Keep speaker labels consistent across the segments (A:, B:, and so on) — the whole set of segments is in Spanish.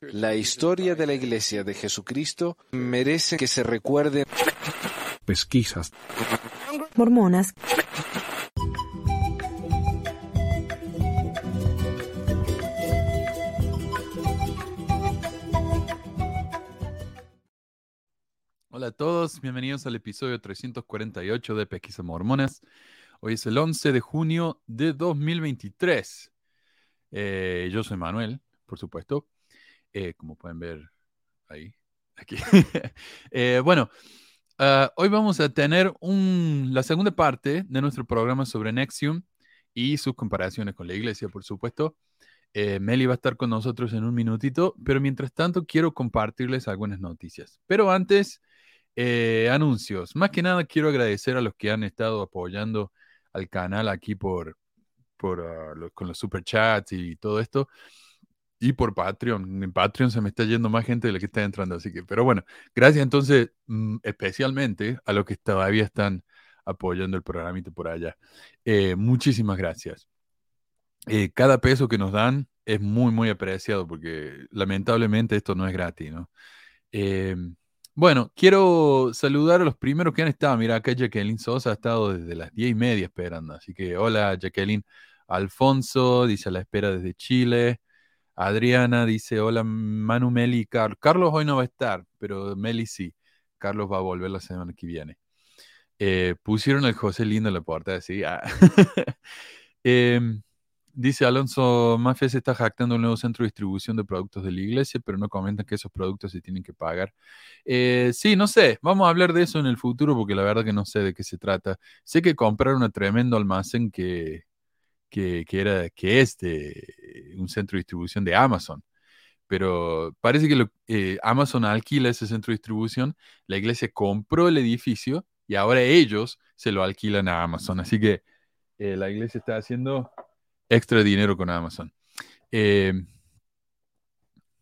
A: La historia de la Iglesia de Jesucristo merece que se recuerde.
B: Pesquisas.
C: Mormonas.
D: Hola a todos, bienvenidos al episodio 348 de Pesquisas Mormonas. Hoy es el 11 de junio de 2023. Eh, yo soy Manuel, por supuesto, eh, como pueden ver ahí, aquí. Eh, bueno, ah, hoy vamos a tener un, la segunda parte de nuestro programa sobre Nexium y sus comparaciones con la iglesia, por supuesto. Meli va a estar con nosotros en un minutito, pero mientras tanto quiero compartirles algunas noticias. Pero antes, anuncios. Más que nada quiero agradecer a los que han estado apoyando al canal aquí por, por ah, con los superchats y todo esto. Y por Patreon. En Patreon se me está yendo más gente de la que está entrando. Así que, pero bueno, gracias entonces mm, especialmente a los que todavía están apoyando el programita por allá. Eh, muchísimas gracias. Eh, cada peso que nos dan es muy, muy apreciado porque lamentablemente esto no es gratis, ¿no? Em, bueno, quiero saludar a los primeros que han estado. Mira, acá Jacqueline Sosa ha estado desde las diez y media esperando. Así que hola Jacqueline. Alfonso dice a la espera desde Chile. Adriana dice hola Manu Meli Carlos. Carlos hoy no va a estar, pero Meli sí. Carlos va a volver la semana que viene. Eh, pusieron el José lindo en la puerta, sí. Ah. Em, Dice Alonso, Mafia se está jactando un nuevo centro de distribución de productos de la iglesia, pero no comentan que esos productos se tienen que pagar. Eh, sí, no sé, vamos a hablar de eso en el futuro porque la verdad que no sé de qué se trata. Sé que compraron un tremendo almacén que, que, era, que es un centro de distribución de Amazon, pero parece que eh, Amazon alquila ese centro de distribución, la iglesia compró el edificio y ahora ellos se lo alquilan a Amazon. Así que eh, la iglesia está haciendo extra dinero con Amazon. Eh,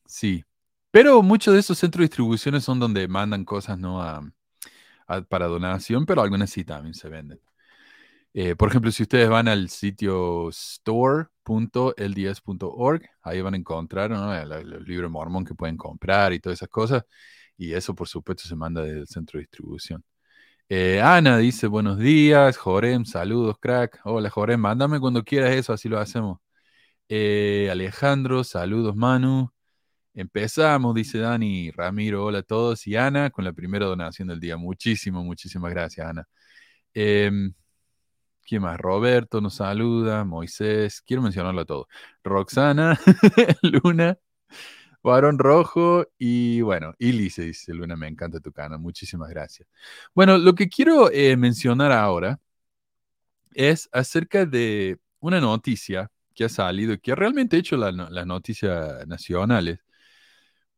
D: sí, pero muchos de esos centros de distribución son donde mandan cosas ¿no? para donación, pero algunas sí también se venden. Eh, por ejemplo, si ustedes van al sitio store.lds.org, ahí van a encontrar el, libro mormón que pueden comprar y todas esas cosas. Y eso, por supuesto, se manda del centro de distribución. Eh, Ana dice buenos días, Jorem, saludos, crack. Hola, Jorem, mándame cuando quieras eso, así lo hacemos. Eh, Alejandro, saludos, Manu. Empezamos, dice Dani, Ramiro, hola a todos. Y Ana con la primera donación del día. Muchísimas, muchísimas gracias, Ana. ¿Quién más? Roberto nos saluda, Moisés, quiero mencionarlo a todos. Roxana, Luna, Varón Rojo y bueno, Ili dice, Luna, me encanta tu canal, muchísimas gracias. Bueno, lo que quiero eh, mencionar ahora es acerca de una noticia que ha salido, que ha realmente hecho las noticias nacionales,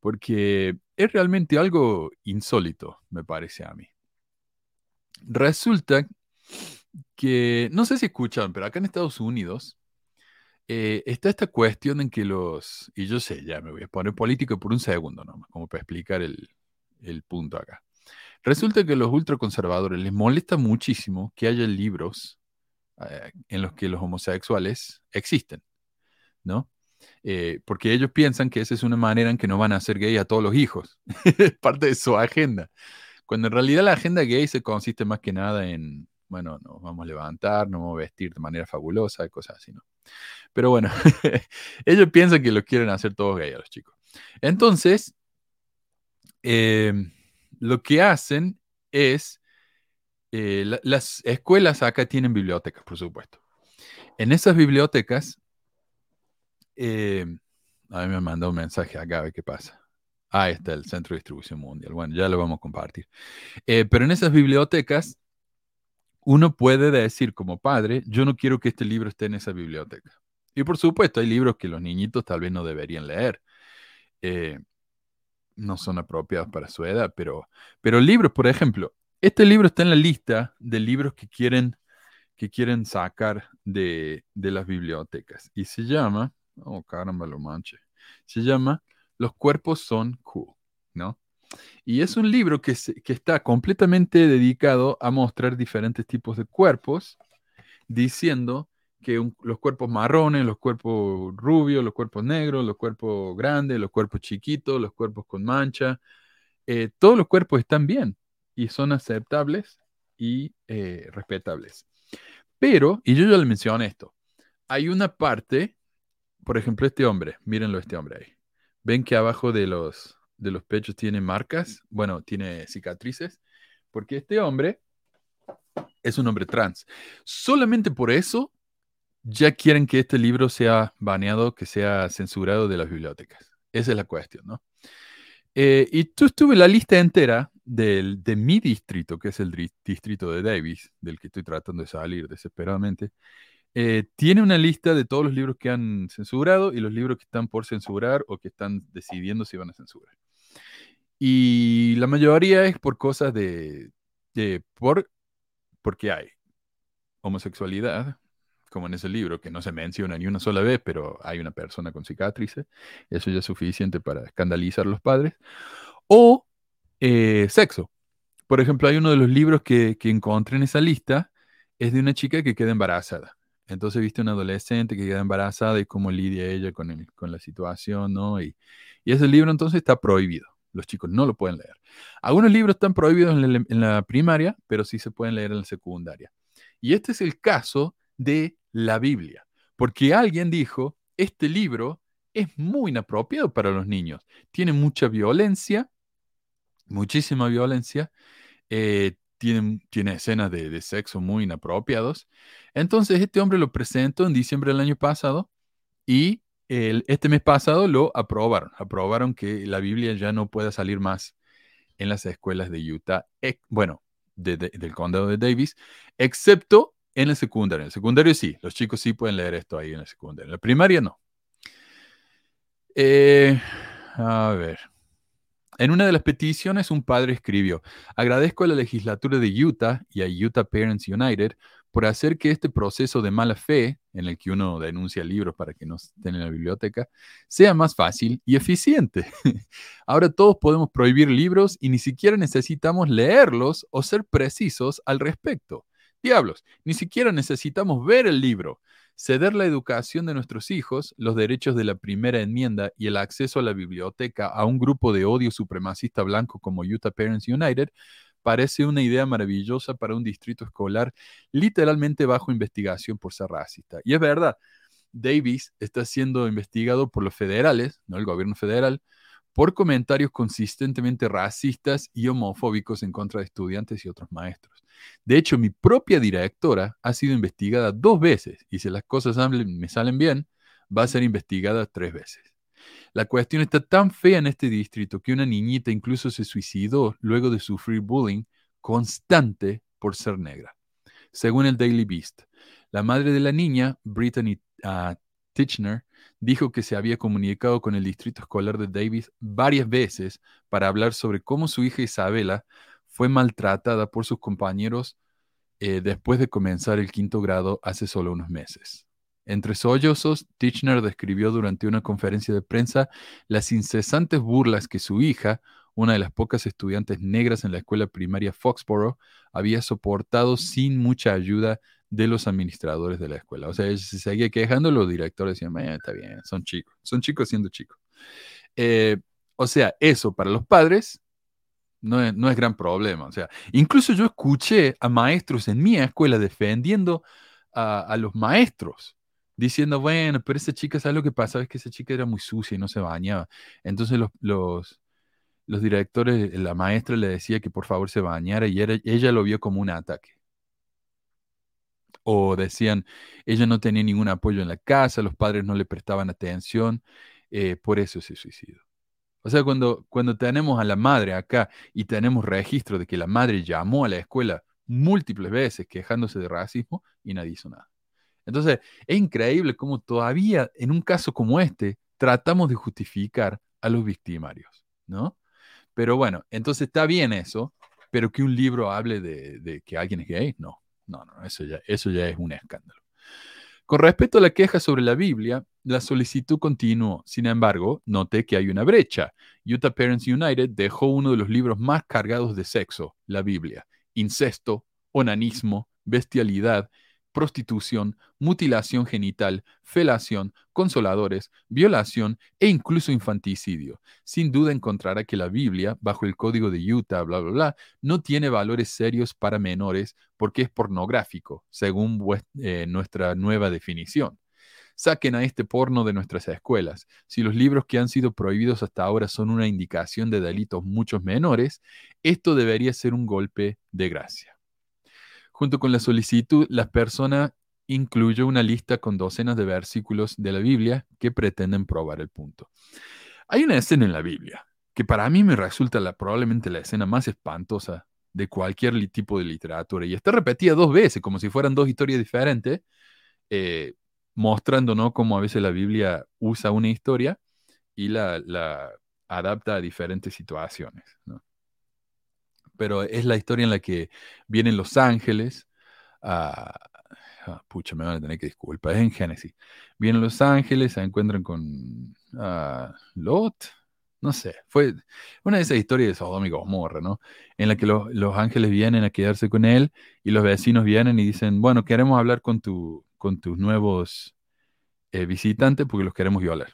D: porque es realmente algo insólito, me parece a mí. Resulta que, no sé si escuchan, pero acá en Estados Unidos, eh, está esta cuestión en que los, y yo sé, ya me voy a poner político por un segundo nomás, como para explicar el, punto acá. Resulta que a los ultraconservadores les molesta muchísimo que haya libros eh, en los que los homosexuales existen, ¿no? Eh, porque ellos piensan que esa es una manera en que no van a ser gay a todos los hijos. es parte de su agenda. Cuando en realidad la agenda gay se consiste más que nada en, bueno, nos vamos a levantar, nos vamos a vestir de manera fabulosa, cosas así, ¿no? Pero bueno, ellos piensan que lo quieren hacer todos gay a los chicos. Entonces, em, lo que hacen es, eh, las escuelas acá tienen bibliotecas, por supuesto. En esas bibliotecas, em, a mí me mandado un mensaje acá, a ver qué pasa. Ah, está el Centro de Distribución Mundial. Bueno, ya lo vamos a compartir. Eh, pero en esas bibliotecas, uno puede decir como padre, yo no quiero que este libro esté en esa biblioteca. Y por supuesto, hay libros que los niñitos tal vez no deberían leer. Eh, no son apropiados para su edad, pero, pero libros, por ejemplo, este libro está en la lista de libros que quieren, que quieren sacar de, las bibliotecas. Y se llama, oh caramba, lo manche, se llama Los cuerpos son cool, ¿no? Y es un libro que, que está completamente dedicado a mostrar diferentes tipos de cuerpos, diciendo que los cuerpos marrones, los cuerpos rubios, los cuerpos negros, los cuerpos grandes, los cuerpos chiquitos, los cuerpos con mancha, eh, todos los cuerpos están bien y son aceptables y eh, respetables. Pero, y yo ya le mencioné esto, hay una parte, por ejemplo, este hombre, mírenlo este hombre ahí. ¿Ven que abajo de los, de los pechos tiene marcas? Bueno, tiene cicatrices, porque este hombre es un hombre trans. Solamente por eso ya quieren que este libro sea baneado, que sea censurado de las bibliotecas. Esa es la cuestión, ¿no? Eh, y tú estuve la lista entera del, de mi distrito, que es el distrito de Davis, del que estoy tratando de salir desesperadamente. Eh, tiene una lista de todos los libros que han censurado y los libros que están por censurar o que están decidiendo si van a censurar. Y la mayoría es por cosas de, de por, porque hay homosexualidad, como en ese libro, que no se menciona ni una sola vez, pero hay una persona con cicatrices, eso ya es suficiente para escandalizar a los padres, o eh, sexo. Por ejemplo, hay uno de los libros que, que encontré en esa lista, es de una chica que queda embarazada. Entonces viste una adolescente que queda embarazada y cómo lidia ella con, el- con la situación, ¿no? Y, y ese libro entonces está prohibido. Los chicos no lo pueden leer. Algunos libros están prohibidos en la, primaria, pero sí se pueden leer en la secundaria. Y este es el caso de la Biblia, porque alguien dijo, este libro es muy inapropiado para los niños. Tiene mucha violencia, muchísima violencia, eh, tiene, tiene escenas de, de sexo muy inapropiados. Entonces este hombre lo presentó en diciembre del año pasado y este mes pasado lo aprobaron. Aprobaron que la Biblia ya no pueda salir más en las escuelas de Utah, bueno, de- de- del condado de Davis, excepto en el secundario. En el secundario sí, los chicos sí pueden leer esto ahí en el secundario. En la primaria no. Eh, a ver. En una de las peticiones, un padre escribió, agradezco a la legislatura de Utah y a Utah Parents United por hacer que este proceso de mala fe, en el que uno denuncia libros para que no estén en la biblioteca, sea más fácil y eficiente. Ahora todos podemos prohibir libros y ni siquiera necesitamos leerlos o ser precisos al respecto. Diablos, ni siquiera necesitamos ver el libro. Ceder la educación de nuestros hijos, los derechos de la primera enmienda y el acceso a la biblioteca a un grupo de odio supremacista blanco como Utah Parents United parece una idea maravillosa para un distrito escolar literalmente bajo investigación por ser racista. Y es verdad, Davis está siendo investigado por los federales, no el gobierno federal, por comentarios consistentemente racistas y homofóbicos en contra de estudiantes y otros maestros. De hecho, mi propia directora ha sido investigada dos veces y si las cosas me salen bien, va a ser investigada tres veces. La cuestión está tan fea en este distrito que una niñita incluso se suicidó luego de sufrir bullying constante por ser negra. Según el Daily Beast, la madre de la niña, Brittany Tichner, dijo que se había comunicado con el distrito escolar de Davis varias veces para hablar sobre cómo su hija Isabela fue maltratada por sus compañeros eh, después de comenzar el quinto grado hace solo unos meses. Entre sollozos, Tichner describió durante una conferencia de prensa las incesantes burlas que su hija, una de las pocas estudiantes negras en la escuela primaria Foxborough, había soportado sin mucha ayuda de los administradores de la escuela. O sea, ella se seguía quejando, los directores decían, "Eh, está bien, son chicos, son chicos siendo chicos. Eh, o sea, eso para los padres no es, no es gran problema. O sea, incluso yo escuché a maestros en mi escuela defendiendo a los maestros, diciendo, bueno, pero esa chica, ¿sabes lo que pasa? Es que esa chica era muy sucia y no se bañaba. Entonces los, los, directores, la maestra le decía que por favor se bañara y ella lo vio como un ataque. O decían, ella no tenía ningún apoyo en la casa, los padres no le prestaban atención, eh, por eso se suicidó. O sea, cuando, cuando tenemos a la madre acá y tenemos registro de que la madre llamó a la escuela múltiples veces quejándose de racismo y nadie hizo nada. Entonces, es increíble cómo todavía en un caso como este tratamos de justificar a los victimarios, ¿no? Pero bueno, entonces está bien eso, pero que un libro hable de, que alguien es gay, no, no, no, eso ya, eso ya es un escándalo. Con respecto a la queja sobre la Biblia, la solicitud continuó. Sin embargo, noté que hay una brecha. Utah Parents United dejó uno de los libros más cargados de sexo, la Biblia. Incesto, onanismo, bestialidad, prostitución, mutilación genital, felación, consoladores, violación e incluso infanticidio. Sin duda encontrará que la Biblia, bajo el código de Utah, bla, bla, bla, no tiene valores serios para menores porque es pornográfico, según eh, nuestra nueva definición. Saquen a este porno de nuestras escuelas. Si los libros que han sido prohibidos hasta ahora son una indicación de delitos muchos menores, esto debería ser un golpe de gracia. Junto con la solicitud, la persona incluyó una lista con docenas de versículos de la Biblia que pretenden probar el punto. Hay una escena en la Biblia que para mí me resulta la, probablemente la escena más espantosa de cualquier tipo de literatura y está repetida dos veces, como si fueran dos historias diferentes. Eh, mostrando, ¿no? Cómo a veces la Biblia usa una historia y la, adapta a diferentes situaciones. Pero es la historia en la que vienen los ángeles a... Ah, pucha, me van a tener que disculpar, es en Génesis. Vienen los ángeles, se encuentran con uh, Lot, no sé, fue una de esas historias de Sodoma y Gomorra, ¿no? En la que los ángeles vienen a quedarse con él y los vecinos vienen y dicen, bueno, queremos hablar con con tus nuevos eh, visitantes porque los queremos violar.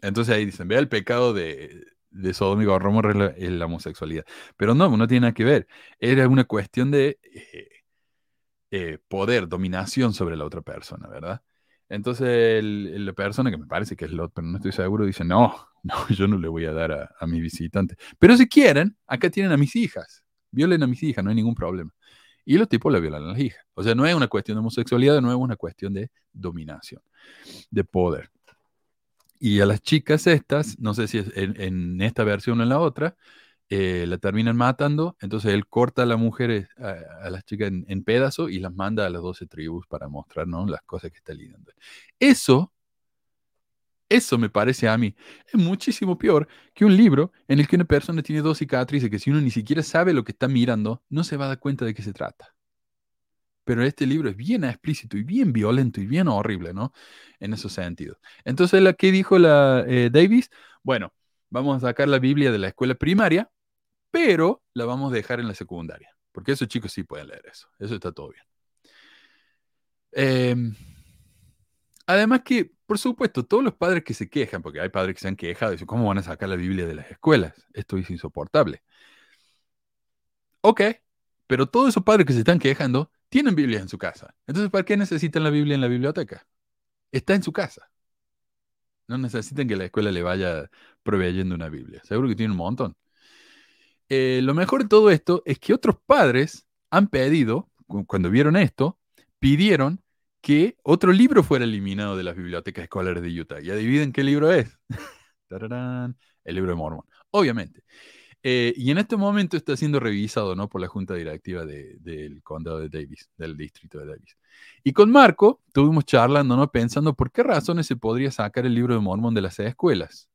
D: Entonces ahí dicen, vea el pecado de, de Sodoma y Gomorra en la, homosexualidad. Pero no, no tiene nada que ver. Era una cuestión de eh, eh, poder, dominación sobre la otra persona, ¿verdad? Entonces la persona, que me parece que es Lot, pero no estoy seguro, dice, no, no, yo no le voy a dar a, a mi visitante. Pero si quieren, acá tienen a mis hijas. Violen a mis hijas, no hay ningún problema. Y los tipos le violan a las hijas. O sea, no es una cuestión de homosexualidad, no es una cuestión de dominación, de poder. Y a las chicas estas, no sé si es en, esta versión o en la otra, eh, la terminan matando. Entonces él corta a la mujer, a, las chicas en, pedazos y las manda a las 12 tribus para mostrar las cosas que está lidiando. Eso eso me parece a mí es muchísimo peor que un libro en el que una persona tiene dos cicatrices que si uno ni siquiera sabe lo que está mirando, no se va a dar cuenta de qué se trata. Pero este libro es bien explícito y bien violento y bien horrible, ¿no? En esos sentidos. Entonces, ¿la que dijo la eh, Davis? Bueno, vamos a sacar la Biblia de la escuela primaria, pero la vamos a dejar en la secundaria, porque esos chicos sí pueden leer eso. Eso está todo bien. Em, además que por supuesto, todos los padres que se quejan, porque hay padres que se han quejado, dicen, ¿cómo van a sacar la Biblia de las escuelas? Esto es insoportable. Ok, pero todos esos padres que se están quejando tienen Biblia en su casa. Entonces, ¿para qué necesitan la Biblia en la biblioteca? Está en su casa. No necesitan que la escuela le vaya proveyendo una Biblia. Seguro que tiene un montón. Eh, lo mejor de todo esto es que otros padres han pedido, cuando vieron esto, pidieron que otro libro fuera eliminado de las bibliotecas escolares de Utah. ¿Y adivinen qué libro es? el libro de Mormon, obviamente. Eh, y en este momento está siendo revisado ¿no? por la junta directiva del condado de Davis, del distrito de Davis. Y con Marco estuvimos charlando, ¿no? pensando por qué razones se podría sacar el libro de Mormon de las escuelas.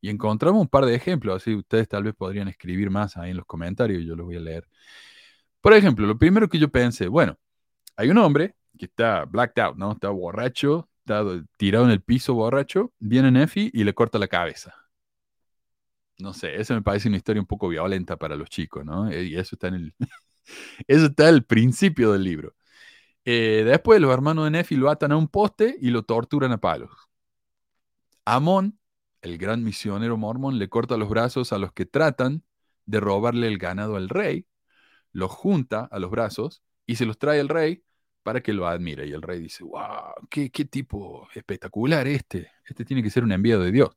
D: Y encontramos un par de ejemplos, así ustedes tal vez podrían escribir más ahí en los comentarios y yo los voy a leer. Por ejemplo, lo primero que yo pensé, bueno, hay un hombre que está blacked out, ¿no? Está borracho, está tirado en el piso borracho, viene Nefi y le corta la cabeza. No sé, eso me parece una historia un poco violenta para los chicos, ¿no? Eh, y eso está en el, eso está principio del libro. Eh, después los hermanos de Nefi lo atan a un poste y lo torturan a palos. Amón, el gran misionero mormón, le corta los brazos a los que tratan de robarle el ganado al rey, los junta a los brazos y se los trae al rey para que lo admire. Y el rey dice, wow, qué, tipo espectacular este. Este tiene que ser un enviado de Dios.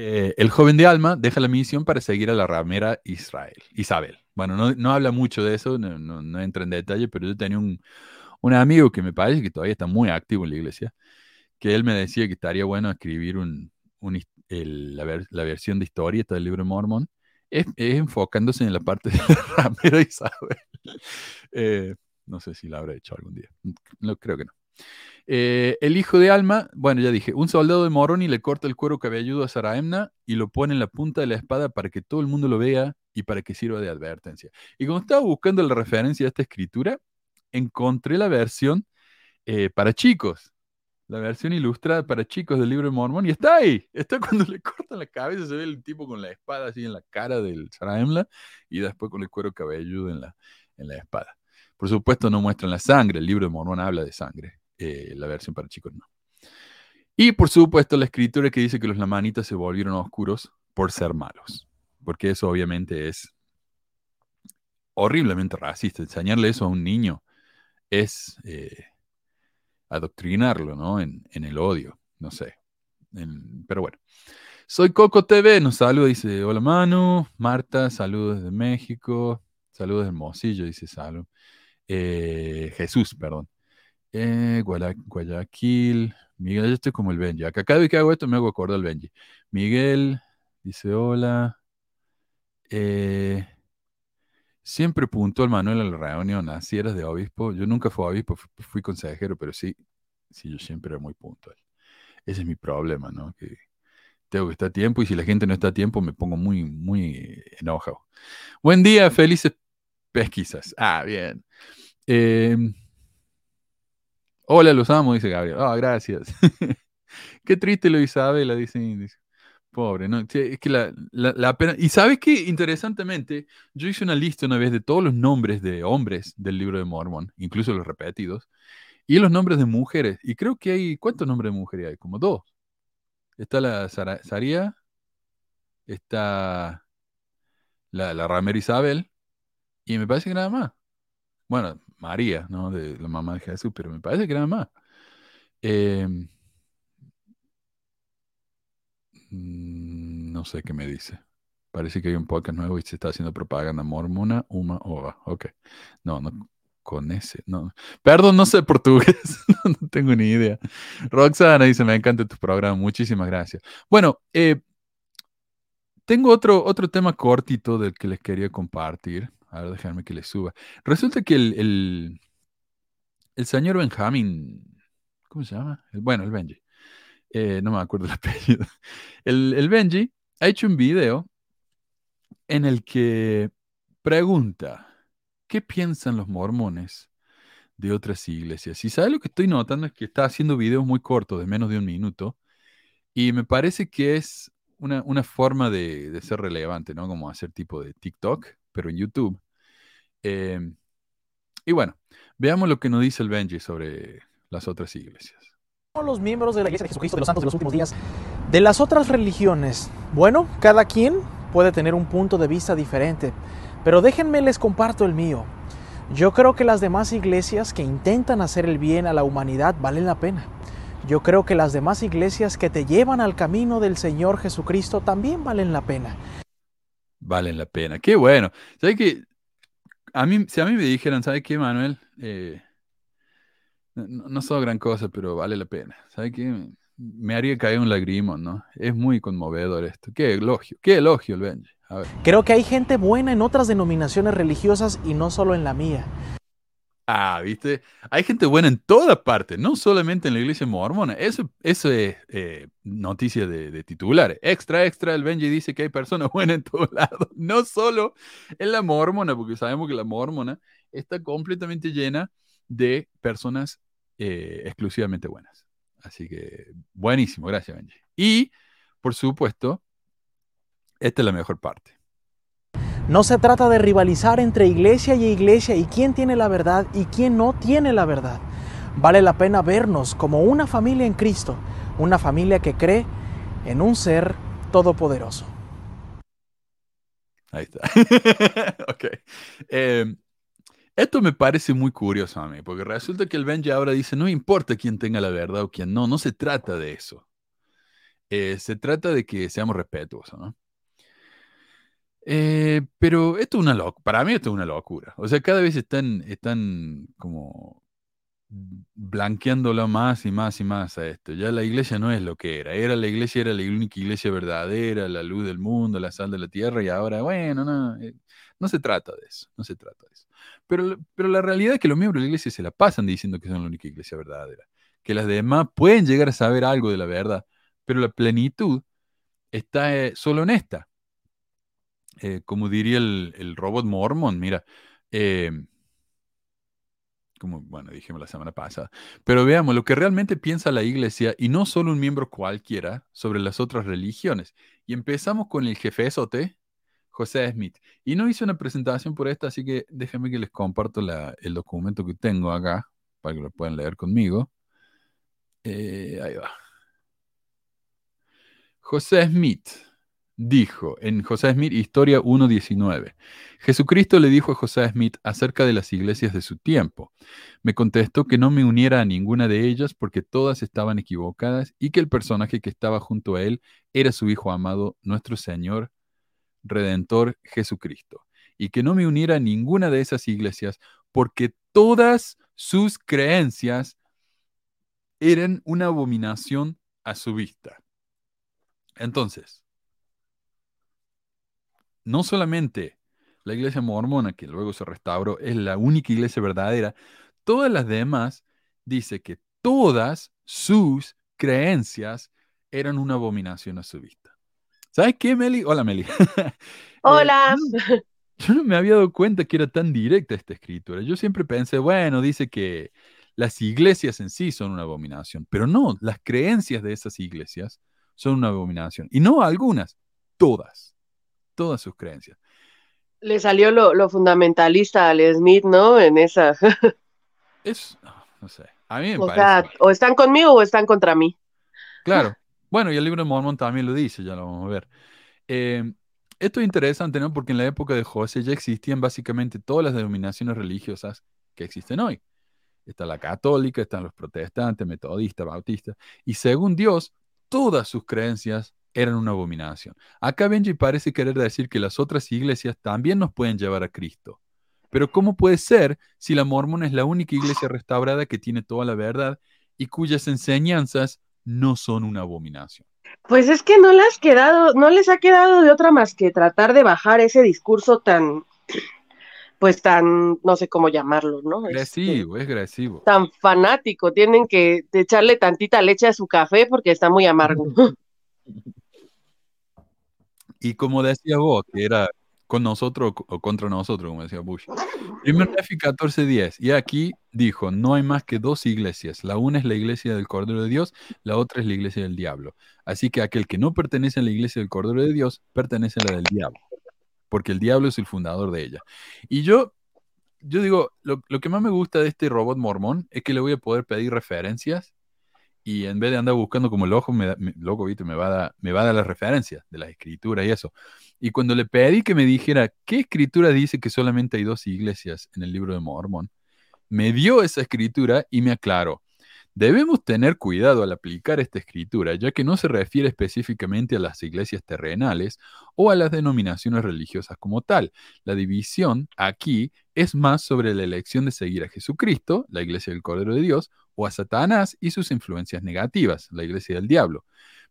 D: Eh, el joven de Alma deja la misión para seguir a la ramera Israel, Isabel. Bueno, no, habla mucho de eso, no, entra en detalle, pero yo tenía un, amigo que me parece que todavía está muy activo en la iglesia, que él me decía que estaría bueno escribir un, la, versión de historieta del libro de Mormón, es, enfocándose en la parte de la ramera Isabel. Eh, no sé si la habrá hecho algún día. No, creo que no. Eh, el hijo de Alma, bueno, ya dije, un soldado de Moroni le corta el cuero cabelludo a Saraemna y lo pone en la punta de la espada para que todo el mundo lo vea y para que sirva de advertencia. Y cuando estaba buscando la referencia a esta escritura, encontré la versión eh, para chicos, la versión ilustrada para chicos del libro de Mormón, y está ahí, está cuando le cortan la cabeza, se ve el tipo con la espada así en la cara del Saraemna y después con el cuero cabelludo en la, en la espada. Por supuesto no muestran la sangre, el libro de Mormón habla de sangre, eh, la versión para chicos no. Y por supuesto la escritura que dice que los lamanitas se volvieron oscuros por ser malos, porque eso obviamente es horriblemente racista. Enseñarle eso a un niño es eh, adoctrinarlo, ¿no? En, el odio, no sé. pero bueno. Soy Coco TV, nos saluda, dice, hola Manu, Marta, saludos desde México, saludos de Hermosillo, dice Salud. Eh, Jesús, perdón. Eh, Guayaquil, Miguel, yo estoy como el Benji. Acá cada vez que hago esto me hago acordar al Benji. Miguel dice hola. Eh, siempre puntó el Manuel a la reunión, así eras de obispo. Yo nunca fui obispo, fui, consejero, pero sí, sí, yo siempre era muy puntual. Ese es mi problema, ¿no? Que tengo que estar a tiempo y si la gente no está a tiempo me pongo muy, muy enojado. Buen día, felices pesquisas. Ah, bien. Em, hola, los amo, dice Gabriel. Ah, gracias. Qué triste lo Isabela, dice Pobre, ¿no? Es que la, la, pena. Y sabes qué, interesantemente, yo hice una lista una vez de todos los nombres de hombres del libro de Mormon, incluso los repetidos, y los nombres de mujeres. Y creo que hay, ¿cuántos nombres de mujeres hay? Como dos. Está la Saría, está la, la Ramera Isabel, y me parece que nada más. Bueno, María, ¿no? De la mamá de Jesús, pero me parece que nada más. Mm, no sé qué me dice. Parece que hay un podcast nuevo y se está haciendo propaganda mormona, uma, ova. Ok. No, no, con ese, no. Perdón, no sé portugués, no, tengo ni idea. Roxana dice, me encanta tu programa, muchísimas gracias. Bueno, eh, tengo otro, otro tema cortito del que les quería compartir. A ver, déjame que le suba. Resulta que el, el, señor Benjamin, ¿cómo se llama? bueno, el Benji. Eh, no me acuerdo el apellido. El, el Benji ha hecho un video en el que pregunta, ¿qué piensan los mormones de otras iglesias? Y sabe lo que estoy notando es que está haciendo videos muy cortos, de menos de un minuto, y me parece que es una, una forma de, ser relevante, ¿no? Como hacer tipo de TikTok, pero en YouTube. Em, y bueno, veamos lo que nos dice el Benji sobre las otras iglesias.
E: Los miembros de la Iglesia de Jesucristo de los Santos de los Últimos Días, de las otras religiones, bueno, cada quien puede tener un punto de vista diferente, pero déjenme les comparto el mío. Yo creo que las demás iglesias que intentan hacer el bien a la humanidad valen la pena. Yo creo que las demás iglesias que te llevan al camino del Señor Jesucristo también valen la pena
D: valen la pena. Qué bueno. ¿Sabes que a mí, si a mí me dijeran, ¿sabes qué, Manuel? Eh, no, no gran cosa, pero vale la pena. ¿Sabes qué? Me haría caer un lagrimón, ¿no? Es muy conmovedor esto. Qué elogio, qué elogio el Benji.
E: Creo que hay gente buena en otras denominaciones religiosas y no solo en la mía.
D: Ah, viste, hay gente buena en toda parte, no solamente en la iglesia mormona. Eso, eso es eh, noticia de, titulares. Extra, extra, el Benji dice que hay personas buenas en todos lados, no solo en la mormona, porque sabemos que la mormona está completamente llena de personas eh, exclusivamente buenas. Así que buenísimo, gracias Benji. Y, por supuesto, esta es la mejor parte.
E: No se trata de rivalizar entre iglesia y iglesia y quién tiene la verdad y quién no tiene la verdad. Vale la pena vernos como una familia en Cristo, una familia que cree en un ser todopoderoso.
D: Ahí está. ok. Em, esto me parece muy curioso a mí, porque resulta que el Benji ahora dice, no importa quién tenga la verdad o quién no, no se trata de eso. Eh, se trata de que seamos respetuosos, ¿no? Eh, pero esto es una locura. Para mí esto es una locura. O sea, cada vez están, están como blanqueándolo más y más y más a esto. Ya la iglesia no es lo que era. Era la iglesia, era la única iglesia verdadera, la luz del mundo, la sal de la tierra, y ahora, bueno, no, eh, no se trata de eso, no se trata de eso. Pero, pero la realidad es que los miembros de la iglesia se la pasan diciendo que son la única iglesia verdadera. Que las demás pueden llegar a saber algo de la verdad, pero la plenitud está eh, solo en esta. Eh, como diría el, robot Mormon, mira, em, como, bueno, dijimos la semana pasada, pero veamos lo que realmente piensa la iglesia y no solo un miembro cualquiera sobre las otras religiones. Y empezamos con el jefe Esote, José Smith. Y no hice una presentación por esta, así que déjenme que les comparto el documento que tengo acá para que lo puedan leer conmigo. Eh, ahí va. José Smith dijo en José Smith, Historia 1.19, Jesucristo le dijo a José Smith acerca de las iglesias de su tiempo. Me contestó que no me uniera a ninguna de ellas porque todas estaban equivocadas y que el personaje que estaba junto a él era su Hijo amado, nuestro Señor Redentor Jesucristo. Y que no me uniera a ninguna de esas iglesias porque todas sus creencias eran una abominación a su vista. Entonces, no solamente la iglesia mormona, que luego se restauró, es la única iglesia verdadera, todas las demás dice que todas sus creencias eran una abominación a su vista. ¿Sabes qué, Meli? Hola, Meli. Eh,
F: Hola.
D: yo, yo no me había dado cuenta que era tan directa esta escritura. Yo siempre pensé, bueno, dice que las iglesias en sí son una abominación, pero no, las creencias de esas iglesias son una abominación. Y no algunas, todas, todas sus creencias.
F: Le salió lo, lo fundamentalista al Smith, ¿no? En esa.
D: Es, no, sé, a mí me
F: O
D: parece.
F: sea, o están conmigo o están contra mí.
D: Claro. Bueno, y el libro de Mormón también lo dice, ya lo vamos a ver. Eh, esto es interesante, ¿no? Porque en la época de José ya existían básicamente todas las denominaciones religiosas que existen hoy. Está la católica, están los protestantes, metodistas, bautistas, y según Dios, todas sus creencias eran una abominación. Acá Benji parece querer decir que las otras iglesias también nos pueden llevar a Cristo. Pero ¿cómo puede ser si la mormona es la única iglesia restaurada que tiene toda la verdad y cuyas enseñanzas no son una abominación?
F: Pues es que no les quedado, no les ha quedado de otra más que tratar de bajar ese discurso tan, pues tan, no sé cómo llamarlo, ¿no? Este,
D: Agresivo, es agresivo.
F: tan fanático. Tienen que echarle tantita leche a su café porque está muy amargo.
D: Y como decía vos, que era con nosotros o contra nosotros, como decía Bush. Primero Nefi 14:10. Y aquí dijo, no hay más que dos iglesias. La una es la iglesia del Cordero de Dios, la otra es la iglesia del diablo. Así que aquel que no pertenece a la iglesia del Cordero de Dios, pertenece a la del diablo. Porque el diablo es el fundador de ella. Y yo, yo digo, lo, lo que más me gusta de este robot mormón es que le voy a poder pedir referencias y en vez de andar buscando como loco, me, da- me- loco, ¿viste? Me va, a me va a dar las referencias de las escrituras y eso. Y cuando le pedí que me dijera qué escritura dice que solamente hay dos iglesias en el libro de Mormón, me dio esa escritura y me aclaró. Debemos tener cuidado al aplicar esta escritura, ya que no se refiere específicamente a las iglesias terrenales o a las denominaciones religiosas como tal. La división aquí es más sobre la elección de seguir a Jesucristo, la iglesia del Cordero de Dios, o a Satanás y sus influencias negativas, la iglesia del diablo.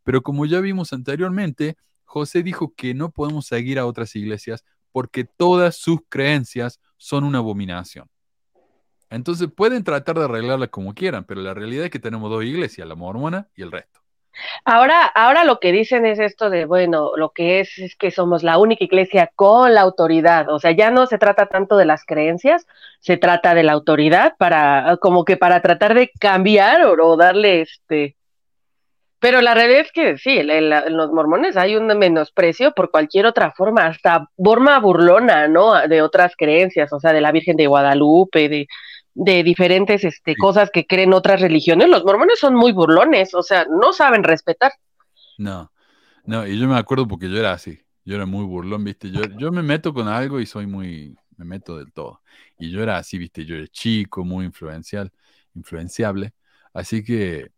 D: Pero como ya vimos anteriormente, José dijo que no podemos seguir a otras iglesias porque todas sus creencias son una abominación. Entonces pueden tratar de arreglarla como quieran, pero la realidad es que tenemos dos iglesias, la mormona y el resto.
F: Ahora, ahora lo que dicen es esto de, bueno, lo que es es que somos la única iglesia con la autoridad. O sea, ya no se trata tanto de las creencias, se trata de la autoridad para, como que para tratar de cambiar o, o darle este. Pero la realidad es que sí, en, la- en los mormones hay un menosprecio por cualquier otra forma, hasta forma burlona, ¿no? De otras creencias, o sea, de la Virgen de Guadalupe, de, de diferentes este,
D: Sí.
F: cosas que creen otras religiones. Los mormones son muy burlones, o sea, no saben respetar.
D: No, no, y yo me acuerdo porque yo era así, yo era muy burlón, viste, yo, yo me meto con algo y soy muy, me meto del todo. Y yo era así, viste, yo era chico, muy influencial, influenciable, así que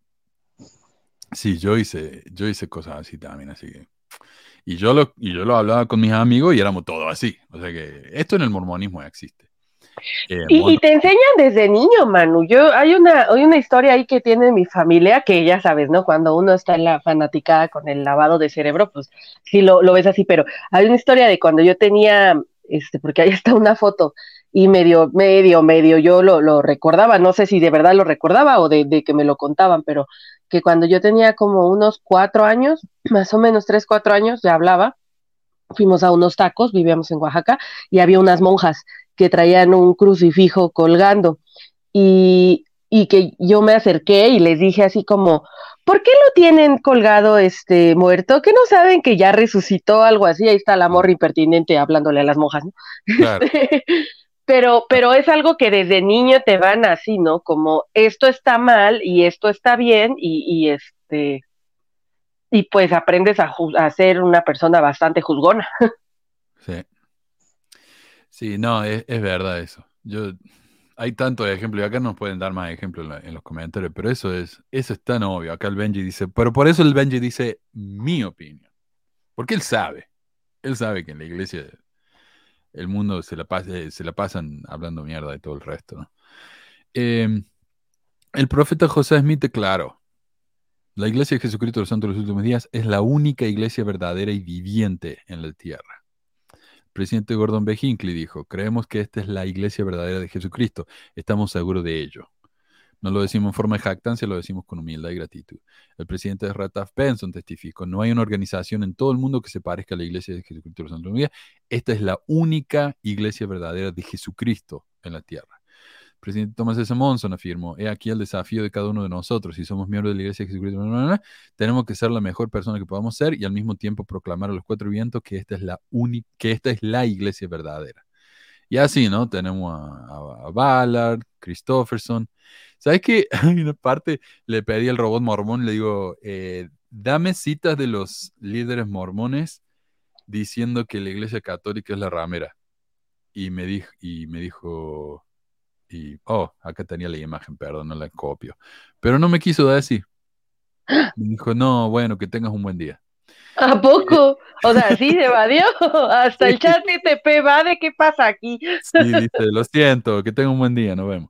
D: sí, yo hice, yo hice cosas así también, así que... Y yo lo, y yo lo hablaba con mis amigos y éramos todos así. O sea que esto en el mormonismo existe. Eh,
F: Y, te enseñan desde niño, Manu. Yo hay una, hay una historia ahí que tiene mi familia que ya sabes, ¿no? Cuando uno está en la fanaticada con el lavado de cerebro, pues sí lo, lo ves así, pero hay una historia de cuando yo tenía, este, porque ahí está una foto, y medio, medio, medio, yo lo, lo recordaba, no sé si de verdad lo recordaba o de, de que me lo contaban, pero que cuando yo tenía como unos cuatro años, más o menos tres, cuatro años, ya hablaba, fuimos a unos tacos, vivíamos en Oaxaca, y había unas monjas que traían un crucifijo colgando. Y y que yo me acerqué y les dije así como, ¿por qué lo tienen colgado este muerto? Que no saben que ya resucitó algo así, ahí está la morra impertinente hablándole a las monjas, ¿no?
D: Claro.
F: pero, pero es algo que desde niño te van así, ¿no? Como esto está mal y esto está bien y, y este y pues aprendes a, a ser una persona bastante juzgona.
D: Sí. Sí, no, es, es verdad eso. Yo, hay tantos ejemplos, y acá nos pueden dar más ejemplos en, los comentarios, pero eso es, eso es tan obvio. Acá el Benji dice, pero por eso el Benji dice mi opinión. Porque él sabe, él sabe que en la iglesia el mundo se la, pasa, se la pasan hablando mierda de todo el resto. Eh, el profeta José Smith declaró, la iglesia de Jesucristo de los Santos de los Últimos Días es la única iglesia verdadera y viviente en la tierra. Presidente Gordon B. Hinckley dijo, creemos que esta es la iglesia verdadera de Jesucristo, estamos seguros de ello. No lo decimos en forma de jactancia, lo decimos con humildad y gratitud. El presidente de Rataf Benson testificó, no hay una organización en todo el mundo que se parezca a la iglesia de Jesucristo de Últimos Días. Esta es la única iglesia verdadera de Jesucristo en la tierra. Presidente Thomas S. Monson afirmó, he aquí el desafío de cada uno de nosotros. Si somos miembros de la iglesia de Jesucristo, tenemos que ser la mejor persona que podamos ser y al mismo tiempo proclamar a los cuatro vientos que esta es la, que esta es la iglesia verdadera. Y así, ¿no? Tenemos a, Ballard, Christopherson. ¿Sabes qué? Hay una parte, le pedí al robot mormón, le digo, eh, dame citas de los líderes mormones diciendo que la iglesia católica es la ramera. Y me dijo, y me dijo, y, oh, acá tenía la imagen, perdón, no la copio. Pero no me quiso decir. Me dijo, no, bueno, que tengas un buen día.
F: ¿A poco? O sea, sí, se evadió. Hasta el chat TP va de qué pasa aquí.
D: Sí, dice, lo siento, que tenga un buen día, nos vemos.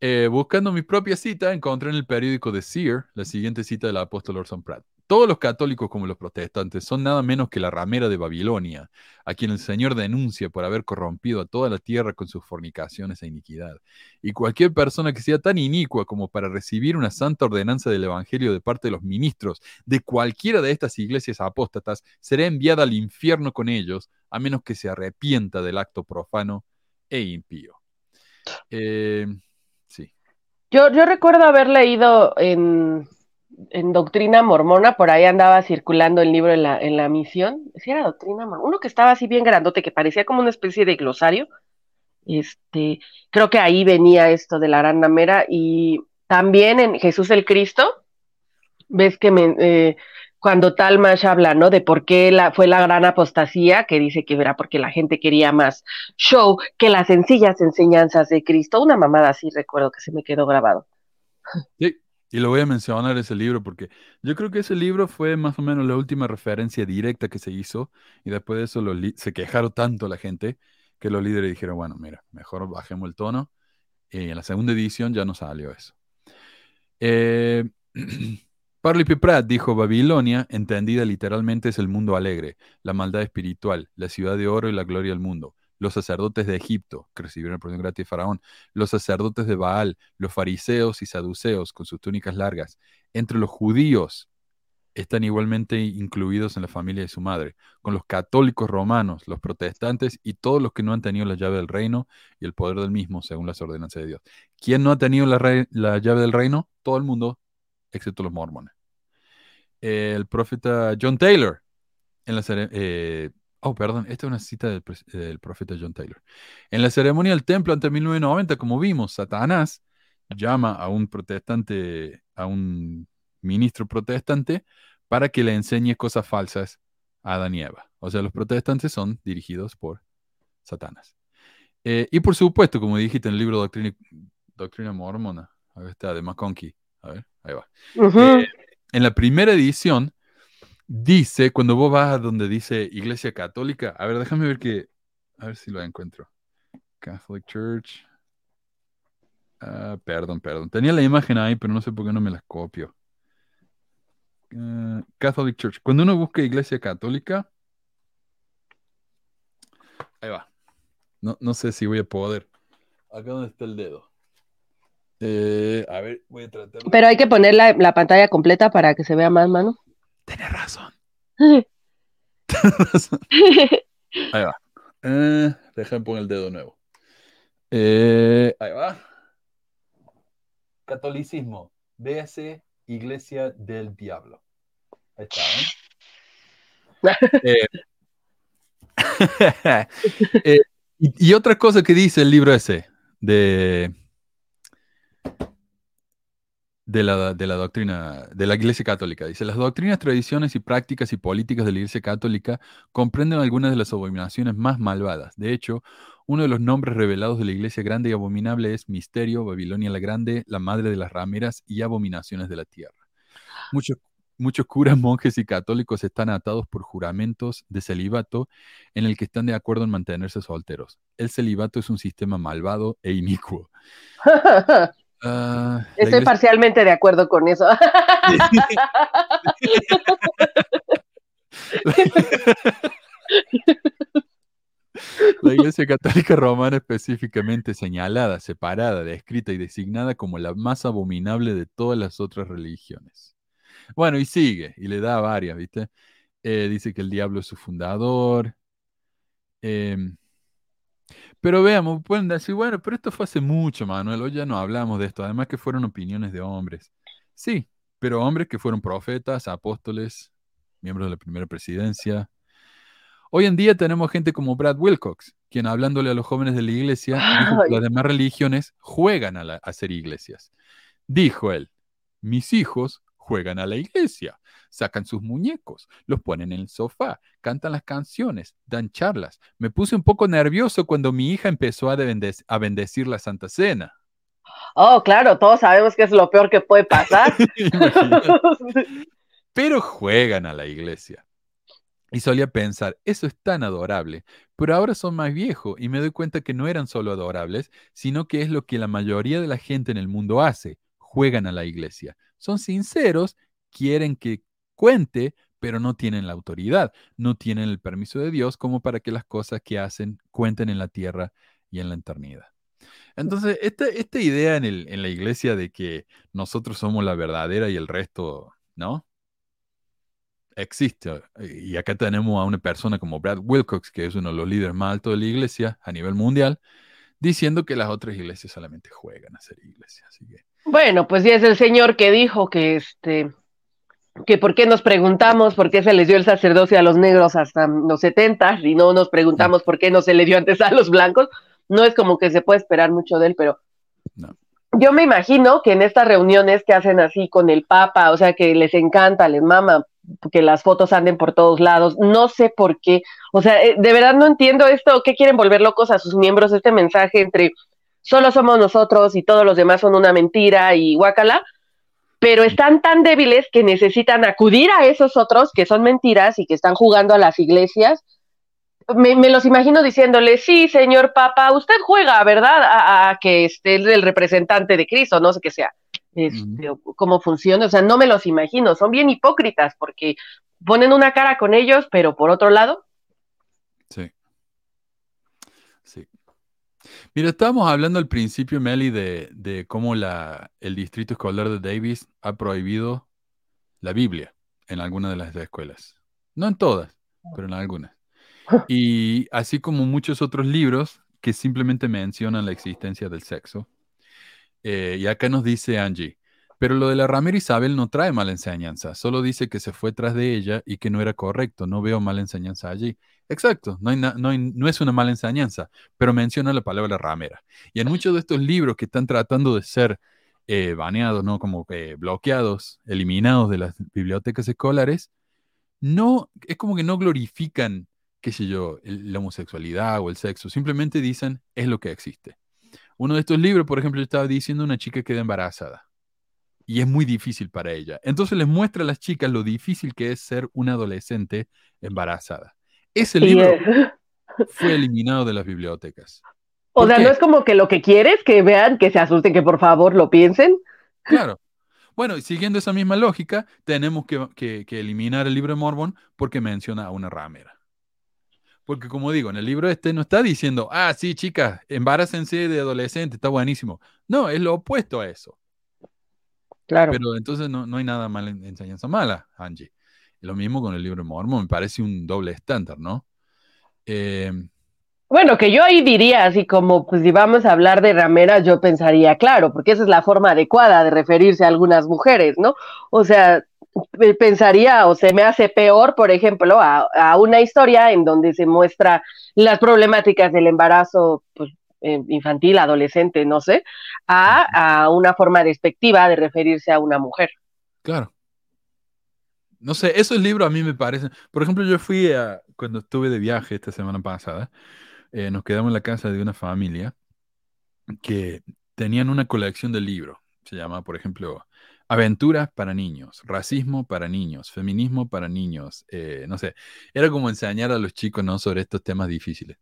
D: Eh, buscando mi propia cita, encontré en el periódico The Seer la siguiente cita del apóstol Orson Pratt. Todos los católicos como los protestantes son nada menos que la ramera de Babilonia, a quien el Señor denuncia por haber corrompido a toda la tierra con sus fornicaciones e iniquidad. Y cualquier persona que sea tan inicua como para recibir una santa ordenanza del Evangelio de parte de los ministros de cualquiera de estas iglesias apóstatas será enviada al infierno con ellos, a menos que se arrepienta del acto profano e impío. Eh, sí.
F: Yo, yo recuerdo haber leído en, en Doctrina Mormona, por ahí andaba circulando el libro en la, en la misión. Sí, era Doctrina Mormona. Uno que estaba así bien grandote, que parecía como una especie de glosario. Este, creo que ahí venía esto de la arandamera. Y también en Jesús el Cristo, ves que me, eh, cuando Talmash habla, ¿no? De por qué la, fue la gran apostasía, que dice que era porque la gente quería más show que las sencillas enseñanzas de Cristo. Una mamada así recuerdo que se me quedó grabado.
D: Sí, y lo voy a mencionar ese libro porque yo creo que ese libro fue más o menos la última referencia directa que se hizo y después de eso se quejaron tanto la gente que los líderes dijeron, bueno, mira, mejor bajemos el tono y en la segunda edición ya no salió eso. Eh, Parley P. Pratt dijo, Babilonia, entendida literalmente, es el mundo alegre, la maldad espiritual, la ciudad de oro y la gloria del mundo. Los sacerdotes de Egipto, que recibieron el porción gratis de Faraón, los sacerdotes de Baal, los fariseos y saduceos con sus túnicas largas. Entre los judíos están igualmente incluidos en la familia de su madre, con los católicos romanos, los protestantes y todos los que no han tenido la llave del reino y el poder del mismo, según las ordenanzas de Dios. ¿Quién no ha tenido la, la llave del reino? Todo el mundo, excepto los mormones. El profeta John Taylor, en la eh, oh, perdón, esta es una cita del, profeta John Taylor. En la ceremonia del templo ante 1990, como vimos, Satanás llama a un protestante, a un ministro protestante, para que le enseñe cosas falsas a Adán y Eva. O sea, los protestantes son dirigidos por Satanás. Eh, y por supuesto, como dijiste en el libro Doctrina, Doctrina Mormona, ahí está, de McConkie. A ver, ahí va. Eh, en la primera edición dice, cuando vos vas a donde dice Iglesia Católica, a ver, déjame ver que, a ver si lo encuentro. Catholic Church. Ah, perdón, perdón. Tenía la imagen ahí, pero no sé por qué no me las copio. Ah, Catholic Church. Cuando uno busca Iglesia Católica, ahí va. No, no sé si voy a poder. Acá donde está el dedo. Eh, a ver, voy a tratar.
F: Pero hay que poner la, la pantalla completa para que se vea más, mano.
D: Tenés razón. Ahí va. Eh, déjame poner el dedo nuevo. Eh, ahí va. catolicismo, véase Iglesia del Diablo. Ahí está, ¿eh? Eh, eh, y, y otra cosa que dice el libro ese de, de la, de la doctrina de la Iglesia Católica. Dice, las doctrinas, tradiciones y prácticas y políticas de la Iglesia Católica comprenden algunas de las abominaciones más malvadas. De hecho, uno de los nombres revelados de la Iglesia Grande y Abominable es Misterio, Babilonia la Grande, la Madre de las Rameras y Abominaciones de la Tierra. Muchos, muchos curas, monjes y católicos están atados por juramentos de celibato en el que están de acuerdo en mantenerse solteros. El celibato es un sistema malvado e inicuo. Ah,
F: Estoy
D: iglesia-
F: parcialmente de acuerdo con eso.
D: La Iglesia Católica Romana específicamente señalada, separada, descrita y designada como la más abominable de todas las otras religiones. Bueno, y sigue, y le da varias, ¿viste? Eh, dice que el diablo es su fundador. Em, pero veamos, pueden decir, bueno, pero esto fue hace mucho, Manuel, hoy ya no hablamos de esto, además que fueron opiniones de hombres. Sí, pero hombres que fueron profetas, apóstoles, miembros de la primera presidencia. Hoy en día tenemos gente como Brad Wilcox, quien hablándole a los jóvenes de la iglesia, dijo que las demás religiones juegan a, la- a ser iglesias. Dijo él, mis hijos juegan a la iglesia, sacan sus muñecos, los ponen en el sofá, cantan las canciones, dan charlas. Me puse un poco nervioso cuando mi hija empezó a, bendec- a bendecir la Santa Cena.
F: Oh, claro, todos sabemos que es lo peor que puede pasar.
D: Pero juegan a la iglesia. Y solía pensar, eso es tan adorable, pero ahora son más viejos y me doy cuenta que no eran solo adorables, sino que es lo que la mayoría de la gente en el mundo hace, juegan a la iglesia. Son sinceros, quieren que cuente, pero no tienen la autoridad, no tienen el permiso de Dios como para que las cosas que hacen cuenten en la tierra y en la eternidad. Entonces, esta, esta idea en, el- en la iglesia de que nosotros somos la verdadera y el resto, ¿no? Existe. Y acá tenemos a una persona como Brad Wilcox, que es uno de los líderes más altos de la iglesia a nivel mundial, diciendo que las otras iglesias solamente juegan a ser iglesias. Así que,
F: Bueno, pues ya es el señor que dijo que este que por qué nos preguntamos por qué se les dio el sacerdocio a los negros hasta los 70 y no nos preguntamos por qué no se le dio antes a los blancos. No es como que se puede esperar mucho de él, pero
D: No.
F: yo me imagino que en estas reuniones que hacen así con el Papa, o sea, que les encanta, les mama que las fotos anden por todos lados, no sé por qué, o sea, eh, de verdad no entiendo esto, ¿qué quieren volver locos a sus miembros este mensaje entre solo somos nosotros y todos los demás son una mentira y guácala? Pero están tan débiles que necesitan acudir a esos otros que son mentiras y que están jugando a las iglesias. Me, me los imagino diciéndole, sí, señor Papa, usted juega, ¿verdad? A, a que esté el representante de Cristo, no sé qué sea, este, cómo funciona, o sea, no me los imagino, son bien hipócritas porque ponen una cara con ellos, pero por otro lado.
D: Sí. Mira, estábamos hablando al principio, Meli, de, de cómo la, el distrito escolar de Davis ha prohibido la Biblia en algunas de las escuelas. No en todas, pero en algunas. Y así como muchos otros libros que simplemente mencionan la existencia del sexo. Eh, y acá nos dice Angie, pero lo de la ramera Isabel no trae mala enseñanza, solo dice que se fue tras de ella y que no era correcto, no veo mala enseñanza allí. Exacto, no, es una mala enseñanza, pero menciona la palabra ramera. Y en muchos de estos libros que están tratando de ser eh, baneados, ¿no? Como que bloqueados, eliminados de las bibliotecas escolares, no, es como que no glorifican, qué sé yo, la homosexualidad o el sexo, simplemente dicen es lo que existe. Uno de estos libros, por ejemplo, estaba diciendo una chica queda embarazada y es muy difícil para ella. Entonces les muestra a las chicas lo difícil que es ser una adolescente embarazada. Ese libro fue eliminado de las bibliotecas.
F: o
D: ¿Por
F: sea,
D: qué?
F: no es como que lo que quieres, que vean, que se asusten, que por favor lo piensen.
D: Claro. Bueno, y siguiendo esa misma lógica, tenemos que, que- que eliminar el libro de Mormon porque menciona a una ramera. Porque como digo, en el libro este no está diciendo, ah, sí, chicas, embarácense de adolescente, está buenísimo. No, es lo opuesto a eso.
F: Claro.
D: Pero entonces no, no hay nada mal en enseñanza mala, Angie. Lo mismo con el libro de Mormon, me parece un doble estándar, ¿no? Eh,
F: Bueno, que yo ahí diría, así como, pues si vamos a hablar de rameras, yo pensaría, claro, porque esa es la forma adecuada de referirse a algunas mujeres, ¿no? O sea, pe- pensaría, o se me hace peor, por ejemplo, a, a una historia en donde se muestra las problemáticas del embarazo pues, infantil, adolescente, no sé, a, a una forma despectiva de referirse a una mujer.
D: Claro. No sé, esos libros a mí me parecen. Por ejemplo, yo fui a, cuando estuve de viaje esta semana pasada, eh, nos quedamos en la casa de una familia que tenían una colección de libros. Se llama, por ejemplo, Aventuras para niños, Racismo para niños, Feminismo para niños. eh, no sé, era como enseñar a los chicos, ¿no? sobre estos temas difíciles.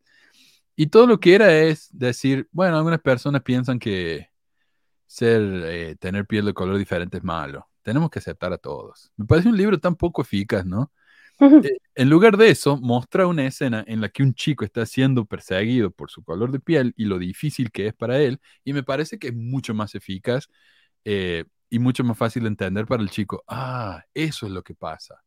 D: Y todo lo que era es decir, bueno, algunas personas piensan que ser, eh, tener piel de color diferente es malo. Tenemos que aceptar a todos. Me parece un libro tan poco eficaz, ¿no? Eh, en lugar de eso, muestra una escena en la que un chico está siendo perseguido por su color de piel y lo difícil que es para él, y me parece que es mucho más eficaz eh, y mucho más fácil de entender para el chico. Ah, eso es lo que pasa.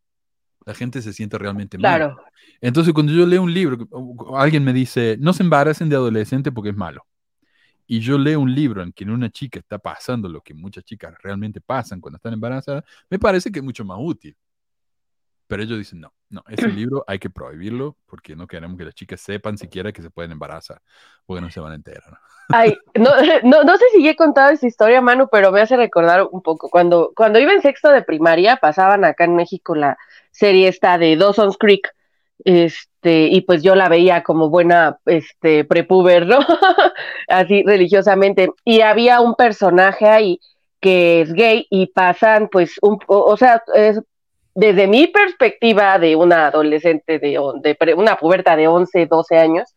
D: La gente se siente realmente mal.
F: Claro.
D: Entonces, cuando yo leo un libro, alguien me dice, no se embaracen de adolescente porque es malo. Y yo leo un libro en que una chica está pasando lo que muchas chicas realmente pasan cuando están embarazadas, me parece que es mucho más útil. Pero ellos dicen, no, no, ese libro hay que prohibirlo porque no queremos que las chicas sepan siquiera que se pueden embarazar, porque no se van a enterar. ¿no?
F: Ay, no, no, no sé si ya he contado esta historia, Manu, pero me hace recordar un poco. Cuando, cuando iba en sexto de primaria, pasaban acá en México la serie esta de Dawson's Creek, este, y pues yo la veía como buena, este, prepuber, ¿no? Así religiosamente. Y había un personaje ahí que es gay y pasan, pues, un, o, o sea, es, desde mi perspectiva de una adolescente, de, de una puberta de 11, 12 años,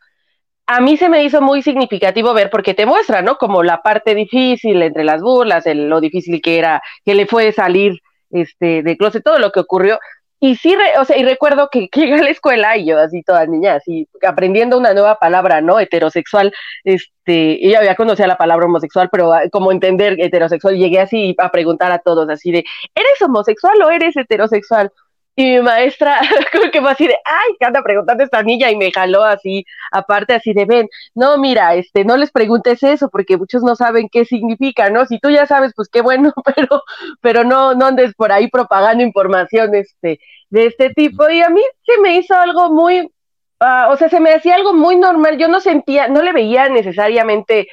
F: a mí se me hizo muy significativo ver porque te muestra, ¿no? Como la parte difícil entre las burlas, el- lo difícil que era, que le fue salir este, de closet, todo lo que ocurrió. Y sí, re- o sea, y recuerdo que, que llegué a la escuela y yo así toda niña, así aprendiendo una nueva palabra, ¿no? Heterosexual, este, ella ya conocía la palabra homosexual, pero ah, como entender heterosexual, llegué así a preguntar a todos, así de, ¿eres homosexual o eres heterosexual? Y mi maestra, como que fue así de, ay, ¿qué anda preguntando esta niña? Y me jaló así, aparte así de, ven, no, mira, este, no les preguntes eso, porque muchos no saben qué significa, ¿no? Si tú ya sabes, pues qué bueno, pero, pero no, no andes por ahí propagando información, este, de este tipo. Y a mí se me hizo algo muy, ah, o sea, se me hacía algo muy normal. Yo no sentía, no le veía necesariamente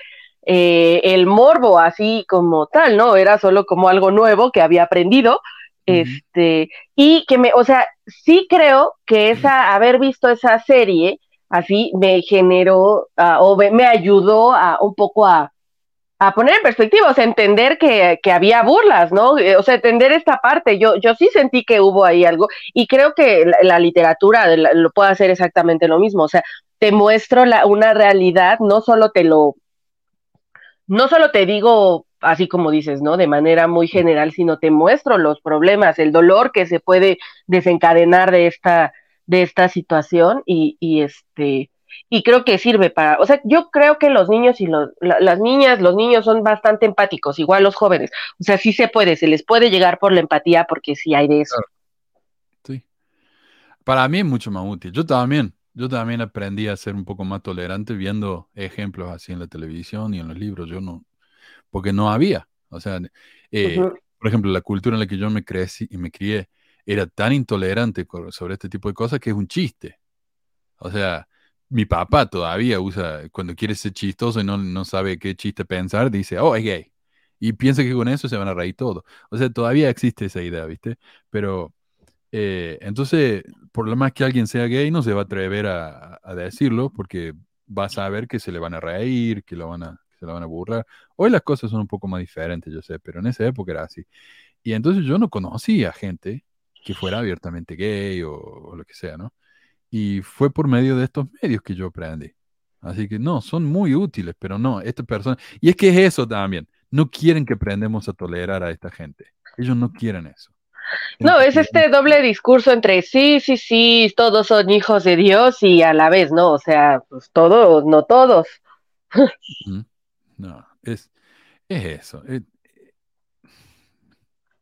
F: eh, el morbo así como tal, ¿no? Era solo como algo nuevo que había aprendido. Este, y que me, o sea, sí creo que esa, haber visto esa serie, así me generó, ah, o me, ayudó a un poco a, a poner en perspectiva, o sea, entender que, que había burlas, ¿no? Eh, O sea, entender esta parte. Yo, yo sí sentí que hubo ahí algo, y creo que la, literatura lo puede hacer exactamente lo mismo. O sea, te muestro la, una realidad, no solo te lo, no solo te digo así como dices, ¿no? De manera muy general, sino te muestro los problemas, el dolor que se puede desencadenar de esta, de esta situación y, este, y creo que sirve para, o sea, yo creo que los niños y los, la- las niñas, los niños son bastante empáticos, igual los jóvenes, o sea, sí se puede, se les puede llegar por la empatía porque sí hay de eso.
D: Sí. Para mí es mucho más útil. Yo también, yo también aprendí a ser un poco más tolerante viendo ejemplos así en la televisión y en los libros. Yo no, porque no había. O sea, eh, por ejemplo, la cultura en la que yo me crecí y me crié era tan intolerante sobre este tipo de cosas que es un chiste. O sea, mi papá todavía usa, cuando quiere ser chistoso y no, no sabe qué chiste pensar, dice, oh, es gay. Y piensa que con eso se van a reír todo. O sea, todavía existe esa idea, ¿viste? Pero eh, entonces, por lo más que alguien sea gay, no se va a atrever a, a decirlo porque va a saber que se le van a reír, que, lo van a, que se la van a burlar. Hoy las cosas son un poco más diferentes, yo sé, pero en esa época era así. Y entonces yo no conocía gente que fuera abiertamente gay o, o lo que sea, ¿no? Y fue por medio de estos medios que yo aprendí. Así que no, son muy útiles, pero no, esta persona... Y es que es eso también. No quieren que aprendamos a tolerar a esta gente. Ellos no quieren eso.
F: No, es este doble discurso entre sí, sí, sí, todos son hijos de Dios y a la vez, ¿no? O sea, pues todos, no todos.
D: No, es, es eso. Es-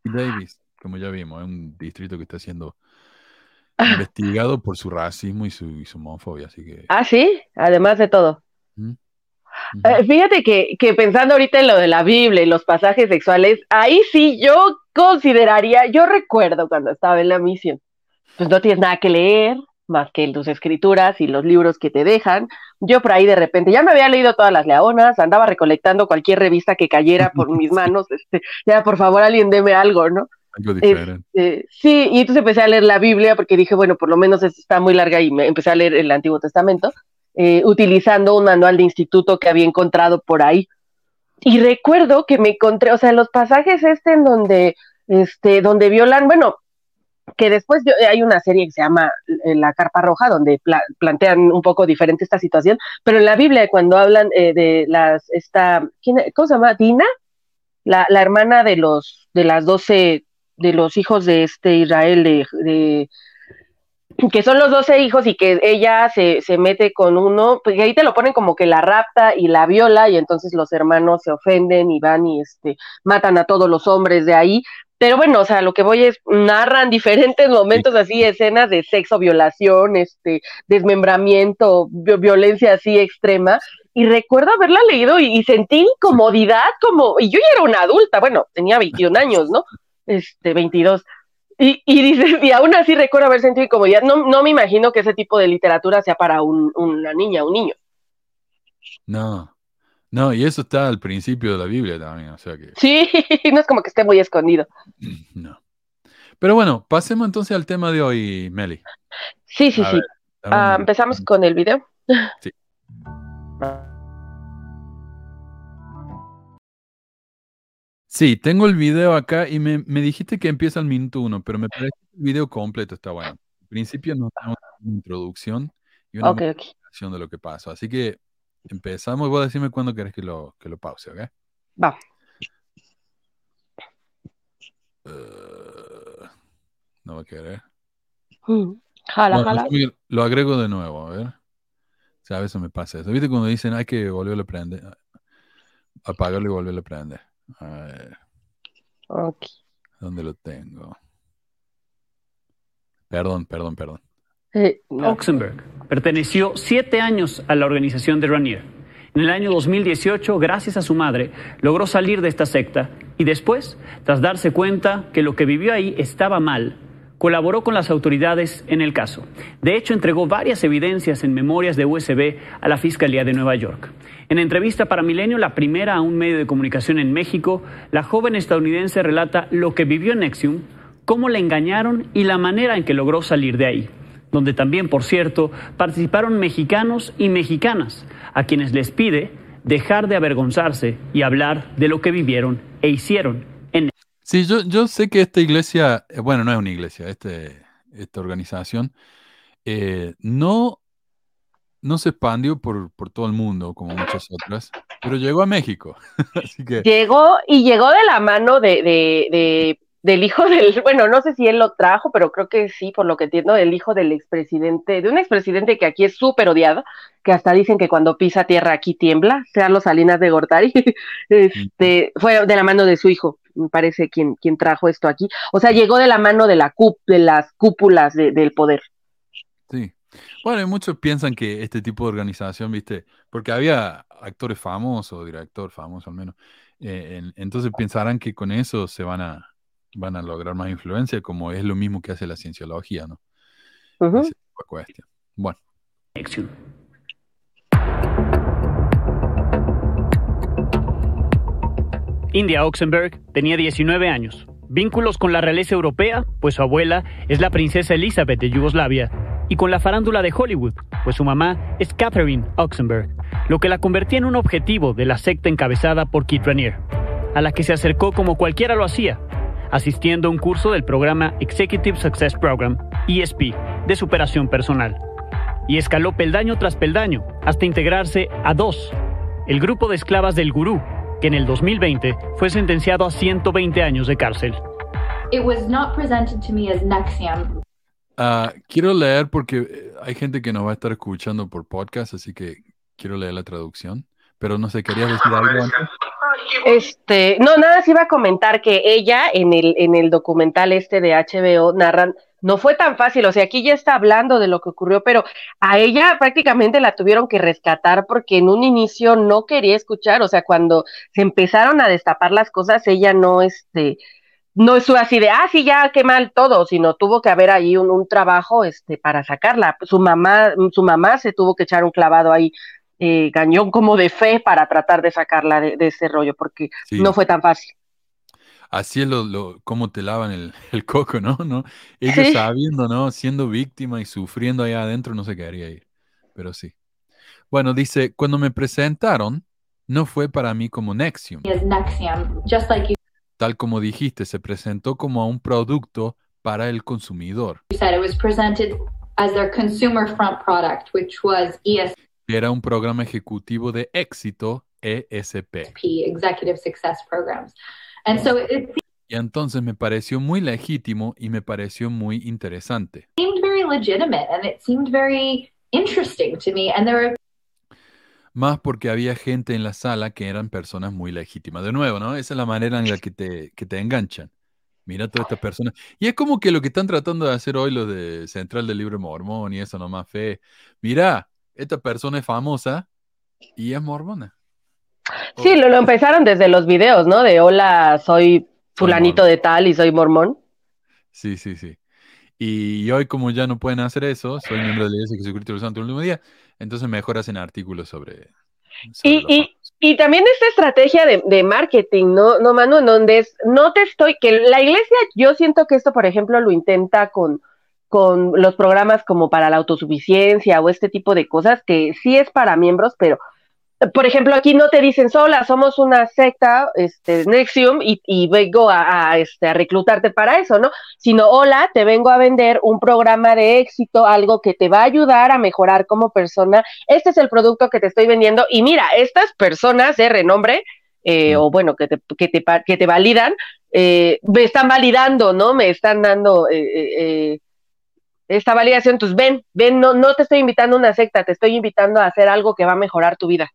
D: Davis, como ya vimos, es un distrito que está siendo investigado por su racismo y su, y su homofobia, así que...
F: Ah, sí, además de todo.
D: ¿Mm?
F: Eh, fíjate que, que pensando ahorita en lo de la Biblia y los pasajes sexuales, ahí sí yo consideraría, yo recuerdo cuando estaba en la misión, pues no tienes nada que leer más que tus escrituras y los libros que te dejan. Yo por ahí de repente ya me había leído todas las leonas, andaba recolectando cualquier revista que cayera por mis manos, este, ya por favor alguien deme algo, ¿no?
D: Algo diferente.
F: Este, sí, y entonces empecé a leer la Biblia porque dije, bueno, por lo menos está muy larga y me empecé a leer el Antiguo Testamento, eh, utilizando un manual de instituto que había encontrado por ahí. Y recuerdo que me encontré, o sea, los pasajes este en donde, este, donde violan, bueno, que después yo- hay una serie que se llama eh, La Carpa Roja, donde pla- plantean un poco diferente esta situación, pero en la Biblia cuando hablan eh, de las, esta, ¿quién, ¿cómo se llama? Dina, la, la hermana de los, de las doce, de los hijos de este Israel, de, de- que son los doce hijos y que ella se, se mete con uno, pues ahí te lo ponen como que la rapta y la viola y entonces los hermanos se ofenden y van y este, matan a todos los hombres de ahí, pero bueno, o sea, lo que voy es, narran diferentes momentos así, escenas de sexo, violación, este, desmembramiento, vi- violencia así extrema, y recuerdo haberla leído y, y sentí incomodidad como, y yo ya era una adulta, bueno, tenía 21 años, ¿no? Este, 22. Y, y dices, y aún así recuerdo haber sentido incomodidad. No, no me imagino que ese tipo de literatura sea para un- una niña, un niño.
D: No, no, y eso está al principio de la Biblia también, o sea que
F: Sí, no es como que esté muy escondido.
D: no. Pero bueno, pasemos entonces al tema de hoy, Meli.
F: Sí, sí,
D: A
F: sí.
D: ver,
F: Ah, Empezamos con el video.
D: Sí. Sí, tengo el video acá y me, me dijiste que empieza al minuto uno, pero me parece que el video completo está bueno. Al principio nos damos una introducción y una
F: Ok, ok.
D: explicación de lo que pasó. Así que empezamos y vos decime cuándo querés que lo, que lo pause, ¿ok?
F: Va.
D: Eh, no va a querer.
F: Mm. Jala,
D: Bueno,
F: jala.
D: lo agrego de nuevo, a ver. O sea, a veces me pasa eso. ¿Viste cuando dicen hay que volverlo a prender? Apagarlo y volverlo a prender. A ver,
F: Ok.
D: ¿dónde lo tengo? Perdón, perdón, perdón.
F: Eh.
G: Oxenberg perteneció siete años a la organización de Ranier. En el año 2018, gracias a su madre, logró salir de esta secta y después, tras darse cuenta que lo que vivió ahí estaba mal, colaboró con las autoridades en el caso. De hecho, entregó varias evidencias en memorias de USB a la Fiscalía de Nueva York. En entrevista para Milenio, la primera a un medio de comunicación en México, la joven estadounidense relata lo que vivió en Nexium, cómo la engañaron y la manera en que logró salir de ahí donde también, por cierto, participaron mexicanos y mexicanas, a quienes les pide dejar de avergonzarse y hablar de lo que vivieron e hicieron en
D: Sí, yo, yo sé que esta iglesia, eh, bueno, no es una iglesia, este, esta organización, eh, no, no se expandió por, por todo el mundo como muchas otras, pero llegó a México. Así que,
F: Llegó y llegó de la mano de, de, de- del hijo del, bueno, no sé si él lo trajo, pero creo que sí, por lo que entiendo, del hijo del expresidente, de un expresidente que aquí es súper odiado, que hasta dicen que cuando pisa tierra aquí tiembla, Carlos Salinas de Gortari, este, fue de la mano de su hijo, me parece quien, quien trajo esto aquí. O sea, llegó de la mano de la cup, de las cúpulas de- del poder.
D: sí. Bueno, y muchos piensan que este tipo de organización, viste, porque había actores famosos, director famoso al menos, eh, en- entonces pensarán que con eso se van a, van a lograr más influencia, como es lo mismo que hace la cienciología, ¿no? Ese tipo de cuestión. Bueno.
G: India Oxenberg tenía 19 años. Vínculos con la realeza europea, pues su abuela es la princesa Elizabeth de Yugoslavia, y con la farándula de Hollywood, pues su mamá es Catherine Oxenberg, lo que la convertía en un objetivo de la secta encabezada por Kit Raniere, a la que se acercó como cualquiera lo hacía, asistiendo a un curso del programa Executive Success Program, ESP, de superación personal y escaló peldaño tras peldaño hasta integrarse a dos, el grupo de esclavas del gurú, que en el 2020 fue sentenciado a 120 años de cárcel.
H: It was not presented to me as Nexium.
D: Ah, quiero leer porque eh, hay gente que nos va a estar escuchando por podcast, así que quiero leer la traducción. Pero no sé, ¿querías decir algo antes?
F: Este, no, nada, se iba a comentar que ella en el, en el documental este de HBO narran, no fue tan fácil, o sea, aquí ya está hablando de lo que ocurrió, pero a ella prácticamente la tuvieron que rescatar porque en un inicio no quería escuchar, o sea, cuando se empezaron a destapar las cosas, ella no, este, no es así de, ah, sí, ya, qué mal todo, sino tuvo que haber ahí un, un trabajo, este, para sacarla. Su mamá, su mamá se tuvo que echar un clavado ahí eh, cañón como de fe para tratar de sacarla de, de ese rollo, porque
D: Sí.
F: no fue tan fácil.
D: Así es lo, lo, cómo te lavan el, el coco, ¿no? ¿no? Ella
F: Sí.
D: sabiendo, ¿no? Siendo víctima y sufriendo allá adentro, no se quedaría ir. Pero sí. Bueno, dice, cuando me presentaron, no fue para mí como Nexium.
H: Nexium, just like you
D: Tal como dijiste, se presentó como a un producto para el consumidor.
H: said, it was presented as their consumer front product, which was ESP,
D: que Era un programa ejecutivo de éxito E ESP.
H: Executive Success Programs. And so it
D: Y entonces me pareció muy legítimo y me pareció muy interesante. Más porque había gente en la sala que eran personas muy legítimas. De nuevo, ¿no? Esa es la manera en la que te, que te enganchan. Mira todas estas personas. Y es como que lo que están tratando de hacer hoy los de Central del Libro Mormón y eso nomás fe. Mira, esta persona es famosa y es mormona.
F: Sí, lo, lo empezaron desde los videos, ¿no? De hola, soy fulanito de tal y soy mormón.
D: Sí, sí, sí. Y hoy como ya no pueden hacer eso, soy miembro de la Iglesia de Jesucristo de los Santos del Último Día, entonces mejor hacen artículos sobre... sobre
F: Y, y, y también esta estrategia de, de marketing, ¿no, no, Manu? En donde es, no te estoy, que la iglesia, yo siento que esto, por ejemplo, lo intenta con, con los programas como para la autosuficiencia o este tipo de cosas, que sí es para miembros, pero, por ejemplo, aquí no te dicen sola, somos una secta, este, Nexium, y, y vengo a, a, este, a reclutarte para eso, ¿no? Sino, hola, te vengo a vender un programa de éxito, algo que te va a ayudar a mejorar como persona. Este es el producto que te estoy vendiendo. Y mira, estas personas de renombre, eh, o bueno, que te, que te, que te validan, eh, me están validando, ¿no? Me están dando eh, eh, eh, esta validación. Entonces, ven, ven, no, no te estoy invitando a una secta, te estoy invitando a hacer algo que va a mejorar tu vida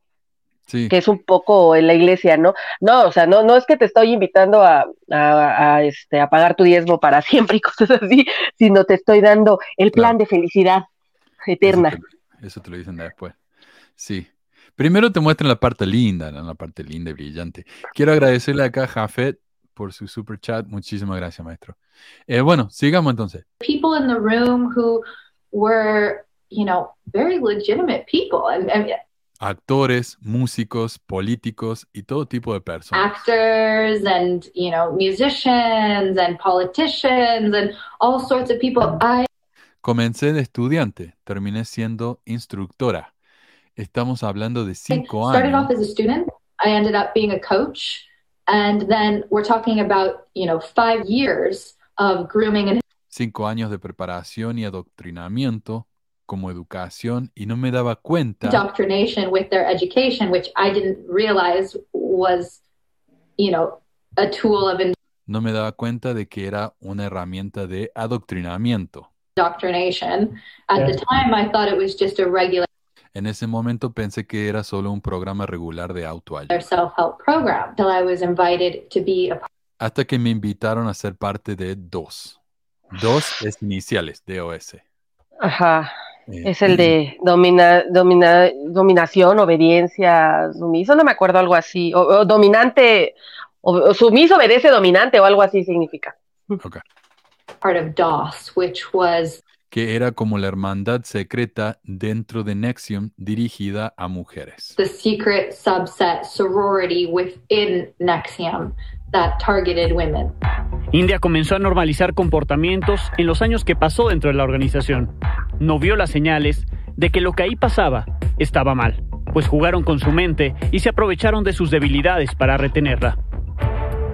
D: Sí,
F: que es un poco en la iglesia, ¿no? No, o sea, no, no es que te estoy invitando a, a, a, este, a pagar tu diezmo para siempre y cosas así, sino te estoy dando el plan
D: Claro.
F: de felicidad eterna.
D: Eso te, eso te lo dicen después. Sí. Primero te muestran la parte linda, ¿no? La parte linda y brillante. Quiero agradecerle acá a Jafet por su super chat. Muchísimas gracias, maestro. Eh, bueno, sigamos entonces.
H: people in the room who were, you know, very legitimate people
D: Actores, músicos, políticos y todo tipo de personas.
H: actors and, you know, musicians and politicians and all sorts of people. I
D: Comencé de estudiante, terminé siendo instructora. Estamos hablando de cinco
H: started off
D: años.
H: as a student. I ended up being a coach. And then we're talking about, you know, five years of grooming and
D: Cinco años de preparación y adoctrinamiento como educación y no me daba cuenta
H: indoctrination with their education, which I didn't realize was, you know, a tool of
D: no me daba cuenta de que era una herramienta de adoctrinamiento.
H: indoctrination. At the time, I thought it was just a regular
D: En ese momento pensé que era solo un programa regular de autoayuda,
H: self help program till I was invited to be a
D: hasta que me invitaron a ser parte de DOS. DOS es iniciales, DOS.
F: Ajá,
D: Eh,
F: es el de domina, domina, dominación, obediencia, sumiso, no me acuerdo, algo así, o, o dominante, o, o sumiso, obedece, dominante, o algo así significa.
D: ok.
H: part of DOS, which was
D: Que era como la hermandad secreta dentro de Nexium dirigida a mujeres.
H: the secret subset sorority within Nexium that targeted women.
G: India comenzó a normalizar comportamientos en los años que pasó dentro de la organización. No vio las señales de que lo que ahí pasaba estaba mal, pues jugaron con su mente y se aprovecharon de sus debilidades para retenerla.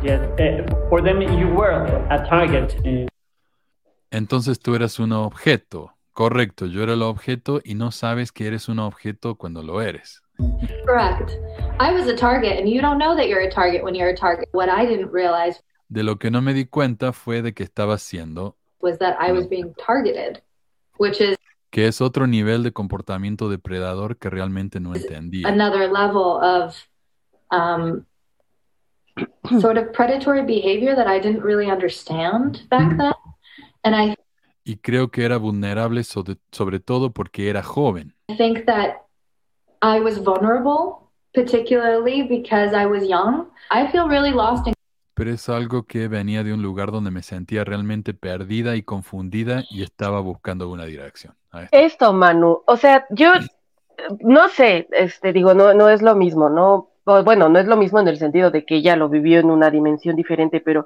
I: Yes, uh, for them you were a target. Uh,
D: Entonces tú eras un objeto. Correcto, yo era el objeto y no sabes que eres un objeto cuando lo eres.
H: Correct. I was a target, and you don't know that you're a target when you're a target. What I didn't realize
D: De lo que no me di cuenta fue de que estaba siendo,
H: was that I was being targeted, which is
D: que es otro nivel de comportamiento depredador que realmente no entendía.
H: another level of um, sort of predatory behavior that I didn't really understand back then. And I
D: Y creo que era vulnerable sobre, sobre todo porque era joven.
H: think that I was vulnerable, particularly because I was young. I feel really lost and
D: Pero es algo que venía de un lugar donde me sentía realmente perdida y confundida y estaba buscando una dirección.
F: Esto, Manu, o sea, yo no sé, este, digo, no, no es lo mismo, ¿no? Bueno, no es lo mismo en el sentido de que ella lo vivió en una dimensión diferente, pero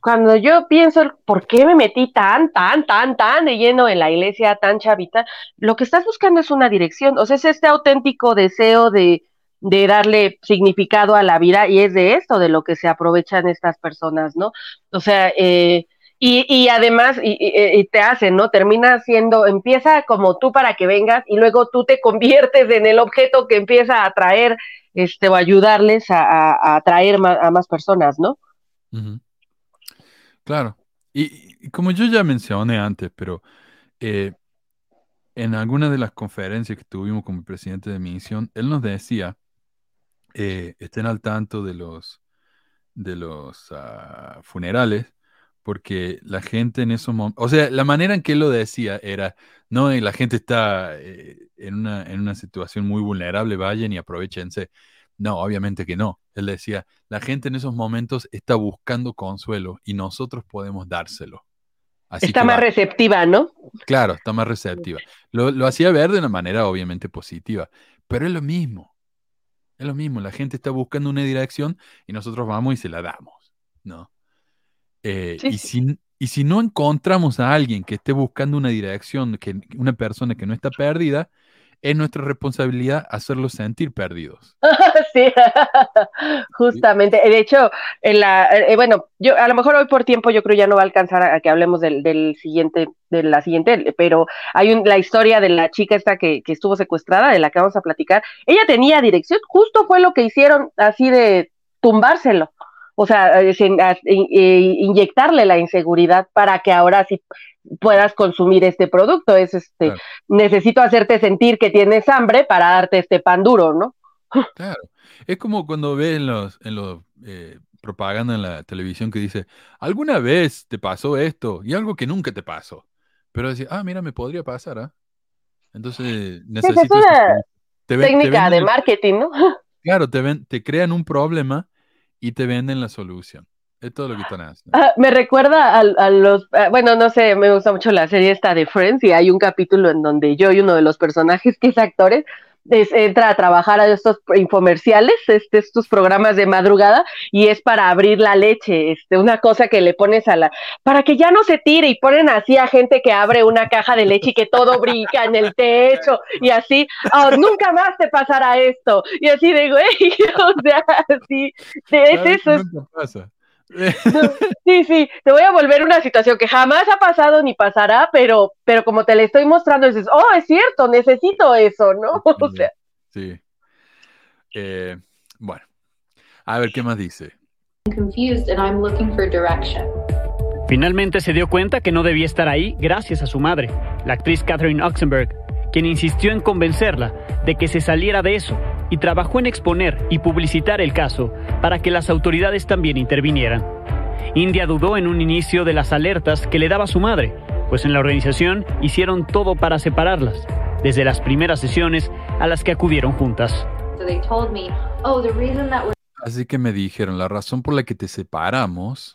F: cuando yo pienso, ¿por qué me metí tan, tan, tan, tan de lleno en la iglesia, tan chavita? Lo que estás buscando es una dirección, o sea, es este auténtico deseo de, de darle significado a la vida y es de esto de lo que se aprovechan estas personas, ¿no? O sea, eh, y, y además, y, y te hacen, ¿no? Termina siendo, empieza como tú para que vengas y luego tú te conviertes en el objeto que empieza a atraer, este, o ayudarles a, atraer a más personas, ¿no?
D: Claro. Y, como yo ya mencioné antes, pero eh, en alguna de las conferencias que tuvimos como presidente de misión, él nos decía, eh, estén al tanto de los, de los ah, funerales, porque la gente en esos momentos, o sea, la manera en que él lo decía era, no, la gente está eh, en una, en una situación muy vulnerable, vayan y aprovechense. No, obviamente que no. Él decía, la gente en esos momentos está buscando consuelo y nosotros podemos dárselo. Así
F: Está más
D: va-
F: receptiva, ¿no?
D: Claro, está más receptiva. Lo, lo hacía ver de una manera obviamente positiva, pero es lo mismo. Es lo mismo, la gente está buscando una dirección y nosotros vamos y se la damos, ¿no? Eh,
F: Sí,
D: y, si, y si no encontramos a alguien que esté buscando una dirección, que, una persona que no está perdida, es nuestra responsabilidad hacerlos sentir perdidos.
F: Sí, justamente. De hecho, en la, eh, bueno, yo a lo mejor hoy por tiempo yo creo ya no va a alcanzar a, que hablemos del, del siguiente, de la siguiente, pero hay un, la historia de la chica esta que, que estuvo secuestrada, de la que vamos a platicar. Ella tenía dirección, justo fue lo que hicieron así de tumbárselo. O sea, eh, sin- a- in- eh, inyectarle la inseguridad para que ahora sí puedas consumir este producto. Es este,
D: Claro.
F: necesito hacerte sentir que tienes hambre para darte este pan duro, ¿no?
D: Claro. Es como cuando ves en los, en los eh, propaganda en la televisión que dice, alguna vez te pasó esto y algo que nunca te pasó. Pero decir, ah, mira, me podría pasar, ¿ah? Entonces necesito
F: es una
D: te ven-
F: técnica de
D: el-
F: marketing, ¿no?
D: Claro, te ven, te crean un problema y te venden la solución. Es todo lo que están haciendo.
F: Ah, me recuerda a, a los, ah, bueno, no sé, me gusta mucho la serie esta de Friends y hay un capítulo en donde yo y uno de los personajes que es actores es- entra a trabajar a estos infomerciales, este, estos programas de madrugada y es para abrir la leche, este, una cosa que le pones a la, para que ya no se tire y ponen así a gente que abre una caja de leche y que todo brinca en el techo y así, "Ah, nunca más te pasará esto y así de güey, o sea, así, de- es eso, es sí, sí, te voy a volver una situación que jamás ha pasado ni pasará, pero, pero como te la estoy mostrando, dices, oh, es cierto, necesito eso, ¿no? O sea,
D: Sí. Eh, bueno, a ver qué más dice.
H: confused and I'm looking for direction.
G: Finalmente se dio cuenta que no debía estar ahí gracias a su madre, la actriz Catherine Oxenberg, quien insistió en convencerla de que se saliera de eso y trabajó en exponer y publicitar el caso para que las autoridades también intervinieran. India dudó en un inicio de las alertas que le daba su madre, pues en la organización hicieron todo para separarlas, desde las primeras sesiones a las que acudieron juntas.
H: So they told me, oh, the reason that we're
D: Así que me dijeron, la razón por la que te separamos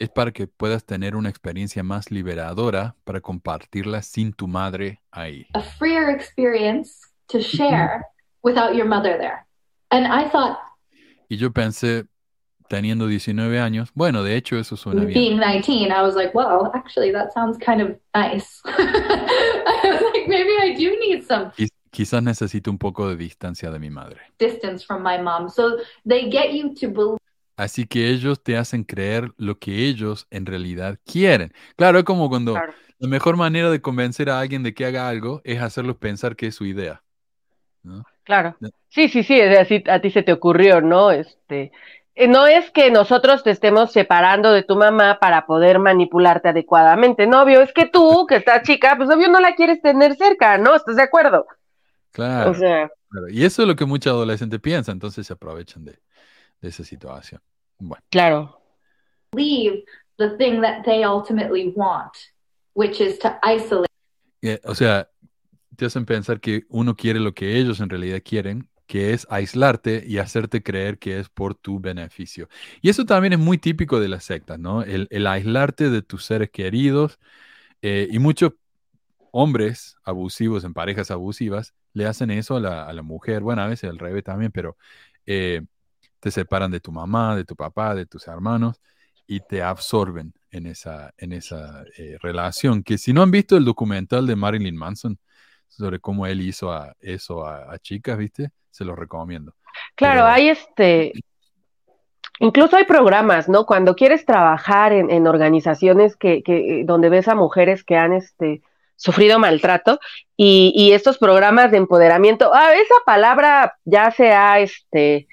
D: es para que puedas tener una experiencia más liberadora para compartirla sin tu madre ahí.
H: a freer experience to share without your mother there. And I thought,
D: Y yo pensé, teniendo 19 años, bueno, de hecho eso suena bien.
H: being 19, I was like, well, actually, that sounds kind of nice. I was like, maybe I do need some
D: Quiz- Quizás necesito un poco de distancia de mi madre.
H: distance from my mom. So they get you to believe
D: Así que ellos te hacen creer lo que ellos en realidad quieren. Claro, es como cuando
F: Claro.
D: la mejor manera de convencer a alguien de que haga algo es hacerlos pensar que es su idea. ¿no?
F: claro. Sí, sí, sí, es así, a ti se te ocurrió, ¿no? Este, eh, no es que nosotros te estemos separando de tu mamá para poder manipularte adecuadamente, no, obvio, es que tú, que estás chica, pues obvio no la quieres tener cerca, ¿no? ¿Estás de acuerdo?
D: Claro.
F: O sea,
D: Claro, Y eso es lo que muchos adolescentes piensan, entonces se aprovechan de, de esa situación. Bueno,
F: Claro.
H: leave the thing that they ultimately want, which is to isolate.
D: eh, o sea, te hacen pensar que uno quiere lo que ellos en realidad quieren, que es aislarte y hacerte creer que es por tu beneficio. Y eso también es muy típico de las sectas, ¿no? El, el aislarte de tus seres queridos eh, y muchos hombres abusivos en parejas abusivas le hacen eso a la, a la mujer, bueno, a veces al revés también, pero eh, te separan de tu mamá, de tu papá, de tus hermanos y te absorben en esa, en esa eh, relación. Que si no han visto el documental de Marilyn Manson sobre cómo él hizo a- eso a, a chicas, ¿viste? Se los recomiendo.
F: Claro,
D: Pero-
F: hay este, incluso hay programas, ¿no? Cuando quieres trabajar en, en organizaciones que, que, donde ves a mujeres que han este, sufrido maltrato y, y estos programas de empoderamiento, ah, esa palabra ya se ha este,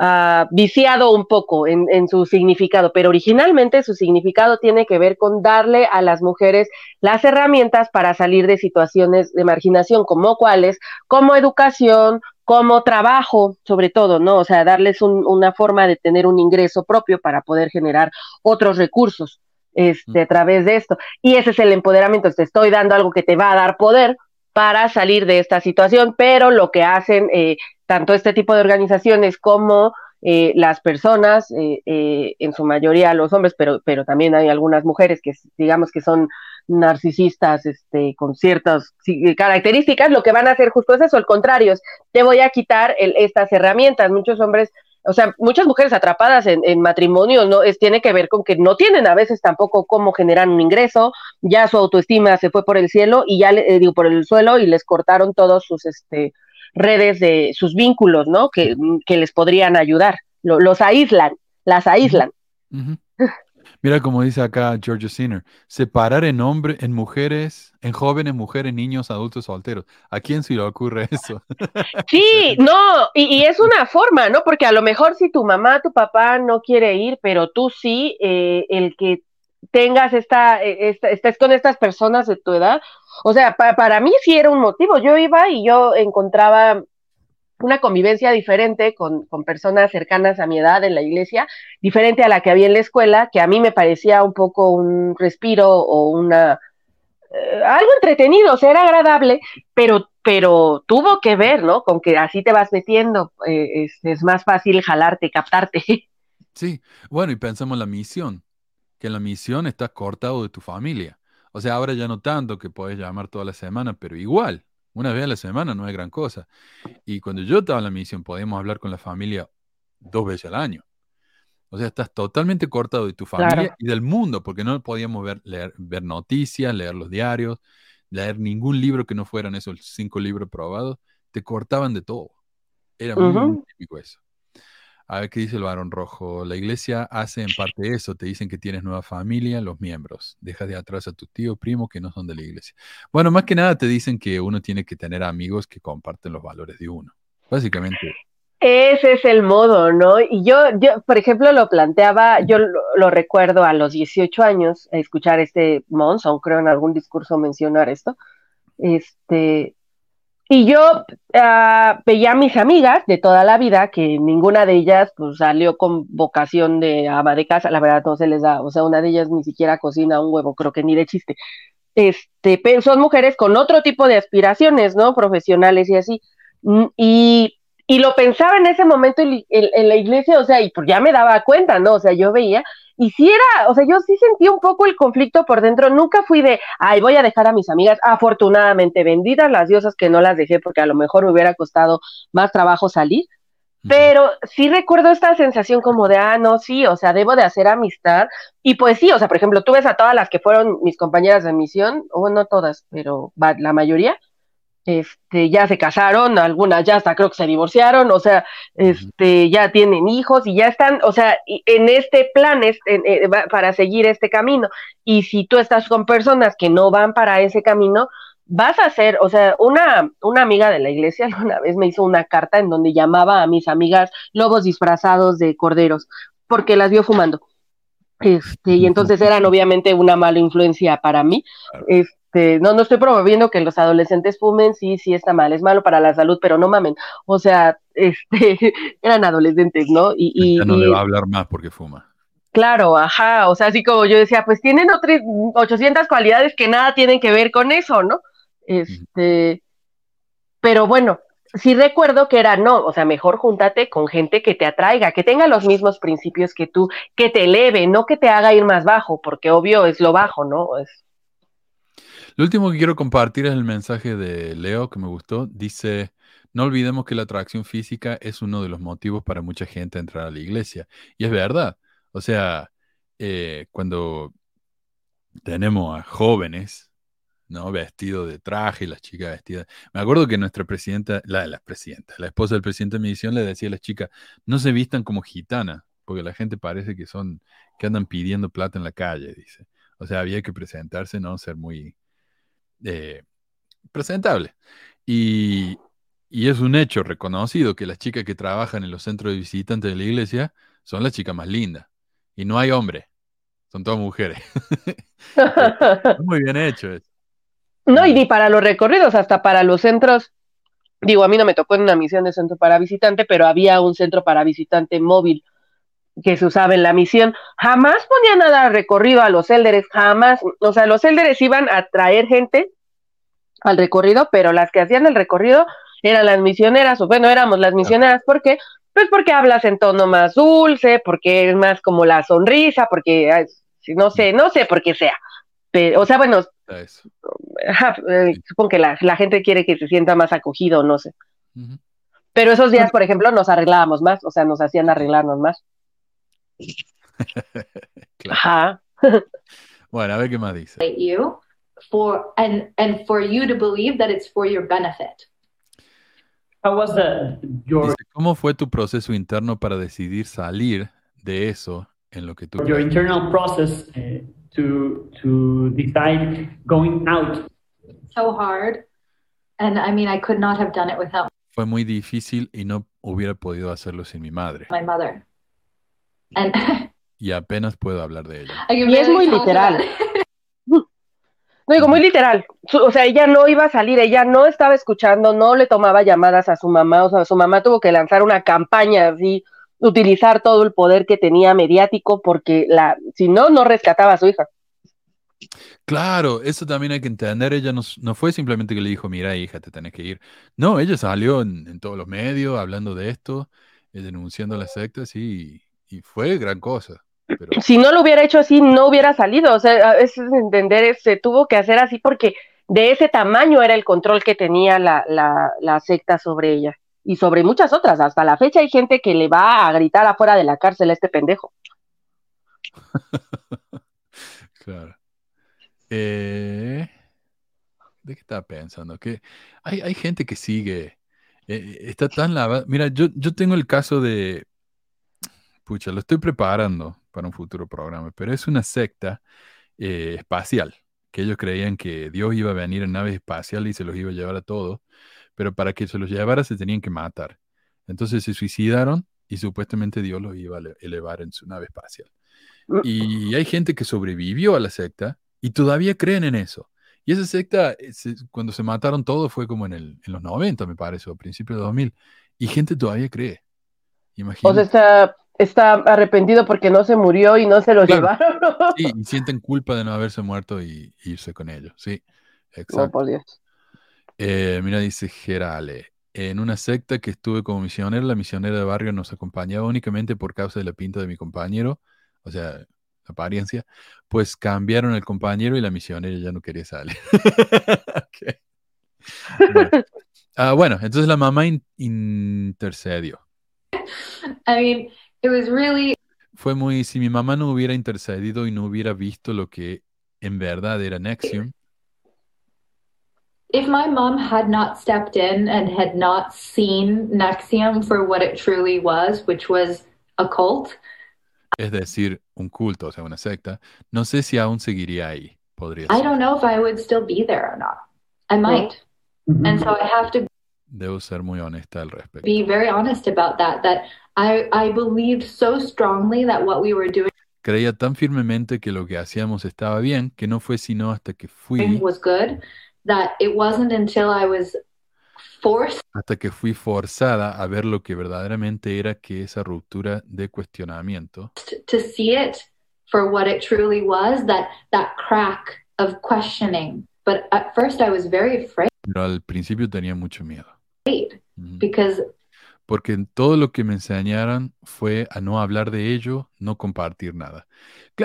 F: ah, viciado un poco en, su significado, pero originalmente su significado tiene que ver con darle a las mujeres las herramientas para salir de situaciones de marginación, como cuáles, como educación, como trabajo, sobre todo, ¿no? O sea, darles un- una forma de tener un ingreso propio para poder generar otros recursos este, a través de esto. Y ese es el empoderamiento, te estoy dando algo que te va a dar poder para salir de esta situación, pero lo que hacen eh, tanto este tipo de organizaciones como eh, las personas, eh, eh, en su mayoría los hombres, pero, pero también hay algunas mujeres que digamos que son narcisistas este, con ciertas sí, características, lo que van a hacer justo es eso, al contrario, es, te voy a quitar el, estas herramientas. Muchos hombres, o sea, muchas mujeres atrapadas en, en matrimonio, no es tiene que ver con que no tienen a veces tampoco cómo generar un ingreso, ya su autoestima se fue por el cielo y ya le, eh, digo por el suelo y les cortaron todos sus este redes de sus vínculos, ¿no? Que, que les podrían ayudar. Lo, los aíslan, las aíslan.
D: Mira como dice acá George Sinner, separar en hombres, en mujeres, en jóvenes, mujeres, niños, adultos, solteros. ¿A quién se le ocurre eso?
F: Sí, no, y, es una forma, ¿no? Porque a lo mejor si tu mamá, tu papá no quiere ir, pero tú sí, eh, el que tengas esta, esta, estés con estas personas de tu edad, o sea, pa, para mí sí era un motivo. Yo iba y yo encontraba una convivencia diferente con, con, personas cercanas a mi edad en la iglesia, diferente a la que había en la escuela, que a mí me parecía un poco un respiro o una eh, algo entretenido, o sea, era agradable, pero, pero tuvo que ver, ¿no? Con que así te vas metiendo, eh, es, es, más fácil jalarte, captarte.
D: Sí, bueno, y pensamos en la misión, que la misión estás cortado de tu familia. O sea, ahora ya no tanto que puedes llamar toda la semana, pero igual, una vez a la semana no es gran cosa. Y cuando yo estaba en la misión, podíamos hablar con la familia dos veces al año. O sea, estás totalmente cortado de tu familia
F: Claro.
D: y del mundo, porque no podíamos ver, leer, ver noticias, leer los diarios, leer ningún libro que no fueran esos cinco libros probados. Te cortaban de todo. Era muy, típico eso. A ver qué dice el varón rojo. La iglesia hace en parte eso. Te dicen que tienes nueva familia, los miembros. Dejas de atrás a tus tíos, primos que no son de la iglesia. Bueno, más que nada te dicen que uno tiene que tener amigos que comparten los valores de uno. Básicamente.
F: Ese es el modo, ¿no? Y yo, yo por ejemplo, lo planteaba, yo lo, lo recuerdo a los 18 años, a escuchar este Monson, creo en algún discurso mencionar esto. Este, y yo uh, veía a mis amigas de toda la vida, que ninguna de ellas pues, salió con vocación de ama de casa, la verdad no se les da, o sea, una de ellas ni siquiera cocina un huevo, creo que ni de chiste. Este, son mujeres con otro tipo de aspiraciones, ¿no? Profesionales y así. Mm, Y, y lo pensaba en ese momento en, en, en, la iglesia, o sea, y pues ya me daba cuenta, ¿no? O sea, yo veía, y sí era, o sea, yo sí sentí un poco el conflicto por dentro, nunca fui de, ay, voy a dejar a mis amigas, afortunadamente, benditas las diosas que no las dejé, porque a lo mejor me hubiera costado más trabajo salir, pero sí recuerdo esta sensación como de, ah, no, sí, o sea, debo de hacer amistad, y pues sí, o sea, por ejemplo, tú ves a todas las que fueron mis compañeras de misión, o no todas, pero la mayoría, este, ya se casaron, algunas ya hasta creo que se divorciaron, o sea, este, ya tienen hijos y ya están, o sea, en este plan este, eh, para seguir este camino. Y si tú estás con personas que no van para ese camino, vas a hacer, o sea, una, una amiga de la iglesia una vez me hizo una carta en donde llamaba a mis amigas lobos disfrazados de corderos, porque las vio fumando. Este, y entonces eran obviamente una mala influencia para mí. Este, este, no, no estoy promoviendo que los adolescentes fumen, sí, sí está mal, es malo para la salud, pero no mamen, o sea, este, eran adolescentes, ¿no? Y, y,
D: Ya no
F: y-
D: le va a hablar más porque fuma.
F: Claro, ajá, o sea, así como yo decía, pues tienen otras 800 cualidades que nada tienen que ver con eso, ¿no? Este, pero bueno, sí recuerdo que era, no, o sea, mejor júntate con gente que te atraiga, que tenga los mismos principios que tú, que te eleve, no que te haga ir más bajo, porque obvio es lo bajo, ¿no? Es,
D: Lo último que quiero compartir es el mensaje de Leo que me gustó. Dice, no olvidemos que la atracción física es uno de los motivos para mucha gente entrar a la iglesia. Y es verdad. O sea, eh, cuando tenemos a jóvenes, ¿no? Vestidos de traje las chicas vestidas. Me acuerdo que nuestra presidenta, la de las presidentas, la esposa del presidente de mi le decía a las chicas, no se vistan como gitanas, porque la gente parece que son, que andan pidiendo plata en la calle, dice. O sea, había que presentarse, ¿no? Ser muy eh, presentable. Y, y es un hecho reconocido que las chicas que trabajan en los centros de visitantes de la iglesia son las chicas más lindas. Y no hay hombres, son todas mujeres. Muy bien hecho eso.
F: No, y ni para los recorridos, hasta para los centros. Digo, a mí no me tocó en una misión de centro para visitante, pero había un centro para visitante móvil que se usaba en la misión. Jamás ponían a dar recorrido a los élderes, jamás. O sea, los élderes iban a traer gente al recorrido, pero las que hacían el recorrido eran las misioneras, o bueno, éramos las misioneras, ¿por qué? Pues porque hablas en tono más dulce, porque es más como la sonrisa, porque, ay, no sé, no sé por qué sea. Pero, o sea, bueno,
D: Eso.
F: Eh, supongo que la, la gente quiere que se sienta más acogido, no sé. Pero esos días, por ejemplo, nos arreglábamos más, o sea, nos hacían arreglarnos más.
D: Claro.
F: Ajá.
D: Bueno, a ver qué más dice.
H: you for and and for you to believe that it's for your benefit.
I: How was the your
D: Dice, ¿cómo fue tu proceso interno para decidir salir de eso en lo que tú
I: your internal process uh, to to decide going out?
H: So hard. And I mean, I could not have done it without
D: Fue muy difícil y no hubiera podido hacerlo sin mi madre.
H: my mother. And
D: Y apenas puedo hablar de ella.
H: I can
F: Y es muy
H: talk
F: literal.
H: about it.
F: No digo, muy literal. O sea, ella no iba a salir, ella no estaba escuchando, no le tomaba llamadas a su mamá, o sea, su mamá tuvo que lanzar una campaña así, utilizar todo el poder que tenía mediático, porque la, si no, no rescataba a su hija.
D: Claro, eso también hay que entender. Ella no, no fue simplemente que le dijo, mira, hija, te tenés que ir. No, ella salió en, en todos los medios hablando de esto, eh, denunciando las sectas y, y fue gran cosa. Pero
F: si no lo hubiera hecho así, no hubiera salido. O sea, es entender, se tuvo que hacer así porque de ese tamaño era el control que tenía la, la, la secta sobre ella y sobre muchas otras. Hasta la fecha hay gente que le va a gritar afuera de la cárcel a este pendejo.
D: Claro. Eh, ¿de qué estaba pensando? Que hay, hay gente que sigue, eh, está tan lavada. Mira, yo, yo tengo el caso de, pucha, lo estoy preparando para un futuro programa, pero es una secta eh, espacial, que ellos creían que Dios iba a venir en naves espaciales y se los iba a llevar a todos, pero para que se los llevara se tenían que matar. Entonces se suicidaron y supuestamente Dios los iba a ele- elevar en su nave espacial. Y hay gente que sobrevivió a la secta y todavía creen en eso. Y esa secta, eh, cuando se mataron todos, fue como en, el, en los 90, me parece, o principios de 2000. Y gente todavía cree.
F: O sea,
D: Imagínate.
F: está, está arrepentido porque no se murió y no se lo
D: Claro.
F: llevaron.
D: Sí, y sienten culpa de no haberse muerto y irse con ellos. Sí, exacto.
F: por Dios.
D: Eh, mira, dice Gerale. En una secta que estuve como misionero, la misionera de barrio nos acompañaba únicamente por causa de la pinta de mi compañero, o sea, la apariencia, pues cambiaron el compañero y la misionera ya no quería salir. Ok. Bueno. Ah, bueno, entonces la mamá in- intercedió.
H: I mean, it was really
D: Fue muy, si mi mamá no hubiera intercedido y no hubiera visto lo que en verdad era Nexium,
H: if my mom had not stepped in and had not seen Nexium for what it truly was, which was a cult,
D: es decir, un culto, o sea, una secta, no sé si aún seguiría ahí. Podría
H: I
D: ser.
H: don't know if I would still be there or not. I might. And so I have to
D: Debo ser muy honesta al respecto.
H: be very honest about that that I I believed so strongly that what we were doing
D: creía tan firmemente que lo que hacíamos estaba bien que no fue sino hasta que fui,
H: was good that it wasn't until I was forced
D: hasta que fui forzada a ver lo que verdaderamente era que esa ruptura de cuestionamiento.
H: to see it for what it truly was that that crack of questioning. But at first I was very afraid.
D: Pero al principio tenía mucho miedo.
H: Because
D: Porque en todo lo que me enseñaron fue a no hablar de ello, no compartir nada.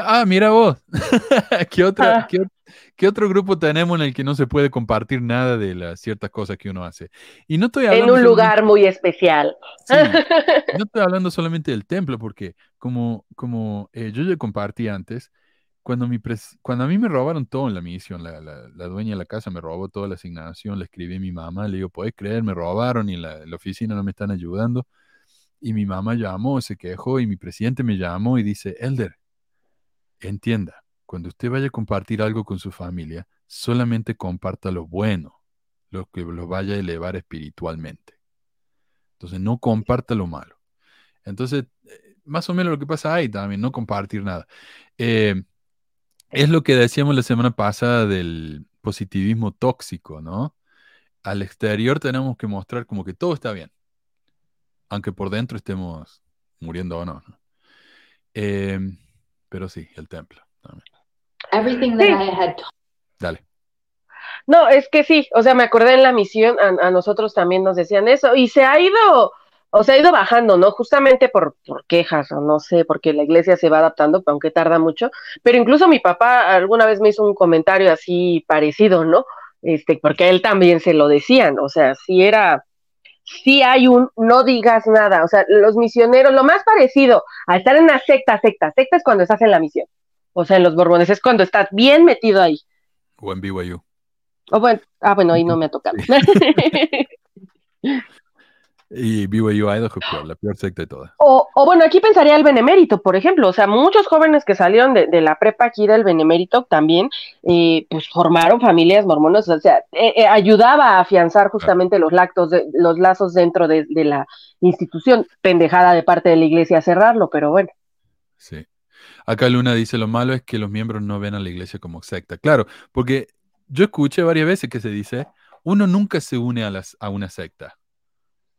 D: Ah, mira vos. ¿Qué, otra,
F: Ah.
D: qué, ot- qué otro grupo tenemos en el que no se puede compartir nada de las ciertas cosas que uno hace? Y no estoy
F: En un
D: solamente-
F: lugar muy especial.
D: Sí, no estoy hablando solamente del templo, porque como, como eh, yo ya compartí antes, cuando, a mí me robaron todo en la misión, la, dueña de la casa me robó toda la asignación, le escribí a mi mamá, le digo, ¿puedes creer? Me robaron y la, en la oficina no me están ayudando. Y mi mamá llamó, se quejó y mi presidente me llamó y dice, Elder, entienda, cuando usted vaya a compartir algo con su familia, solamente comparta lo bueno, lo que lo vaya a elevar espiritualmente. Entonces, no comparta lo malo. Entonces, eh, más o menos lo que pasa ahí también, no compartir nada. Eh, es lo que decíamos la semana pasada del positivismo tóxico, ¿no? Al exterior tenemos que mostrar como que todo está bien, aunque por dentro estemos muriendo o no. ¿no? Eh, pero sí, el templo. también.
H: everything that
F: Sí.
H: I had
D: Dale.
F: No, es que sí, o sea, me acordé en la misión, a, a nosotros también nos decían eso, y se ha ido, o se ha ido bajando, ¿no? Justamente por, por quejas, o no sé, porque la iglesia se va adaptando, aunque tarda mucho, pero incluso mi papá alguna vez me hizo un comentario así parecido, ¿no? Este, porque a él también se lo decían, o sea, si era, si hay un no digas nada, o sea, los misioneros, lo más parecido a estar en una secta, secta, secta es cuando estás en la misión, o sea, en los borbones, es cuando estás bien metido ahí.
D: O en BYU.
F: O bueno, ah, bueno, ahí no me ha tocado.
D: Y BYU Idaho, la peor secta de todas.
F: o, o bueno, aquí pensaría el benemérito, por ejemplo. O sea, muchos jóvenes que salieron de, de la prepa aquí del benemérito también, eh, pues formaron familias mormonas. O sea, eh, eh, ayudaba a afianzar justamente los, lactos de, los lazos dentro de, de la institución. Pendejada de parte de la iglesia cerrarlo, pero bueno.
D: Sí. Acá Luna dice, lo malo es que los miembros no ven a la iglesia como secta. Claro, porque yo escuché varias veces que se dice, uno nunca se une a, las, a una secta.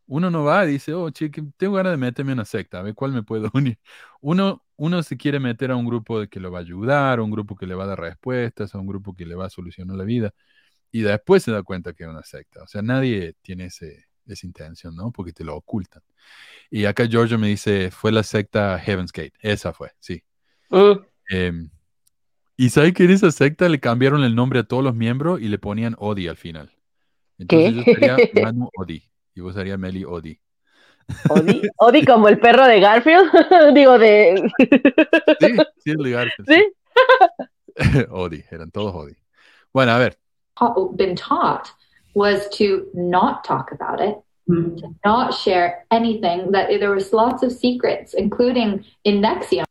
D: Uno no va y dice, oh, che, tengo ganas de meterme a una secta, a ver cuál me puedo unir. Uno, uno se quiere meter a un grupo que lo va a ayudar, a un grupo que le va a dar respuestas, a un grupo que le va a solucionar la vida, y después se da cuenta que es una secta. O sea, nadie tiene ese, esa intención, ¿no? Porque te lo ocultan. Y acá Giorgio me dice, fue la secta Heaven's Gate. Esa fue, sí.
F: Mm.
D: Em, y sabes que en esa secta le cambiaron el nombre a todos los miembros y le ponían Odi al final. Entonces
F: ¿Qué?
D: yo sería Manu Odi y vos Meli Odi.
F: Odi, Odi como el perro de Garfield, digo de...
D: Sí, sí, es legal.
F: ¿Sí?
D: Odi, eran todos Odi. Bueno, a ver,
H: ta- been taught was to not talk about it, to not share anything. That there was lots of secrets, including in Nexium,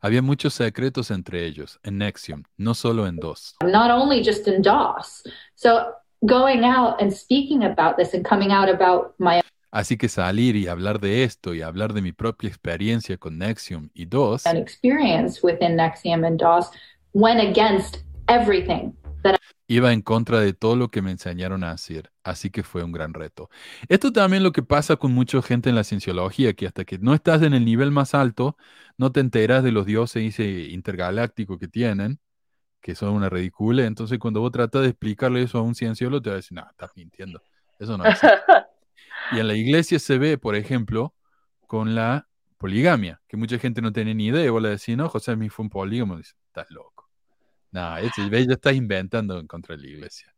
D: había muchos secretos entre ellos, en Nexium, no solo en dos.
H: not only just in DOS. So going out and speaking about this and coming out about my
D: Así que salir y hablar de esto y hablar de mi propia experiencia con Nexium y dos,
H: own experience within Nexium and DOS went against everything that
D: iba en contra de todo lo que me enseñaron a hacer, así que fue un gran reto. Esto también lo que pasa con mucha gente en la cienciología, que hasta que no estás en el nivel más alto, no te enteras de los dioses intergalácticos que tienen, que son una ridícula. Entonces, cuando vos tratas de explicarle eso a un cienciólogo, te va a decir, no, estás mintiendo. Eso no es. Y en la iglesia se ve, por ejemplo, con la poligamia, que mucha gente no tiene ni idea. Y vos le decís, no, José mi fue un polígamo. Dice, estás loco. No, ¿ves? ya estás inventando en contra de la iglesia.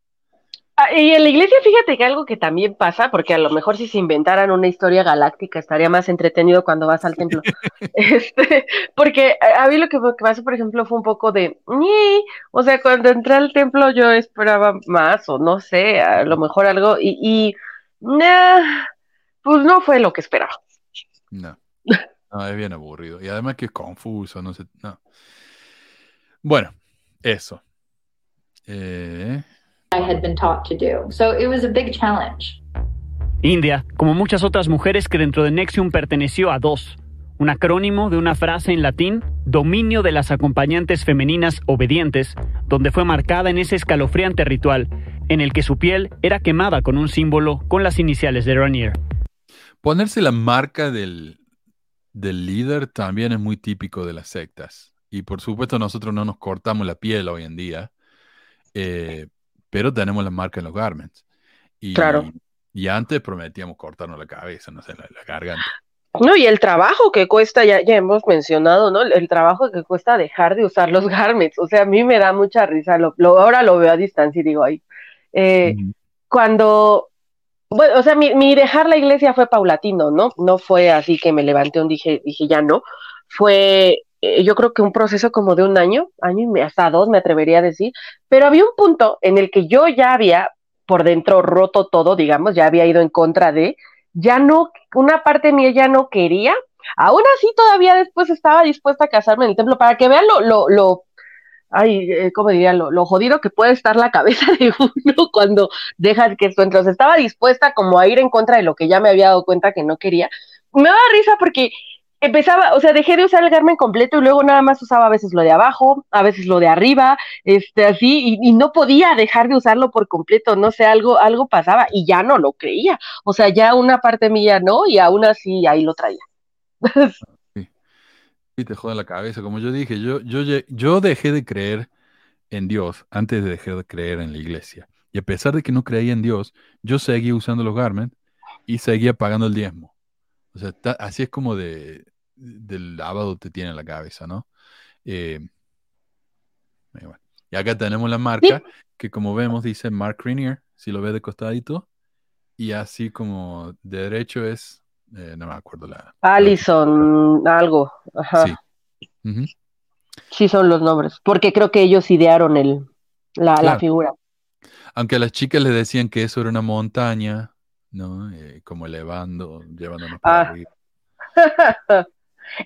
F: Ah, Y en la iglesia, fíjate que algo que también pasa, porque a lo mejor si se inventaran una historia galáctica estaría más entretenido cuando vas al templo. Este, porque a a mí lo que pasó, por ejemplo, fue un poco de, o sea, cuando entré al templo yo esperaba más, o no sé, a lo mejor algo, y, y nah, pues no fue lo que esperaba.
D: No. No, es bien aburrido. Y además que es confuso, no sé. No. Bueno, eso. Eh,
H: had been taught to do. So it was a big challenge.
G: India, como muchas otras mujeres que dentro de Nexium perteneció a DOS, un acrónimo de una frase en latín, dominio de las acompañantes femeninas obedientes, donde fue marcada en ese escalofriante ritual en el que su piel era quemada con un símbolo con las iniciales de Ranier.
D: Ponerse la marca del, del líder también es muy típico de las sectas. Y por supuesto nosotros no nos cortamos la piel hoy en día, eh, pero tenemos la marca en los garments. Y,
F: Claro.
D: Y antes prometíamos cortarnos la cabeza, no sé, la, la garganta.
F: No, y el trabajo que cuesta, ya, ya hemos mencionado, ¿no? El trabajo que cuesta dejar de usar los garments. O sea, a mí me da mucha risa. Lo, lo- ahora lo veo a distancia y digo, ay. Eh, cuando, bueno, o sea, mi, mi dejar la iglesia fue paulatino, ¿no? No fue así que me levanté un dije, dije ya no. Fue, eh, yo creo que un proceso como de un año, año y hasta dos, me atrevería a decir. Pero había un punto en el que yo ya había por dentro roto todo, digamos, ya había ido en contra de, ya no, una parte mía ya no quería. Aún así, todavía después estaba dispuesta a casarme en el templo para que vean lo, lo, lo, ay, eh, ¿cómo diría? Lo, lo jodido que puede estar la cabeza de uno cuando dejas que esto sea, estaba dispuesta como a ir en contra de lo que ya me había dado cuenta que no quería. Me daba risa porque empezaba, o sea, dejé de usar el garmen completo y luego nada más usaba a veces lo de abajo, a veces lo de arriba, este, así, y, no podía dejar de usarlo por completo, no sé, algo, algo pasaba y ya no lo creía. O sea, ya una parte mía no, y aún así ahí lo traía.
D: Y te joden la cabeza. Como yo dije, yo, yo, yo dejé de creer en Dios antes de dejar de creer en la iglesia. Y a pesar de que no creía en Dios, yo seguía usando los garments y seguía pagando el diezmo. O sea, así es como de, del lavado te tiene en la cabeza, ¿no? Eh, y bueno. Y acá tenemos la marca, que como vemos dice Mark Rainier, si lo ves de costadito. Y así como de derecho es, eh, no me acuerdo la...
F: Allison, algo, ajá.
D: Sí.
F: Sí son los nombres, porque creo que ellos idearon el, la, la figura.
D: Aunque a las chicas les decían que eso era una montaña, ¿no? Eh, como elevando, llevándonos para
F: Ah.
D: arriba.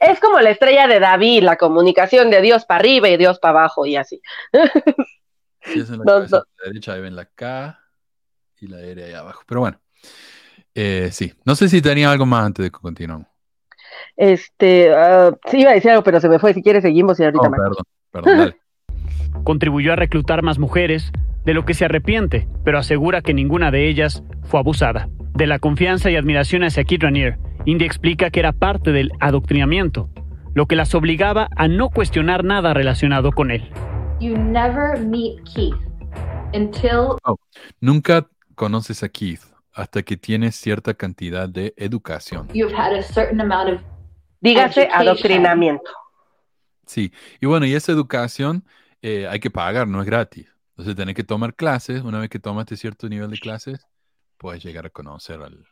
F: Es como la estrella de David, la comunicación de Dios para arriba y Dios para abajo y así.
D: Si es en la
F: No, no.
D: la derecha, ahí ven la K y la R ahí abajo. Pero bueno, eh, sí. No sé si tenía algo más antes de que continuemos.
F: Este, ah, sí iba a decir algo, pero se me fue. Si quieres seguimos y ahorita
D: Oh,
F: me-
D: perdón, perdón, dale.
G: Contribuyó a reclutar más mujeres, de lo que se arrepiente, pero asegura que ninguna de ellas fue abusada. De la confianza y admiración hacia Kid Raniere, Indy explica que era parte del adoctrinamiento, lo que las obligaba a no cuestionar nada relacionado con él.
H: You never meet Keith until
D: Nunca conoces a Keith hasta que tienes cierta cantidad de educación.
H: you've had a certain amount of
F: Dígase
H: Education.
F: adoctrinamiento.
D: Sí, y bueno, y esa educación eh, hay que pagar, no es gratis. Entonces tenés que tomar clases. Una vez que tomaste cierto nivel de clases, puedes llegar a conocer al,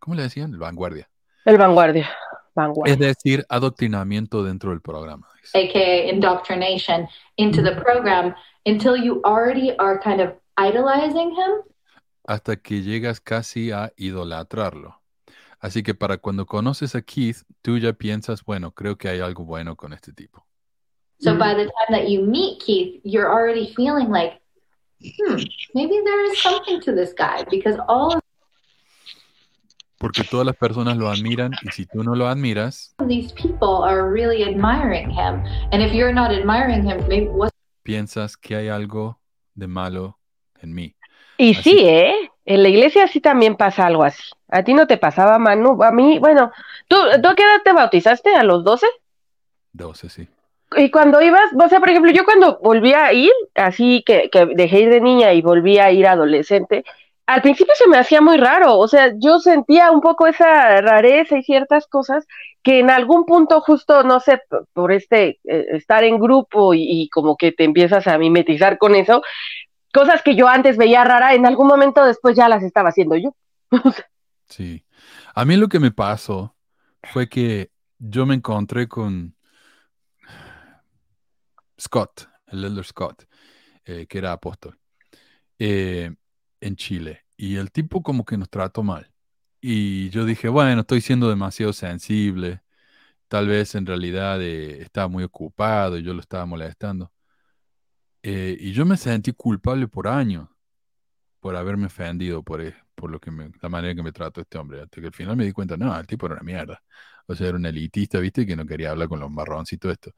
D: ¿cómo le decían? El vanguardia.
F: El vanguardia. Vanguardia.
D: Es decir, adoctrinamiento dentro del programa.
H: aka indoctrination into the program until you already are kind of idolizing him
D: Hasta que llegas casi a idolatrarlo. Así que para cuando conoces a Keith, tú ya piensas, bueno, creo que hay algo bueno con este tipo.
H: so by the time that you meet keith you're already feeling like hmm maybe there is something to this guy because all of
D: Porque todas las personas lo admiran y si tú no lo admiras,
H: these people are really admiring him and if you're not admiring him maybe what
D: piensas que hay algo de malo en mí.
F: Y
D: Así
F: sí, ¿eh? En la iglesia sí también pasa algo así. ¿A ti no te pasaba, Manu? A mí, bueno, ¿tú, ¿tú a qué edad te bautizaste? ¿A los 12?
D: 12, sí.
F: Y cuando ibas, o sea, por ejemplo, yo cuando volví a ir, así que, que dejé ir de niña y volví a ir adolescente, al principio se me hacía muy raro, o sea, yo sentía un poco esa rareza y ciertas cosas que en algún punto justo, no sé, por este, eh, estar en grupo y, y como que te empiezas a mimetizar con eso, cosas que yo antes veía rara, en algún momento después ya las estaba haciendo yo.
D: Sí. A mí lo que me pasó fue que yo me encontré con Scott, el elder Scott, eh, que era apóstol, eh, en Chile. Y el tipo como que nos trató mal. Y yo dije, bueno, estoy siendo demasiado sensible. Tal vez en realidad eh, estaba muy ocupado y yo lo estaba molestando. Eh, y yo me sentí culpable por años por haberme ofendido por, e- por lo que me- la manera que me trató este hombre. Hasta que al final me di cuenta, no, el tipo era una mierda. O sea, era un elitista, ¿viste? Que no quería hablar con los marrones y todo esto.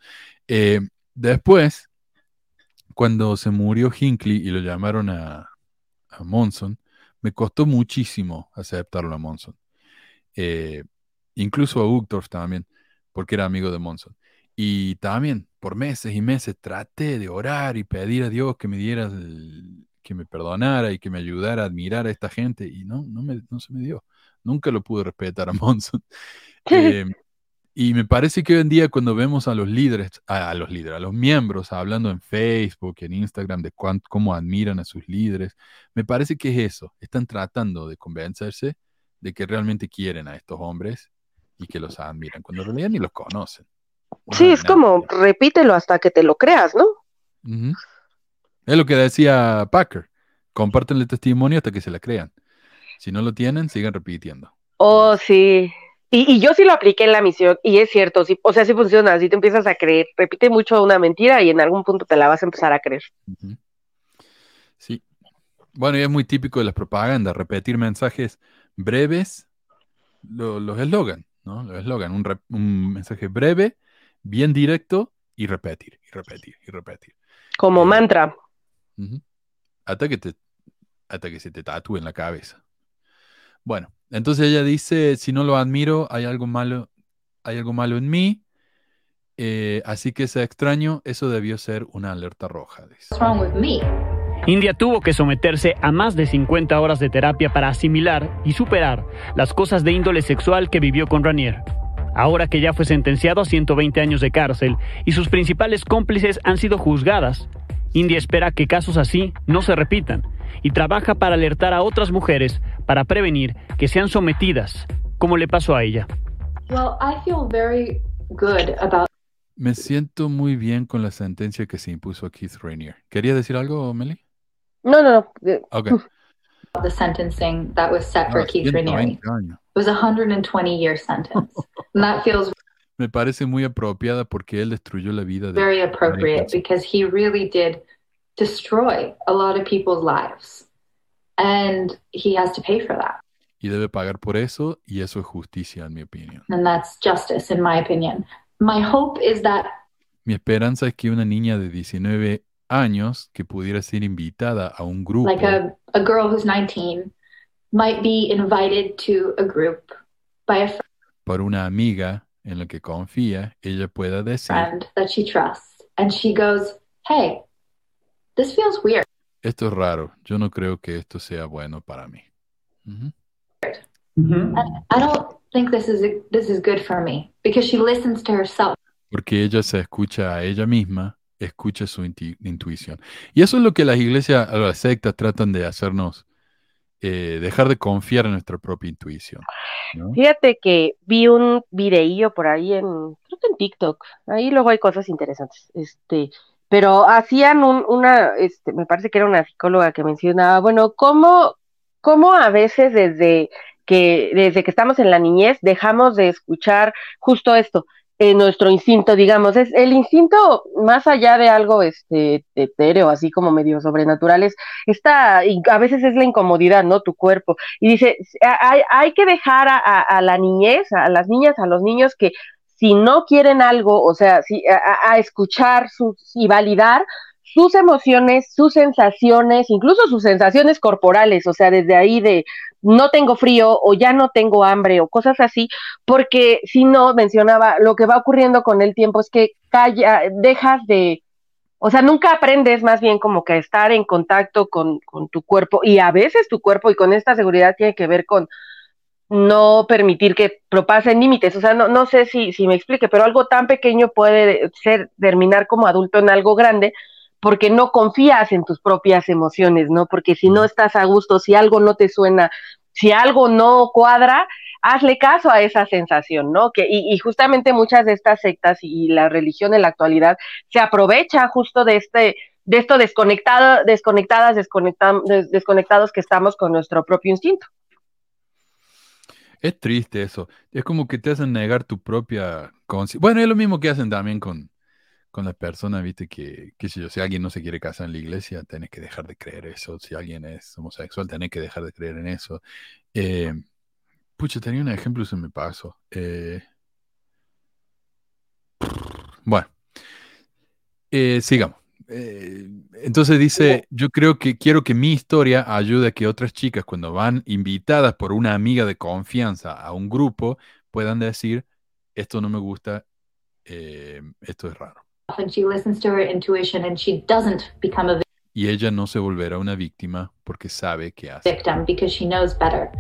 D: Eh, después, cuando se murió Hinckley y lo llamaron a, a Monson, me costó muchísimo aceptarlo a Monson. Eh, incluso a Uchtdorf también, porque era amigo de Monson. Y también, por meses y meses, traté de orar y pedir a Dios que me diera, el- que me perdonara y que me ayudara a admirar a esta gente. Y no, no, me, no se me dio. Nunca lo pude respetar a Monson. Eh, y me parece que hoy en día cuando vemos a los líderes, a, a los líderes, a los miembros hablando en Facebook, en Instagram de cuán- cómo admiran a sus líderes, me parece que es eso. Están tratando de convencerse de que realmente quieren a estos hombres y que los admiran, cuando en realidad ni los conocen. No
F: Sí, es
D: nada.
F: como repítelo hasta que te lo creas, ¿no?
D: Es lo que decía Packer. Comparten el testimonio hasta que se la crean. Si no lo tienen, sigan repitiendo.
F: Oh, sí. Y, y yo sí lo apliqué en la misión, y es cierto, sí, o sea, sí funciona, si te empiezas a creer, repite mucho una mentira y en algún punto te la vas a empezar a creer.
D: Sí. Bueno, y es muy típico de las propagandas, repetir mensajes breves, lo- los eslogan, ¿no? Los eslogan, un, un mensaje breve, bien directo y repetir, y repetir, y repetir.
F: Como
D: Eh,
F: mantra.
D: Hasta que te, hasta que se te tatúe en la cabeza. Bueno, entonces ella dice, si no lo admiro, hay algo malo, hay algo malo en mí, eh, así que ese extraño, eso debió ser una alerta roja. dice.
H: What's wrong with me?
G: India tuvo que someterse a más de 50 horas de terapia para asimilar y superar las cosas de índole sexual que vivió con Ranier. Ahora que ya fue sentenciado a 120 años de cárcel y sus principales cómplices han sido juzgadas, India espera que casos así no se repitan y trabaja para alertar a otras mujeres para prevenir que sean sometidas, como le pasó a ella.
H: Well, I feel very good about
D: Me siento muy bien con la sentencia que se impuso a Keith Rainier. ¿Querías decir algo, Meli?
F: No, no, no. eh,
D: Ok.
H: the sentencing that was set for
D: Ah,
H: Keith Raniere.
D: 120 años.
H: It was a 120 year sentence. and that feels
D: Me parece muy apropiada porque él destruyó la vida de
H: very appropriate because he really did destroy a lot of people's lives. And he has to pay for that.
D: y debe pagar por eso y eso es justicia, en mi opinión.
H: And that's justice, in my opinion. My hope is that
D: Mi esperanza es que una niña de 19 años que pudiera ser invitada a un grupo
H: like a, a girl who's 19 might be invited to a group by a
D: por una amiga en la que confía, ella pueda decir,
H: friend that she trusts. And she goes, Hey, this feels weird.
D: esto es raro, yo no creo que esto sea bueno para mí. Ujú.
H: I don't think this is this is good for me because she listens to herself.
D: Porque ella se escucha a ella misma, escucha su inti- intuición. Y eso es lo que las iglesias, o las sectas tratan de hacernos, eh, dejar de confiar en nuestra propia intuición.
F: Fíjate que vi un videillo por ahí en, creo que en TikTok, ahí luego hay cosas interesantes, este, pero hacían un, una, este, me parece que era una psicóloga que mencionaba, bueno, cómo, cómo a veces desde que, desde que estamos en la niñez dejamos de escuchar justo esto, nuestro instinto, digamos, es el instinto más allá de algo este etéreo, así como medio sobrenaturales, está, y a veces es la incomodidad, ¿no? Tu cuerpo. Y dice, hay, hay que dejar a, la niñez, a las niñas, a los niños que si no quieren algo, o sea, si, a, a escuchar sus, y validar sus emociones, sus sensaciones, incluso sus sensaciones corporales, o sea, desde ahí de no tengo frío o ya no tengo hambre o cosas así, porque si no, mencionaba, lo que va ocurriendo con el tiempo es que calla, dejas de, o sea, nunca aprendes más bien como que estar en contacto con, con tu cuerpo y a veces tu cuerpo y con esta seguridad tiene que ver con no permitir que propasen límites, o sea, no, no sé si, si me explique, pero algo tan pequeño puede ser terminar como adulto en algo grande, porque no confías en tus propias emociones, ¿no? Porque si no estás a gusto, si algo no te suena, si algo no cuadra, hazle caso a esa sensación, ¿no? Que, y, y justamente muchas de estas sectas y, la religión en la actualidad se aprovecha justo de este, de esto desconectado, desconectadas, desconecta, des, desconectados que estamos con nuestro propio instinto.
D: Es triste eso. Es como que te hacen negar tu propia conciencia. Bueno, es lo mismo que hacen también con, con las personas, viste, que, qué sé yo, si alguien no se quiere casar en la iglesia, tenés que dejar de creer eso. Si alguien es homosexual, tenés que dejar de creer en eso. Eh, pucha, tenía un ejemplo y se me pasó. Eh, bueno, eh, sigamos. Entonces dice, yo creo que quiero que mi historia ayude a que otras chicas cuando van invitadas por una amiga de confianza a un grupo puedan decir, esto no me gusta, esto es raro.
H: And she listens to her intuition and she doesn't become a
D: Y ella no se volverá una víctima porque sabe qué hace.
H: victim because she knows better.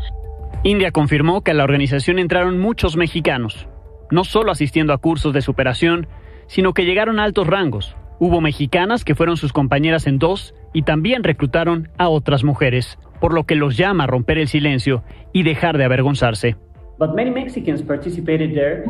G: India confirmó que a la organización entraron muchos mexicanos, no solo asistiendo a cursos de superación, sino que llegaron a altos rangos. Hubo mexicanas que fueron sus compañeras en dos y también reclutaron a otras mujeres, por lo que los llama a romper el silencio y dejar de avergonzarse.
I: But many Mexicans participated there,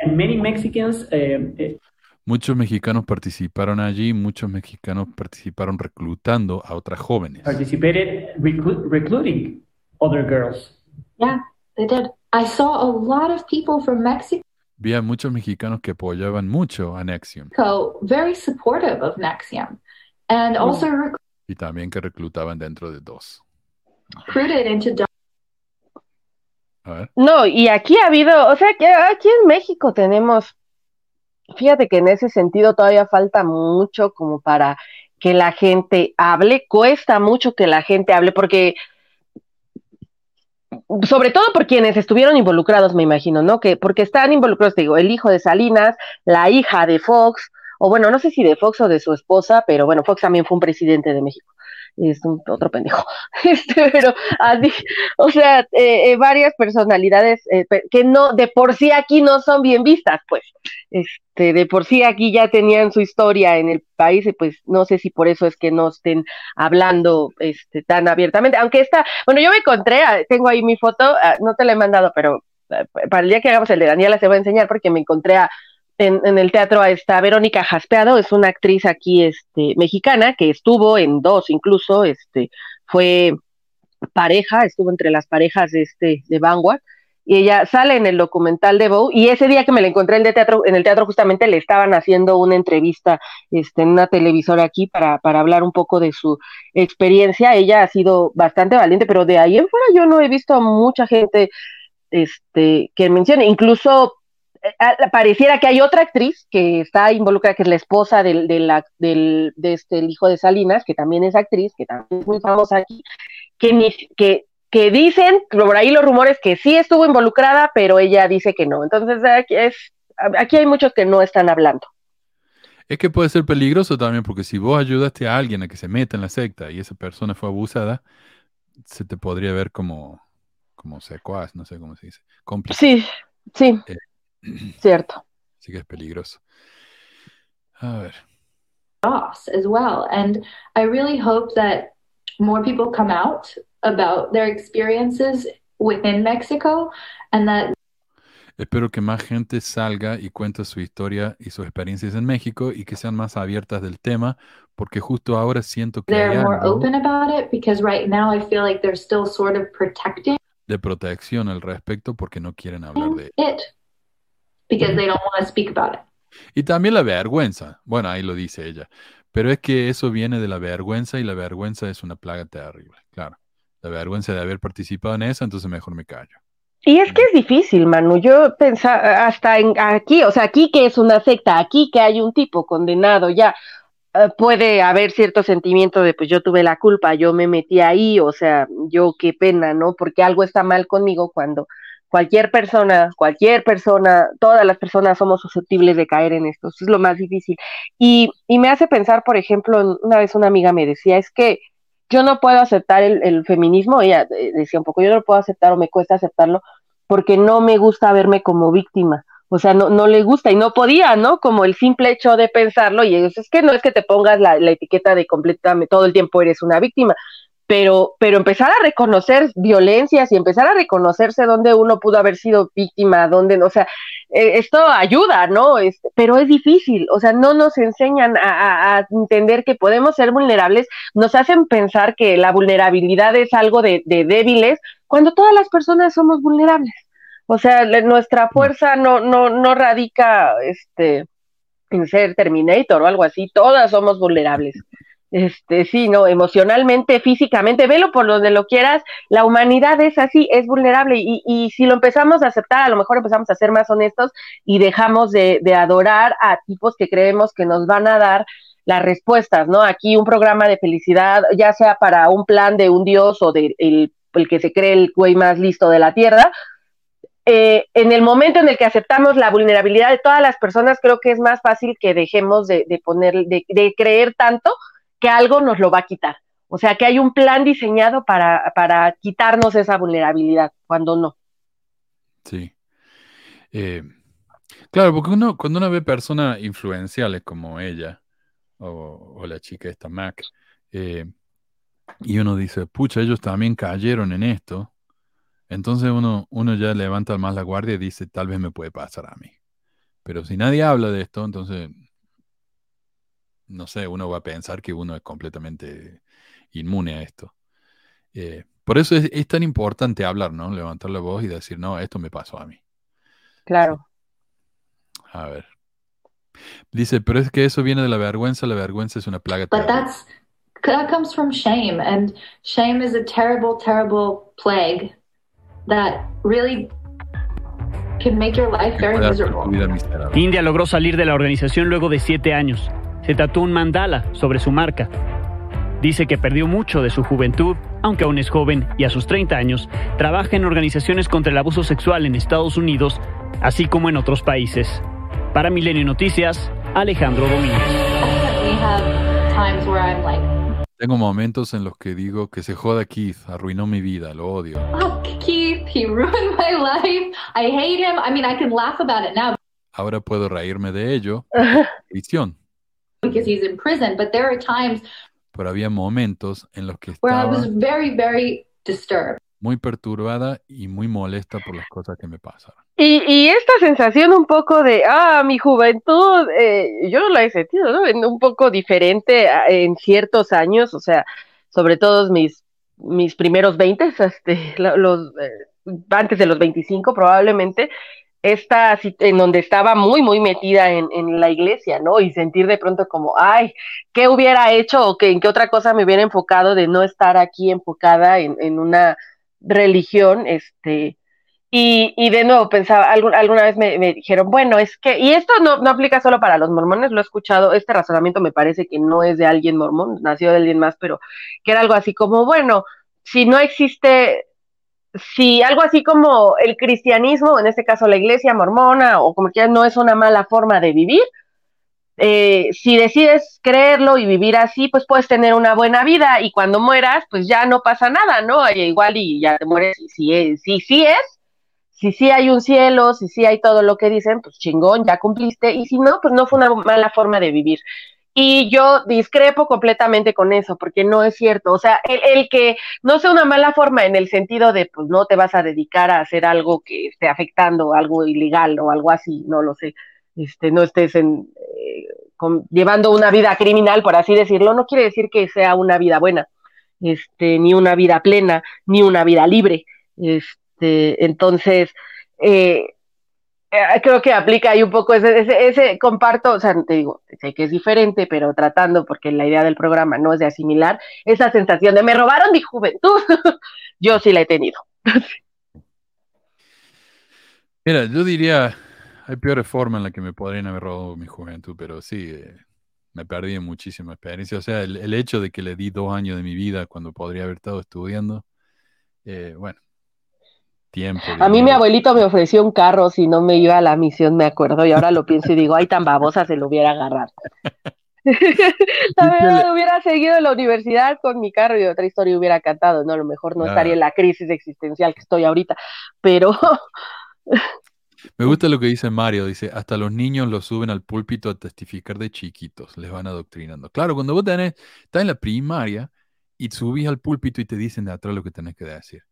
I: and many Mexicans uh,
D: Muchos mexicanos participaron allí, muchos mexicanos participaron reclutando a otras jóvenes.
I: participated reclu- recruiting other girls.
H: Yeah, they did. I saw a lot of people from Mexico
D: Vi a muchos mexicanos que apoyaban mucho a Nexium
H: very supportive of Nexium and also
D: y también que reclutaban dentro de dos.
H: recruited into
D: A ver.
F: No, y aquí ha habido, o sea, que aquí en México tenemos, fíjate que en ese sentido todavía falta mucho como para que la gente hable, cuesta mucho que la gente hable, porque sobre todo por quienes estuvieron involucrados, me imagino, ¿no? Que porque están involucrados, te digo, el hijo de Salinas, la hija de Fox, o bueno, no sé si de Fox o de su esposa, pero bueno, Fox también fue un presidente de México. Es un otro pendejo. Este, pero o sea, eh, eh, varias personalidades eh, que no, de por sí aquí no son bien vistas, pues. Este, de por sí aquí ya tenían su historia en el país, y pues no sé si por eso es que no estén hablando este, tan abiertamente. Aunque esta, bueno, yo me encontré, ah, tengo ahí mi foto, ah, no te la he mandado, pero ah, para el día que hagamos el de Daniela se va a enseñar porque me encontré a, en, el teatro a esta Verónica Jaspeado, es una actriz aquí este, mexicana que estuvo en dos incluso, este, fue pareja, estuvo entre las parejas de, este, de Vanguard, y ella sale en el documental de Bow, y ese día que me la encontré en el teatro, en el teatro justamente le estaban haciendo una entrevista este, en una televisora aquí para, para hablar un poco de su experiencia, ella ha sido bastante valiente, pero de ahí en fuera yo no he visto a mucha gente este, que mencione, incluso pareciera que hay otra actriz que está involucrada, que es la esposa del, del, del- de este, el hijo de Salinas, que también es actriz, que también es muy famosa aquí, que, ni, que, que dicen, por ahí los rumores, que sí estuvo involucrada, pero ella dice que no. Entonces, aquí, es, aquí hay muchos que no están hablando.
D: Es que puede ser peligroso también porque si vos ayudaste a alguien a que se meta en la secta y esa persona fue abusada, se te podría ver como, como secuaz, no sé cómo se dice, cómplice.
F: Sí, sí,
D: Eh,
F: cierto.
D: Así que es peligroso. A ver.
H: as well. And I really hope that more people come out about their experiences within Mexico and that
D: Espero que más gente salga y cuente su historia y sus experiencias en México y que sean más abiertas del tema, porque justo ahora siento que hay
H: they're more
D: algo
H: open about it because right now I feel like they're still sort of protecting
D: de protección al respecto porque no quieren hablar de
H: it because they don't want to speak about it.
D: Y también la vergüenza. Bueno, ahí lo dice ella. Pero es que eso viene de la vergüenza y la vergüenza es una plaga terrible, claro. La vergüenza de haber participado en eso, entonces mejor me callo.
F: Y es que es difícil, Manu. Yo pensaba hasta en aquí, o sea, aquí que es una secta, aquí que hay un tipo condenado ya, eh, puede haber cierto sentimiento de, pues yo tuve la culpa, yo me metí ahí, o sea, yo qué pena, ¿no? Porque algo está mal conmigo cuando cualquier persona, cualquier persona, todas las personas somos susceptibles de caer en esto. Eso es lo más difícil. Y, y me hace pensar, por ejemplo, una vez una amiga me decía, es que yo no puedo aceptar el, el feminismo, ella eh, decía un poco, yo no lo puedo aceptar o me cuesta aceptarlo porque no me gusta verme como víctima. O sea, no, no le gusta y no podía, ¿no? Como el simple hecho de pensarlo y es, es que no es que te pongas la, la etiqueta de completamente todo el tiempo eres una víctima, pero, pero empezar a reconocer violencias y empezar a reconocerse dónde uno pudo haber sido víctima, dónde no, o sea, eh, esto ayuda, ¿no? Es- pero es difícil, o sea, no nos enseñan a, entender que podemos ser vulnerables, nos hacen pensar que la vulnerabilidad es algo de, débiles, cuando todas las personas somos vulnerables. O sea, nuestra fuerza no, no, no radica este, en ser Terminator o algo así, todas somos vulnerables. Este, sí, no, emocionalmente, físicamente, velo por donde lo quieras, la humanidad es así, es vulnerable y, y si lo empezamos a aceptar, a lo mejor empezamos a ser más honestos y dejamos de, adorar a tipos que creemos que nos van a dar las respuestas, ¿no? Aquí un programa de felicidad, ya sea para un plan de un dios o de el, el que se cree el güey más listo de la tierra, eh, en el momento en el que aceptamos la vulnerabilidad de todas las personas, creo que es más fácil que dejemos de, de poner, de, de, creer tanto que algo nos lo va a quitar. O sea, que hay un plan diseñado para, para quitarnos esa vulnerabilidad, cuando no.
D: Sí. Eh, claro, porque uno, cuando uno ve personas influenciales como ella, o, la chica esta Mac, eh, y uno dice, pucha, ellos también cayeron en esto, entonces uno, uno ya levanta más la guardia y dice, tal vez me puede pasar a mí. Pero si nadie habla de esto, entonces, no sé, uno va a pensar que uno es completamente inmune a esto. Eh, por eso es, es, tan importante hablar, ¿no? Levantar la voz y decir, no, esto me pasó a mí.
F: Claro.
D: A ver. Dice, pero es que eso viene de la vergüenza, la vergüenza es una plaga.
H: But that's, that comes from shame, and shame is a terrible, terrible plague that really can make your life very miserable.
G: India logró salir de la organización luego de siete años. Se tatuó un mandala sobre su marca. Dice que perdió mucho de su juventud, aunque aún es joven y a sus 30 años trabaja en organizaciones contra el abuso sexual en Estados Unidos, así como en otros países. Para Milenio Noticias, Alejandro Domínguez.
D: Tengo momentos en los que digo que se joda Keith, arruinó mi vida, lo odio.
H: Oh, Keith, he ruined my life. I hate him. I mean, I can laugh about it now.
D: Ahora puedo reírme de ello. Prisión.
H: Because he's in prison, but there are times
D: Pero había momentos en los que
H: where I
D: estaba
H: was very, very disturbed.
D: muy perturbada y muy molesta por las cosas que me pasaron.
F: Y, y esta sensación un poco de, ah, mi juventud, eh, yo la he sentido, ¿no? En un poco diferente a- en ciertos años, o sea, sobre todo mis, mis primeros 20, este, lo- los, eh, antes de los 25 probablemente, esta, en donde estaba muy, muy metida en, en la iglesia, ¿no? Y sentir de pronto como, ay, ¿qué hubiera hecho o que, en qué otra cosa me hubiera enfocado de no estar aquí enfocada en, en una religión, este, y, y de nuevo pensaba, algún- alguna vez me, me dijeron, bueno, es que, y esto no, no aplica solo para los mormones, lo he escuchado, este razonamiento me parece que no es de alguien mormón, nació de alguien más, pero que era algo así como, bueno, si no existe, si algo así como el cristianismo, en este caso la iglesia mormona, o como quieras, no es una mala forma de vivir, eh, si decides creerlo y vivir así, pues puedes tener una buena vida y cuando mueras, pues ya no pasa nada, ¿no? Igual y ya te mueres y si es, si sí es, si sí hay un cielo, si sí hay todo lo que dicen, pues chingón, ya cumpliste, y si no, pues no fue una mala forma de vivir. Y yo discrepo completamente con eso, porque no es cierto. O sea, el, el que no sea una mala forma en el sentido de, pues no te vas a dedicar a hacer algo que esté afectando algo ilegal o algo así, no lo sé. Este, no estés en, eh, llevando una vida criminal, por así decirlo, no quiere decir que sea una vida buena, este, ni una vida plena, ni una vida libre. Este, entonces, eh, eh, creo que aplica ahí un poco ese, ese, ese comparto, o sea, te digo, sé que es diferente, pero tratando, porque la idea del programa no es de asimilar, esa sensación de me robaron mi juventud, yo sí la he tenido.
D: Mira, yo diría, hay peores formas en las que me podrían haber robado mi juventud, pero sí, eh, me perdí en muchísima experiencia. O sea, el, el hecho de que le di dos años de mi vida cuando podría haber estado estudiando, eh, bueno, tiempo.
F: A mí mi abuelito me ofreció un carro si no me iba a la misión, me acuerdo, y ahora lo pienso y digo, ay, tan babosa se lo hubiera agarrado. la verdad, hubiera seguido en la universidad con mi carro y otra historia hubiera cantado, ¿no? A lo mejor no estaría en la crisis existencial que estoy ahorita, pero
D: Me gusta lo que dice Mario, dice, hasta los niños los suben al púlpito a testificar de chiquitos, les van adoctrinando. Claro, cuando vos tenés, estás en la primaria y subís al púlpito y te dicen de atrás lo que tenés que decir.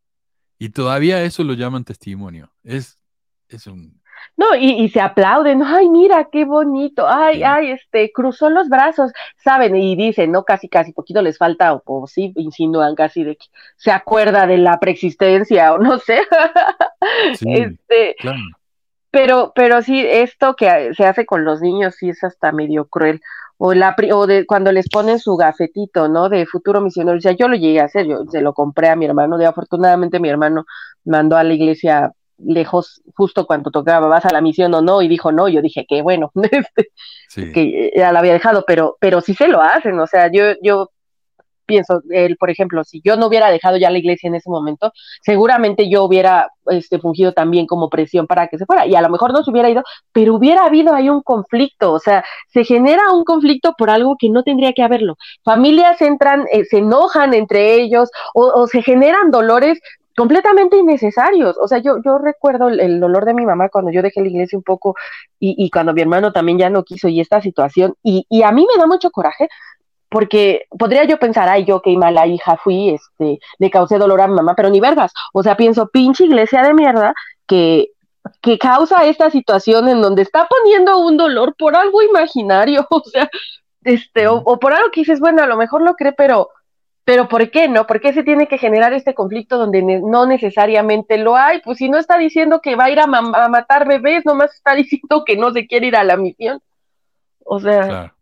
D: Y todavía eso lo llaman testimonio. Es, es un...
F: No, y, y se aplauden, ay, mira, qué bonito, ay, ay, este, cruzó los brazos, ¿saben? Y dicen, ¿no? Casi, casi, poquito les falta, o, o sí, insinúan casi de que se acuerda de la preexistencia, o no sé.
D: Sí,
F: Este,
D: claro.
F: pero, pero sí, esto que se hace con los niños sí es hasta medio cruel. O, la, o de cuando les ponen su gafetito, ¿no? De futuro misionero. O sea, yo lo llegué a hacer, yo se lo compré a mi hermano. De afortunadamente mi hermano mandó a la iglesia lejos justo cuando tocaba, ¿vas a la misión o no? Y dijo no, yo dije que bueno, este,
D: Sí.
F: que ya la había dejado, pero, pero sí se lo hacen, o sea, yo, yo pienso, él, por ejemplo, si yo no hubiera dejado ya la iglesia en ese momento, seguramente yo hubiera este, fungido también como presión para que se fuera, y a lo mejor no se hubiera ido, pero hubiera habido ahí un conflicto, o sea, se genera un conflicto por algo que no tendría que haberlo. Familias entran, eh, se enojan entre ellos, o, o se generan dolores completamente innecesarios. O sea, yo, yo recuerdo el, el dolor de mi mamá cuando yo dejé la iglesia un poco y, y cuando mi hermano también ya no quiso y esta situación, y, y a mí me da mucho coraje porque podría yo pensar, ay, yo qué mala hija fui, este, le causé dolor a mi mamá, pero ni vergas. O sea, pienso, pinche iglesia de mierda que, que causa esta situación en donde está poniendo un dolor por algo imaginario, o sea, este, o, o por algo que dices, bueno, a lo mejor lo cree, pero, pero ¿por qué no? ¿Por qué se tiene que generar este conflicto donde ne- no necesariamente lo hay? Pues si no está diciendo que va a ir a, ma- a matar bebés, nomás está diciendo que no se quiere ir a la misión. O sea,
D: Claro.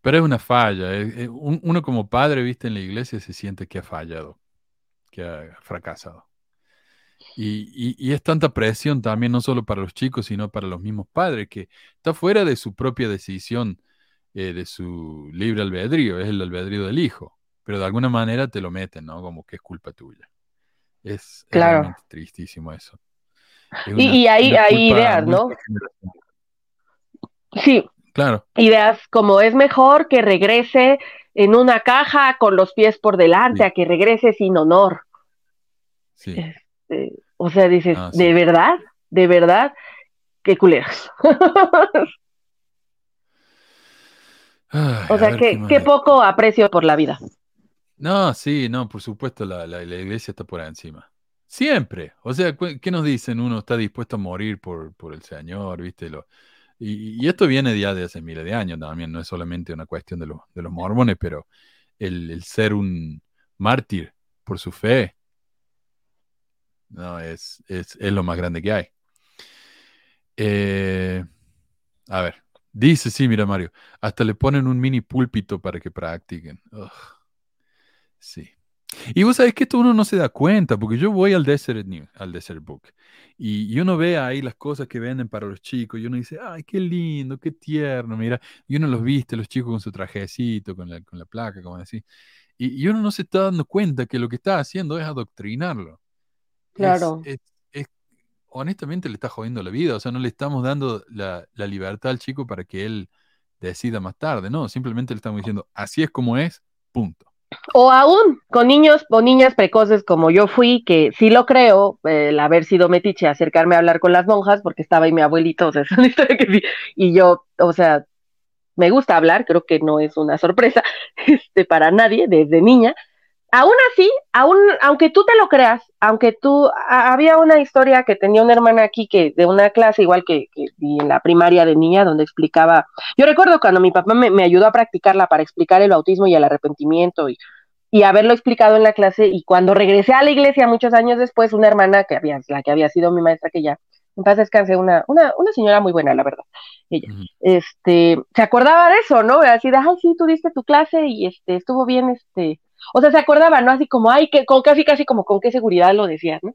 D: Pero es una falla. eh, eh, un- uno como padre, viste, en la iglesia se siente que ha fallado, que ha fracasado. Y, y- y es tanta presión también, no solo para los chicos, sino para los mismos padres, que está fuera de su propia decisión, eh, de su libre albedrío, es el albedrío del hijo. Pero de alguna manera te lo meten, ¿no? Como que es culpa tuya. Es,
F: Claro.
D: tristísimo eso. Es
F: Y-
D: una-
F: y hay-
D: una
F: hay ideas, ¿no? sí,
D: Claro.
F: ideas como es mejor que regrese en una caja con los pies por delante
D: Sí.
F: a que regrese sin honor.
D: Sí.
F: Eh, o sea, dices,
D: Ah, sí.
F: ¿de verdad? ¿De verdad? Qué culeros.
D: Ay,
F: o sea, qué, poco aprecio por la vida.
D: No, sí, no, por supuesto, la, la- la iglesia está por encima. Siempre. O sea, ¿qué nos dicen? Uno está dispuesto a morir por, por el Señor, ¿viste? Lo, y, esto viene ya de hace miles de años también, no es solamente una cuestión de, los de los mormones, pero el, el ser un mártir por su fe, no, es, es, es lo más grande que hay. Eh, a ver, dice, sí, mira Mario, hasta le ponen un mini púlpito para que practiquen. Sí. Y vos sabés que esto uno no se da cuenta, porque yo voy al Desert News, al Desert Book, y, y uno ve ahí las cosas que venden para los chicos, y uno dice, ay, qué lindo, qué tierno, mira, y uno los viste, los chicos con su trajecito, con la, con la placa, como así, y, y uno no se está dando cuenta que lo que está haciendo es adoctrinarlo. Es-
F: Claro.
D: es- es- honestamente le está jodiendo la vida, o sea, no le estamos dando la, la libertad al chico para que él decida más tarde, no, simplemente le estamos diciendo, así es como es, punto.
F: O aún con niños o niñas precoces como yo fui, que sí lo creo, el haber sido metiche, acercarme a hablar con las monjas, porque estaba ahí mi abuelito, o sea, es una historia que sí, y yo, o sea, me gusta hablar, creo que no es una sorpresa este, para nadie desde niña. Aún así, aún, aunque tú te lo creas, aunque tú, a- había una historia que tenía una hermana aquí que de una clase igual que, en la primaria de niña, donde explicaba, yo recuerdo cuando mi papá me, me ayudó a practicarla para explicar el bautismo y el arrepentimiento y, y haberlo explicado en la clase, y cuando regresé a la iglesia muchos años después, una hermana que había, la que había sido mi maestra, que ya, en paz descanse, una, una, una señora muy buena, la verdad, ella, este, se acordaba de eso, ¿no? Así de, ay, sí, tú diste tu clase y este, estuvo bien, este, o sea, se acordaba, ¿no? Así como, ay, que, con casi, casi como con qué seguridad lo decías, ¿no?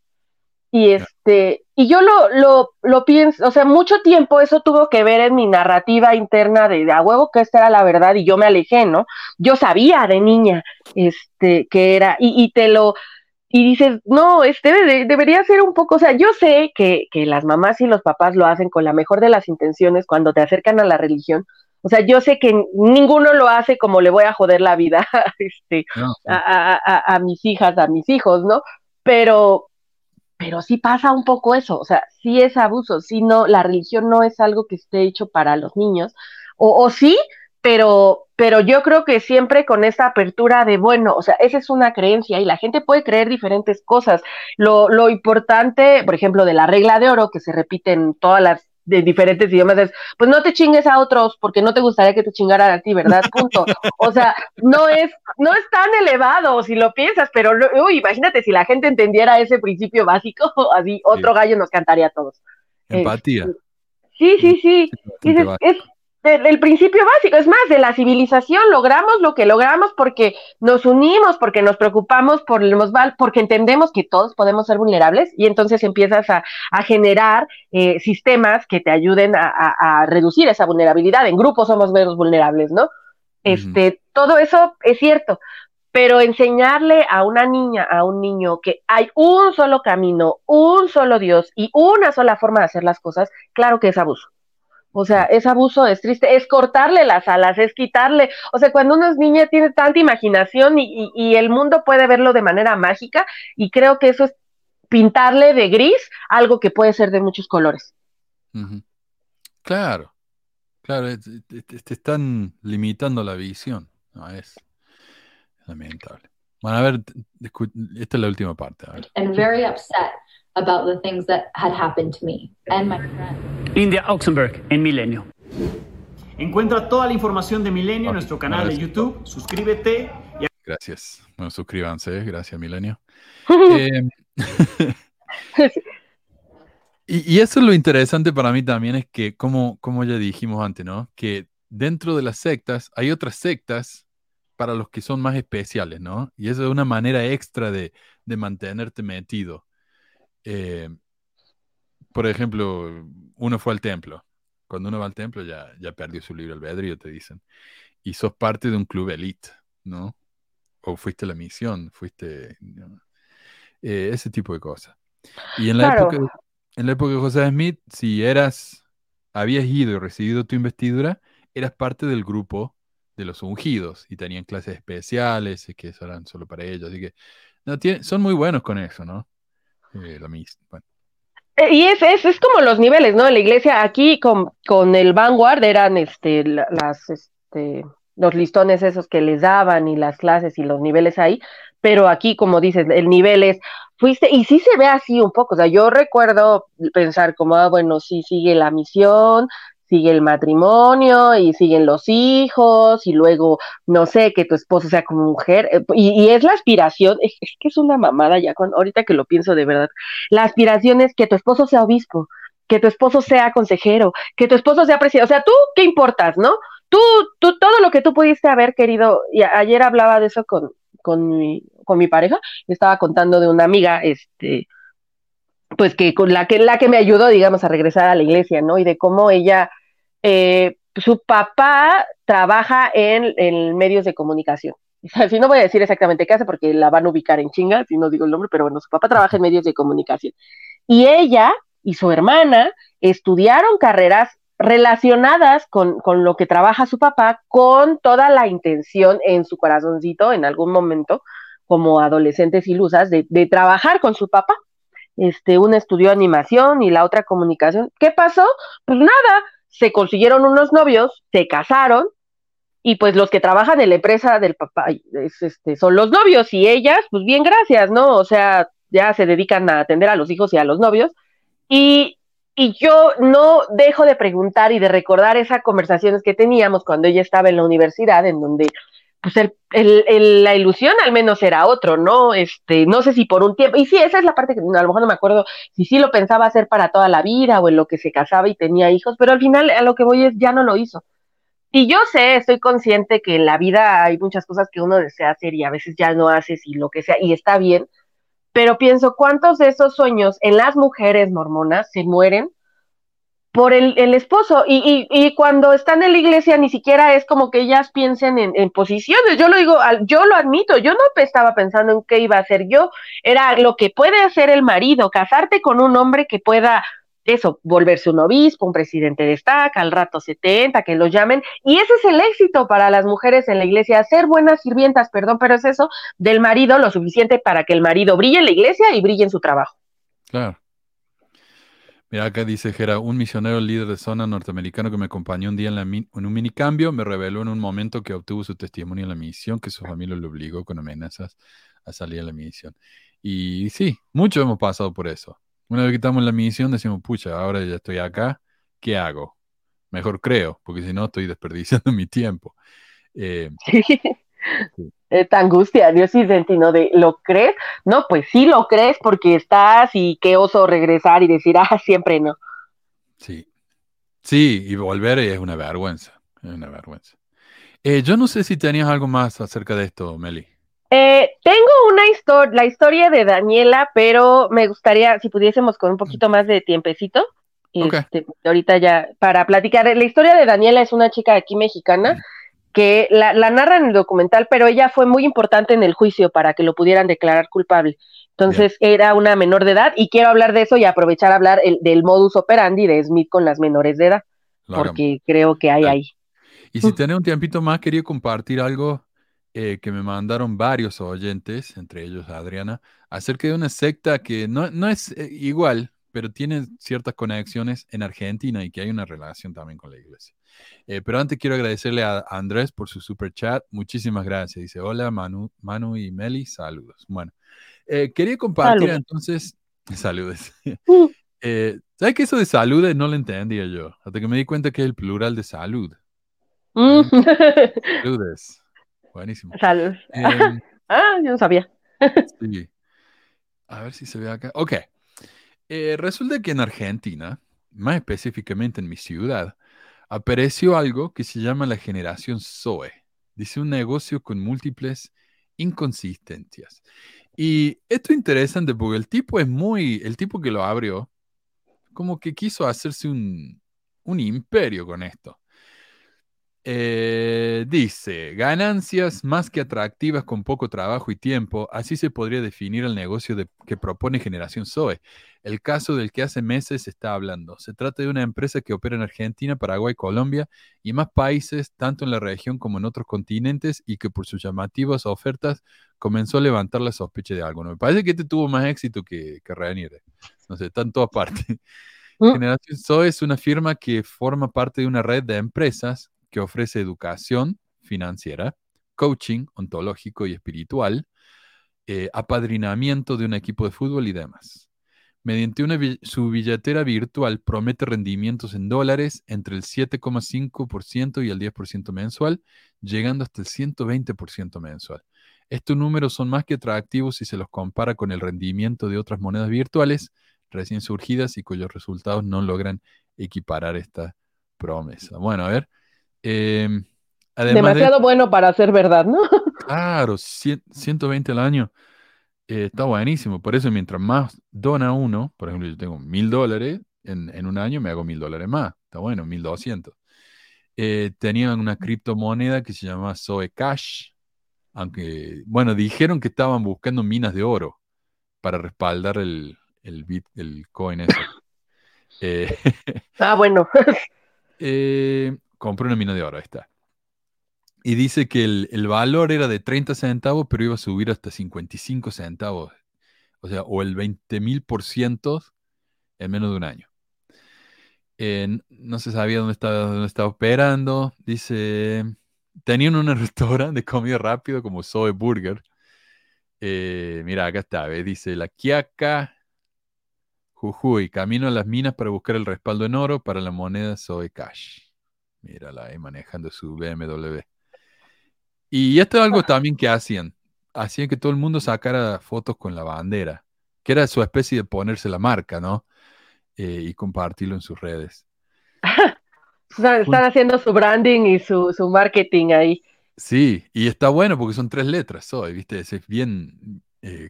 F: Y este, y yo lo, lo, lo pienso, o sea, mucho tiempo eso tuvo que ver en mi narrativa interna de, de a huevo que esta era la verdad y yo me alejé, ¿no? Yo sabía de niña, este, que era, y, y te lo, y dices, no, este debe- debería ser un poco, o sea, yo sé que, que las mamás y los papás lo hacen con la mejor de las intenciones cuando te acercan a la religión. O sea, yo sé que ninguno lo hace como le voy a joder la vida este,
D: No,
F: a, a- a- a mis hijas, a mis hijos, ¿no? Pero, pero sí pasa un poco eso, o sea, sí es abuso, sí no, la religión no es algo que esté hecho para los niños, o, o sí, pero, pero yo creo que siempre con esta apertura de, bueno, o sea, esa es una creencia y la gente puede creer diferentes cosas. Lo, lo importante, por ejemplo, de la regla de oro que se repite en todas las de diferentes idiomas es, pues no te chingues a otros porque no te gustaría que te chingaran a ti, ¿verdad? Punto. O sea, no es, no es tan elevado si lo piensas, pero uy, imagínate si la gente entendiera ese principio básico, así otro gallo nos cantaría a todos.
D: Empatía.
F: Sí, sí, sí. Dices, es del principio básico, es más, de la civilización logramos lo que logramos porque nos unimos, porque nos preocupamos por los val- porque entendemos que todos podemos ser vulnerables y entonces empiezas a, a generar eh, sistemas que te ayuden a, a- a reducir esa vulnerabilidad. En grupo somos menos vulnerables, ¿no? Este, todo eso es cierto, pero enseñarle a una niña, a un niño que hay un solo camino, un solo Dios y una sola forma de hacer las cosas, claro que es abuso. O sea, es abuso, es triste, es cortarle las alas, es quitarle, o sea, cuando una niña tiene tanta imaginación y, y- y el mundo puede verlo de manera mágica, y creo que eso es pintarle de gris algo que puede ser de muchos colores.
D: Claro, claro, es- te, están limitando la visión. No, es lamentable. Bueno, a ver, esta es la última parte. A ver.
H: and very upset about the things that had happened to me and my friends.
G: India Oxenberg en Milenio.
J: Encuentra toda la información de Milenio en nuestro canal de. YouTube. Suscríbete y
D: Gracias. Bueno, suscríbanse, gracias, Milenio. Eh, y, y eso es lo interesante para mí también, es que, como, como ya dijimos antes, ¿no? Que dentro de las sectas hay otras sectas para los que son más especiales, ¿no? Y eso es una manera extra de, de mantenerte metido. Eh, por ejemplo, uno fue al templo. Cuando uno va al templo ya, ya perdió su libre albedrío, te dicen. Y sos parte de un club elite, ¿no? O fuiste a la misión, fuiste... ¿no? Eh, ese tipo de cosas. Y en la,
F: Claro.
D: época, en la época de José Smith, si eras, habías ido y recibido tu investidura, eras parte del grupo de los ungidos y tenían clases especiales y que eso eran solo para ellos. Así que no, tiene- son muy buenos con eso, ¿no? Eh, la bueno,
F: Eh, Y es, es, es como los niveles, ¿no? En la iglesia, aquí con, con el Vanguard eran este, la- las, este, los listones esos que les daban y las clases y los niveles ahí, pero aquí, como dices, el nivel es, fuiste, y sí se ve así un poco, o sea, yo recuerdo pensar como, ah, bueno, sí, sigue la misión, sigue el matrimonio y siguen los hijos y luego, no sé, que tu esposo sea como mujer, eh, y, y es la aspiración, es, que es una mamada ya, con, ahorita que lo pienso de verdad, la aspiración es que tu esposo sea obispo, que tu esposo sea consejero, que tu esposo sea presidente, o sea, tú, ¿qué importas, no? Tú, tú, todo lo que tú pudiste haber querido, y ayer hablaba de eso con, con mi, con mi pareja, estaba contando de una amiga, este, pues que con la que, la que me ayudó, digamos, a regresar a la iglesia, ¿no? Y de cómo ella, eh, su papá trabaja en, medios de comunicación. Si no voy a decir exactamente qué hace porque la van a ubicar en chinga, si no digo el nombre, pero bueno, su papá trabaja en medios de comunicación. Y ella y su hermana estudiaron carreras relacionadas con, con lo que trabaja su papá, con toda la intención en su corazoncito en algún momento, como adolescentes ilusas, de, de trabajar con su papá. Este, una estudió animación y la otra comunicación. ¿Qué pasó? Pues nada, se consiguieron unos novios, se casaron, y pues los que trabajan en la empresa del papá es, este, son los novios y ellas, pues bien, gracias, ¿no? O sea, ya se dedican a atender a los hijos y a los novios. Y, y yo no dejo de preguntar y de recordar esas conversaciones que teníamos cuando ella estaba en la universidad, en donde pues el, el, el, la ilusión al menos era otro, ¿no? Este, no sé si por un tiempo, y sí, esa es la parte que a lo mejor no me acuerdo si sí lo pensaba hacer para toda la vida o en lo que se casaba y tenía hijos, pero al final a lo que voy es ya no lo hizo. Y yo sé, estoy consciente que en la vida hay muchas cosas que uno desea hacer y a veces ya no haces y lo que sea, y está bien, pero pienso cuántos de esos sueños en las mujeres mormonas se mueren por el, el esposo y, y, y, cuando están en la iglesia ni siquiera es como que ellas piensen en, posiciones, yo lo digo, yo lo admito, yo no estaba pensando en qué iba a hacer yo, era lo que puede hacer el marido, casarte con un hombre que pueda eso, volverse un obispo, un presidente de estaca, al rato 70, que lo llamen, y ese es el éxito para las mujeres en la iglesia, ser buenas sirvientas, perdón, pero es eso, del marido lo suficiente para que el marido brille en la iglesia y brille en su trabajo.
D: Claro. Mira, acá dice Gera, un misionero líder de zona norteamericano que me acompañó un día en, la en, un minicambio me reveló en un momento que obtuvo su testimonio en la misión, que su familia lo obligó con amenazas a salir a la misión. Y sí, muchos hemos pasado por eso. Una vez que estamos en la misión decimos, pucha, ahora ya estoy acá, ¿qué hago? Mejor creo, porque si no estoy desperdiciando mi tiempo. Eh,
F: sí. Sí. Esta angustia, Dios sí sentino de, ¿lo crees? No, pues sí lo crees porque estás y qué oso regresar y decir, ah, siempre no.
D: Sí. Sí, y volver es una vergüenza. Es una vergüenza. Eh, yo no sé si tenías algo más acerca de esto, Meli.
F: Eh, tengo una historia, la historia de Daniela, pero me gustaría, si pudiésemos con un poquito más de tiempecito,
D: Ok.
F: este, ahorita ya, para platicar. La historia de Daniela es una chica aquí mexicana que la, la narra en el documental, pero ella fue muy importante en el juicio para que lo pudieran declarar culpable. Entonces era una menor de edad y quiero hablar de eso y aprovechar a hablar el- del modus operandi de Smith con las menores de edad,
D: Lo hagamos.
F: porque creo que hay ahí.
D: Y si tenés un tiempito más, quería compartir algo eh, que me mandaron varios oyentes, entre ellos Adriana, acerca de una secta que no, no es eh, igual, pero tiene ciertas conexiones en Argentina y que hay una relación también con la iglesia. Eh, pero antes quiero agradecerle a Andrés por su super chat. Muchísimas gracias. Dice, hola Manu, Manu y Meli, saludos. Bueno, eh, quería compartir
F: Saludos.
D: entonces, saludos.
F: Mm.
D: Eh, ¿Sabes que eso de saludes no lo entendía yo? Hasta que me di cuenta que es el plural de salud.
F: Mm.
D: Saludes. Buenísimo.
F: Salud.
D: Em,
F: ah, yo no sabía.
D: sí. A ver si se ve acá. Ok. Eh, resulta que en Argentina, más específicamente en mi ciudad, apareció algo que se llama la generación Zoe. Dice un negocio con múltiples inconsistencias. Y esto es interesante porque el tipo es muy, el tipo que lo abrió, como que quiso hacerse un, un imperio con esto. Eh, dice, ganancias más que atractivas con poco trabajo y tiempo, así se podría definir el negocio de- que propone Generación Zoe. El caso del que hace meses se está hablando. Se trata de una empresa que opera en Argentina, Paraguay, Colombia y más países, tanto en la región como en otros continentes, y que por sus llamativas ofertas comenzó a levantar la sospecha de alguno. Me parece que este tuvo más éxito que, que Reanier. No sé, está en todas partes.
F: Mm.
D: Generación Zoe es una firma que forma parte de una red de empresas que ofrece educación financiera, coaching ontológico y espiritual, eh, apadrinamiento de un equipo de fútbol y demás. Mediante una su billetera virtual promete rendimientos en dólares entre el 7,5% y el 10% mensual, llegando hasta el 120% mensual. Estos números son más que atractivos si se los compara con el rendimiento de otras monedas virtuales recién surgidas y cuyos resultados no logran equiparar esta promesa. Bueno, a ver. Em, de-
F: Demasiado bueno para ser verdad, ¿no?
D: Claro, cien- 120 al año. eh, está buenísimo. Por eso, mientras más dona uno, por ejemplo, yo tengo mil dólares, en, en un año me hago mil dólares más. Está bueno, mil doscientos. Eh, tenían una criptomoneda que se llama Zoe Cash. Aunque, bueno, dijeron que estaban buscando minas de oro para respaldar el, el, bit, el coin ese. Eh,
F: Ah, bueno.
D: eh, compré una mina de oro, ahí está. Y dice que el, el valor era de 30 centavos, pero iba a subir hasta 55 centavos. O sea, o el 20 mil por ciento en menos de un año. No se sabía dónde estaba, dónde estaba operando. Dice, tenían un restaurante de comida rápido como Zoe Burger. Eh, mira, acá está. Dice, la Quiaca, Jujuy, camino a las minas para buscar el respaldo en oro para la moneda Zoe Cash. Mírala ahí manejando su BMW. Y esto es algo también que hacían. Hacían que todo el mundo sacara fotos con la bandera, que era su especie de ponerse la marca, ¿no? Eh, y compartirlo en sus redes.
F: Están, están haciendo su branding y su, su marketing ahí.
D: Sí, y está bueno porque son tres letras, Zoe, ¿viste? Es bien, eh,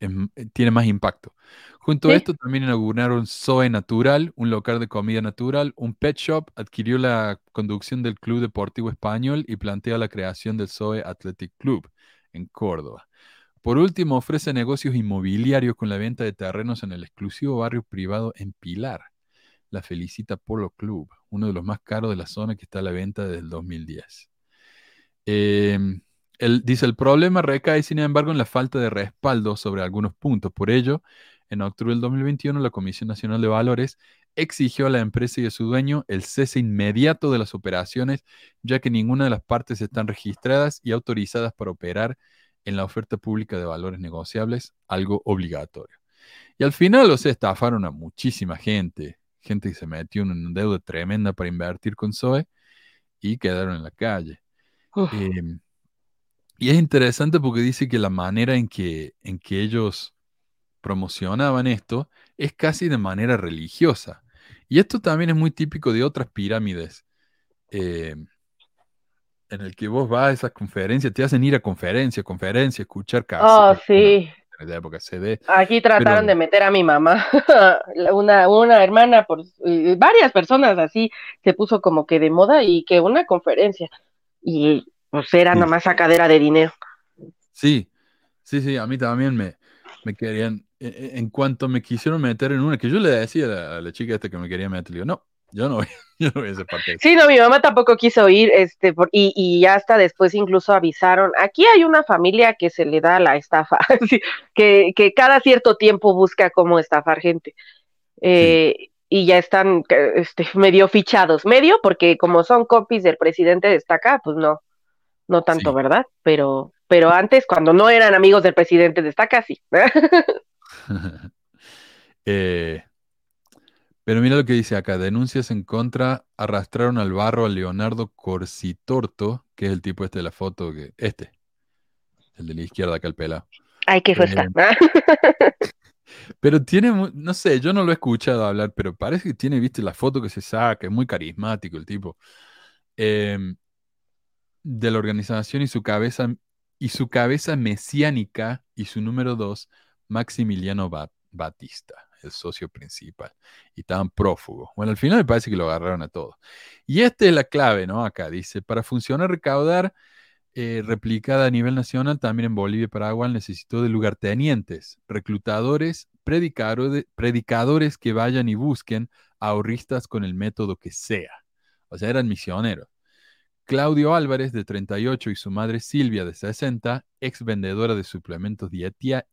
D: em- tiene más impacto. Junto a esto también inauguraron Zoe Natural, un local de comida natural, un pet shop, adquirió la conducción del Club Deportivo Español y plantea la creación del Zoe Athletic Club en Córdoba. Por último, ofrece negocios inmobiliarios con la venta de terrenos en el exclusivo barrio privado en Pilar, la Felicita Polo Club, uno de los más caros de la zona que está a la venta desde el 2010. Eh, el- dice, el problema recae, sin embargo, en la falta de respaldo sobre algunos puntos. Por ello, en octubre del 2021, la Comisión Nacional de Valores exigió a la empresa y a su dueño el cese inmediato de las operaciones, ya que ninguna de las partes están registradas y autorizadas para operar en la oferta pública de valores negociables, algo obligatorio. Y al final, o sea, estafaron a muchísima gente, gente que se metió en una deuda tremenda para invertir con Zoe y quedaron en la calle. Em, y es interesante porque dice que la manera en que, en que ellos promocionaban esto es casi de manera religiosa. Y esto también es muy típico de otras pirámides. eh, en el que vos vas a esas conferencias, te hacen ir a conferencias, conferencias, escuchar
F: Oh,
D: cassette,
F: sí.
D: época CD.
F: Aquí trataron
D: Pero-
F: de meter a mi mamá, una, una hermana, por y varias personas así, se puso como que de moda y que una conferencia. Y pues era
D: Sí.
F: nomás sacadera de dinero.
D: Sí, sí, sí, a mí también me, me querían, e- e- en cuanto me quisieron meter en una, que yo le decía a la, a la chica esta que me quería meter, le digo, no, yo no voy, yo no voy a de eso.
F: Sí, no, mi mamá tampoco quiso ir, este, por- y, y hasta después incluso avisaron, aquí hay una familia que se le da la estafa, que, que cada cierto tiempo busca cómo estafar gente. Eh, Y ya están este, medio fichados, medio, porque como son copies del presidente de Estaca, pues no, no tanto,
D: Sí.
F: ¿verdad? Pero, pero antes, cuando no eran amigos del presidente de Estaca, sí.
D: Eh, pero mira lo que dice acá, denuncias en contra arrastraron al barro a Leonardo Corsitorto, que es el tipo este de la foto, que este, el de la izquierda acá el pelado.
F: Ay, qué
D: Eh,
F: fiesta.
D: Pero tiene, no sé, yo no lo he escuchado hablar, pero parece que tiene, viste, la foto que se saca, es muy carismático el tipo. Em, de la organización y su cabeza, y su cabeza mesiánica y su número dos, Maximiliano Ba- Batista, el socio principal, y tan prófugo. Bueno, al final me parece que lo agarraron a todos. Y esta es la clave, ¿no? Acá dice, para funcionar, recaudar, eh, replicada a nivel nacional, también en Bolivia y Paraguay, necesitó de lugartenientes, reclutadores, predicadores, predicadores que vayan y busquen ahorristas con el método que sea. O sea, eran misioneros. Claudio Álvarez, de 38, y su madre Silvia, de 60, ex vendedora de suplementos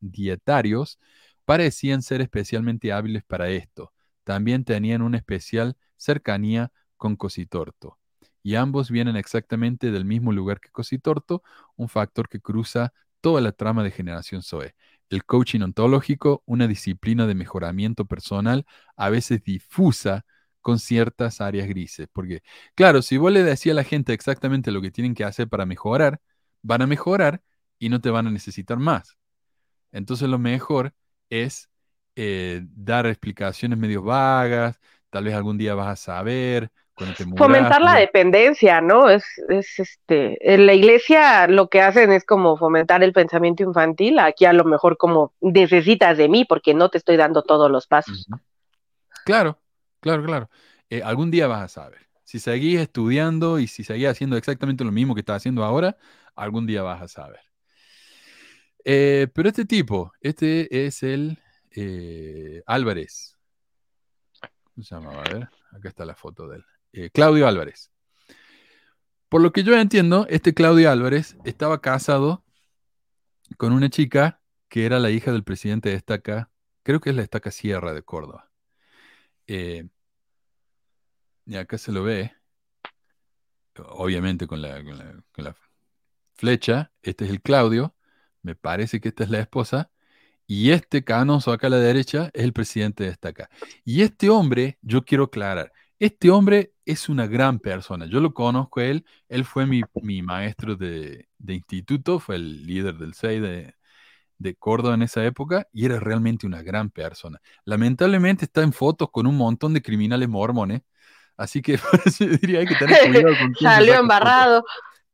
D: dietarios, parecían ser especialmente hábiles para esto. También tenían una especial cercanía con Cositorto. Y ambos vienen exactamente del mismo lugar que Cositorto, un factor que cruza toda la trama de Generación Zoe. El coaching ontológico, una disciplina de mejoramiento personal, a veces difusa con ciertas áreas grises. Porque, claro, si vos le decís a la gente exactamente lo que tienen que hacer para mejorar, van a mejorar y no te van a necesitar más. Entonces lo mejor es eh, dar explicaciones medio vagas, tal vez algún día vas a saber, cuando te muras,
F: Fomentar la
D: ¿no?
F: dependencia, ¿no? Es, es este, en la iglesia lo que hacen es como fomentar el pensamiento infantil, aquí a lo mejor como necesitas de mí porque no te estoy dando todos los pasos.
D: Claro, claro, claro. Eh, algún día vas a saber. Si seguís estudiando y si seguís haciendo exactamente lo mismo que estás haciendo ahora, algún día vas a saber. Eh, pero este tipo, este es el eh, Álvarez. ¿Cómo se llamaba? A ver, acá está la foto de él. Claudio Álvarez. Por lo que yo entiendo, este Claudio Álvarez estaba casado con una chica que era la hija del presidente de Estaca, creo que es la Estaca Sierra de Córdoba. Y acá se lo ve, obviamente con la, flecha. Este es el Claudio, me parece que esta es la esposa. Y este canoso acá a la derecha es el presidente de Estaca. Y este hombre, yo quiero aclarar, este hombre es una gran persona. Yo lo conozco él, él fue mi, mi maestro de, instituto, fue el líder del CEI de, de Córdoba en esa época y era realmente una gran persona. Lamentablemente está en fotos con un montón de criminales mormones, así que yo diría hay que tener cuidado con quién
F: Salió embarrado.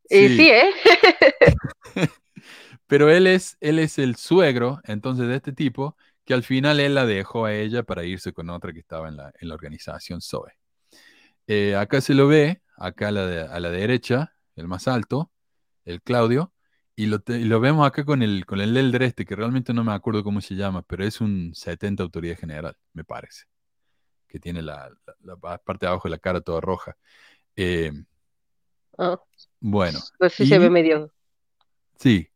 D: Sí.
F: sí, ¿eh?
D: Pero él es, él es el suegro, entonces, de este tipo, que al final él la dejó a ella para irse con otra que estaba en la, en la organización Zoe. Eh, acá se lo ve, acá a la, de- a la derecha, el más alto, el Claudio, y lo, te- y lo vemos acá con el, con el elder este, que realmente no me acuerdo cómo se llama, pero es un 70 autoridad general, me parece, que tiene la, la- la parte de abajo de la cara toda roja. Eh,
F: Ah,
D: bueno,
F: pues sí se
D: y-
F: ve medio.
D: Sí.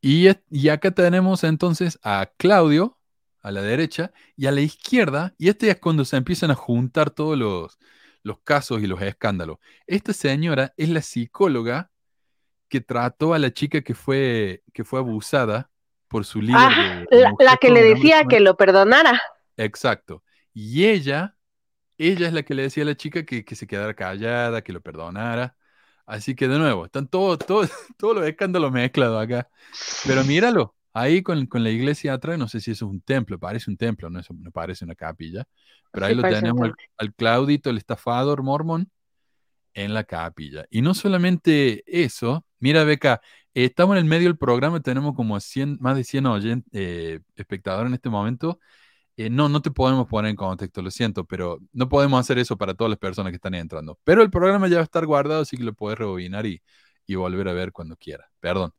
D: Y, acá tenemos entonces a Claudio a la derecha y a la izquierda, y este es cuando se empiezan a juntar todos los, los casos y los escándalos. Esta señora es la psicóloga que trató a la chica que fue, que fue abusada por su líder.
F: Ah,
D: de- de
F: la, la que le decía que lo perdonara.
D: Exacto. Y ella, ella es la que le decía a la chica que, que se quedara callada, que lo perdonara. Así que de nuevo, están todos, todos, todos los escándalos mezclados acá. Pero míralo, ahí con, con la iglesia atrás, no sé si eso es un templo, parece un templo, no, eso no parece una capilla, pero ahí
F: Sí,
D: lo tenemos al, al Claudito, el estafador mormón, en la capilla. Y no solamente eso, mira Beca, eh, estamos en el medio del programa, tenemos como 100, más de 100 oyen- eh, espectadores en este momento. Eh, no, no te podemos poner en contexto, lo siento, pero no podemos hacer eso para todas las personas que están entrando. Pero el programa ya va a estar guardado, así que lo puedes rebobinar y, y volver a ver cuando quieras. Perdón,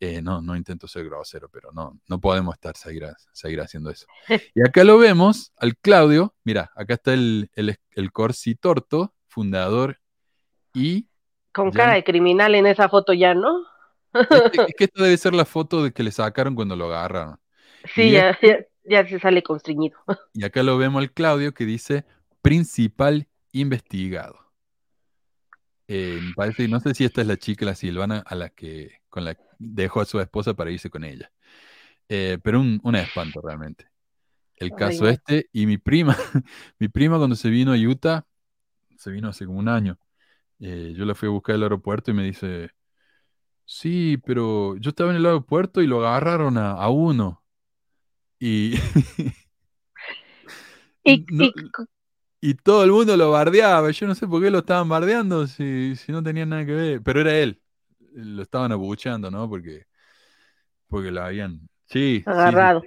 D: eh, no, no intento ser grosero, pero no, no podemos estar seguir, seguir haciendo eso. Y acá lo vemos al Claudio, mira, acá está el, el, el Corsitorto, fundador y
F: Con
D: Ya.
F: cara de criminal en esa foto ya, ¿no?
D: es que, es que esta debe ser la foto de que le sacaron cuando lo agarraron.
F: Sí,
D: Y
F: ya, ya, ya se sale constreñido.
D: Y acá lo vemos al Claudio que dice principal investigado. Eh, me parece, no sé si esta es la chica, la Silvana, a la que con la dejó a su esposa para irse con ella. Eh, pero un, un espanto realmente. El
F: Ay,
D: caso
F: no.
D: este, y mi prima, mi prima cuando se vino a Utah, se vino hace como un año. eh, yo la fui a buscar al aeropuerto y me dice, sí, pero yo estaba en el aeropuerto y lo agarraron a, a uno. Y,
F: Y,
D: no-
F: y
D: y todo el mundo lo bardeaba. Yo no sé por qué lo estaban bardeando si, si no tenían nada que ver. Pero era él. Lo estaban abucheando, ¿no? Porque, porque lo habían. Sí,
F: agarrado.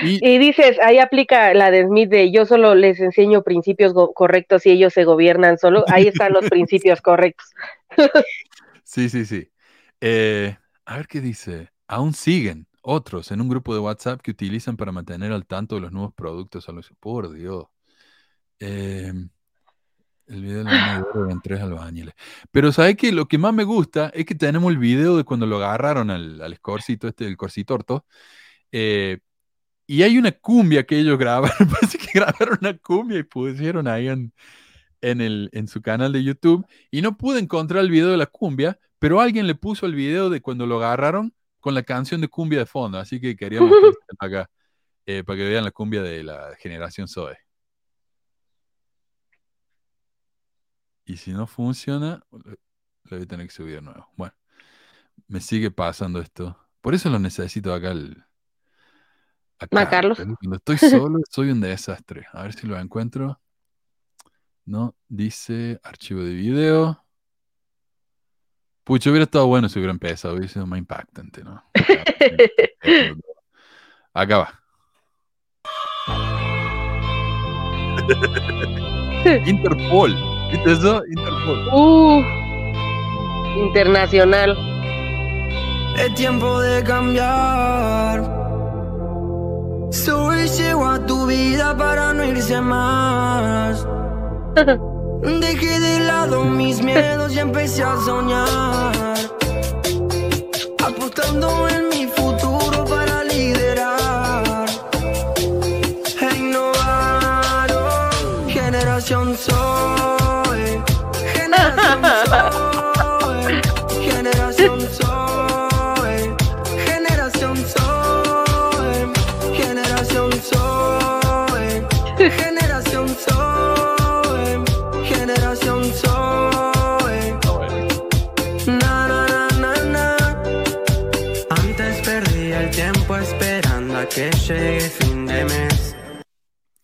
D: Y,
F: Y dices, ahí aplica la de Smith de yo solo les enseño principios correctos y ellos se gobiernan solo. Ahí están los principios correctos.
D: sí, sí, sí. Eh, a ver qué dice. Aún siguen otros en un grupo de WhatsApp que utilizan para mantener al tanto de los nuevos productos. a los- Por Dios. Eh, el video de la eran tres albañiles. Pero ¿sabes qué? Lo que más me gusta es que tenemos el video de cuando lo agarraron al, al escorcito, este, el corcitorto. eh, y hay una cumbia que ellos grabaron. Parece que grabaron una cumbia y pusieron ahí en, en, el, en su canal de YouTube. Y no pude encontrar el video de la cumbia, pero alguien le puso el video de cuando lo agarraron con la canción de cumbia de fondo. Así que quería mostrarlo acá eh, para que vean la cumbia de la generación Zoe. Y si no funciona, lo voy a tener que subir de nuevo. Bueno, me sigue pasando esto. Por eso lo necesito acá el. a
F: Ma, Carlos.
D: Cuando estoy solo, soy un desastre. A ver si lo encuentro. No, dice archivo de video. Pucho, hubiera estado bueno si hubiera empezado, hubiera sido más impactante, ¿no? Acá va. Interpol. ¿Viste eso? Interpol.
F: Uh, internacional.
K: Es tiempo de cambiar. Llegó a tu vida para no irse más. Dejé de lado mis miedos y empecé a soñar. Apostando en mi futuro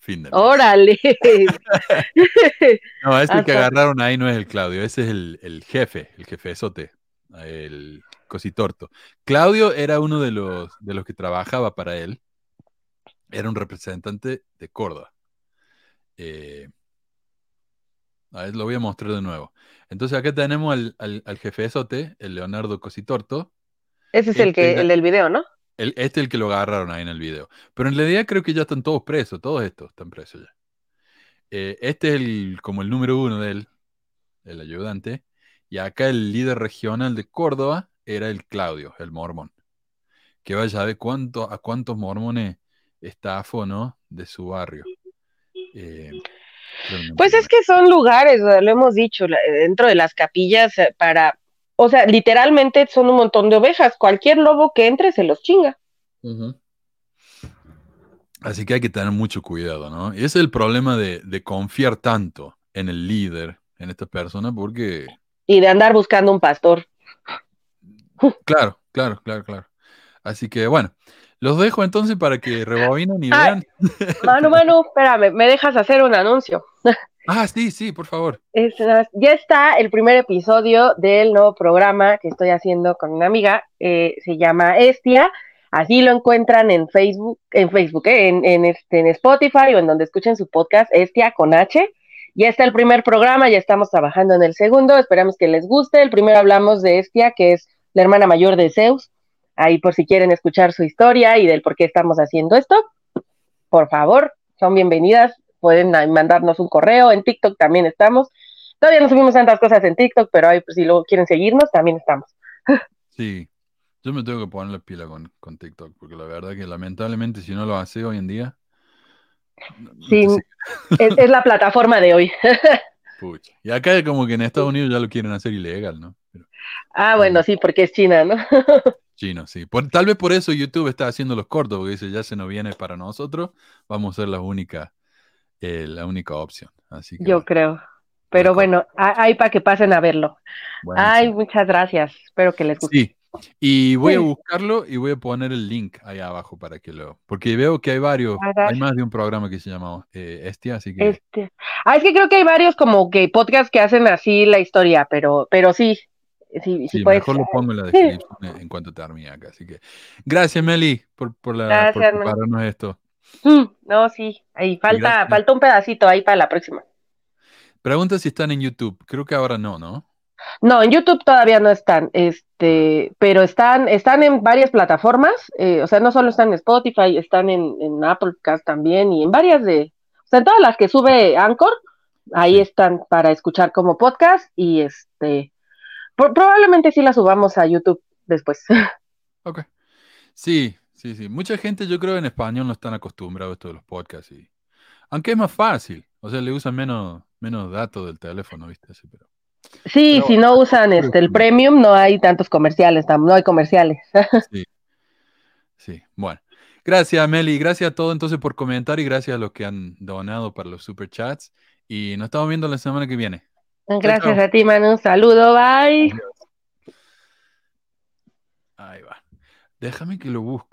K: Fin de
F: Órale.
D: No, ese que agarraron ahí no es el Claudio, ese es el, el jefe, el jefezote, el cositorto. Claudio era uno de los, de los que trabajaba para él, era un representante de Córdoba. Eh, a ver, lo voy a mostrar de nuevo. Entonces acá tenemos al, al, al jefezote, el Leonardo Cositorto,
F: Ese es el que,
D: Este-
F: el del video, ¿no?
D: El, este es el que lo agarraron ahí en el video. Pero en realidad creo que ya están todos presos, todos estos están presos ya. Eh, este es el, como el número uno de él, el ayudante. Y acá el líder regional de Córdoba era el Claudio, el mormón. Que vaya a ver cuánto, a cuántos mormones estafó, ¿no? De su barrio. Eh,
F: Pues es que son lugares, lo hemos dicho, dentro de las capillas eh, para, o sea, literalmente son un montón de ovejas. Cualquier lobo que entre se los chinga.
D: Así que hay que tener mucho cuidado, ¿no? Y ese es el problema de, de confiar tanto en el líder, en esta persona, porque,
F: Y de andar buscando un pastor.
D: claro, claro, claro, claro. Así que bueno, los dejo entonces para que rebobinen y
F: Ay.
D: vean.
F: Manu, Manu, espérame, me dejas hacer un anuncio.
D: Ah, sí, sí, por favor.
F: Ya está el primer episodio del nuevo programa que estoy haciendo con una amiga. eh, se llama Estia. Así lo encuentran en Facebook, en Facebook, eh, en, en este, en Spotify o en donde escuchen su podcast, Estia con H. Ya está el primer programa, ya estamos trabajando en el segundo. Esperamos que les guste. El primero hablamos de Estia, que es la hermana mayor de Zeus. Ahí por si quieren escuchar su historia y del por qué estamos haciendo esto. Por favor, son bienvenidas. Pueden mandarnos un correo. En TikTok también estamos. Todavía no subimos tantas cosas en TikTok, pero ahí, pues, si luego quieren seguirnos, también estamos.
D: Sí, yo me tengo que poner la pila con, con TikTok, porque la verdad que lamentablemente si no lo hace hoy en día,
F: Sí, es, es la plataforma de hoy.
D: pucha. Y acá como que en Estados Unidos ya lo quieren hacer ilegal, ¿no? Pero
F: ah, bueno, sí, porque es China, ¿no?
D: chino, sí. Por- tal vez por eso YouTube está haciendo los cortos, porque dice, ya se nos viene para nosotros, vamos a ser la única, eh, la única opción. Así que
F: Yo creo. Pero bueno, a- ahí para que pasen a verlo.
D: Buenísimo.
F: Ay, muchas gracias. Espero que les guste.
D: Sí. Y voy a
F: Sí.
D: buscarlo y voy a poner el link ahí abajo para que lo... Porque veo que hay varios,
F: Ah, gracias.
D: hay más de un programa que se llama eh, Estia, así que...
F: Este, ah, es que creo que hay varios como que podcasts que hacen así la historia, pero, pero sí, sí, sí,
D: Sí,
F: puedes.
D: mejor lo pongo en la
F: Sí.
D: descripción en- cuanto termine acá. Así que gracias, Meli, por, por, la, por
F: Gracias, Manu.
D: prepararnos esto.
F: Mm, No, sí, ahí falta,
D: gracias.
F: falta un pedacito ahí para la próxima.
D: Pregunta si están en YouTube. Creo que ahora no, ¿no?
F: No, en YouTube todavía no están, este, pero están, están en varias plataformas, eh, o sea, no solo están en Spotify, están en, en Applecast también y en varias de, o sea, en todas las que sube Anchor, ahí están para escuchar como podcast y este, pro- probablemente sí las subamos a YouTube después.
D: Ok. Sí, sí, sí. Mucha gente, yo creo, en español no están acostumbrados a esto de los podcasts. Y... Aunque es más fácil. O sea, le usan menos, menos datos del teléfono, ¿viste? Así, pero...
F: Sí, si no usan este el premium, no hay tantos comerciales, no hay comerciales.
D: Sí. Sí, bueno. Gracias, Meli. Gracias a todos entonces por comentar y gracias a los que han donado para los superchats. Y nos estamos viendo la semana que viene.
F: Gracias a ti, Manu. Saludo, bye.
D: Ahí va. Déjame que lo busco.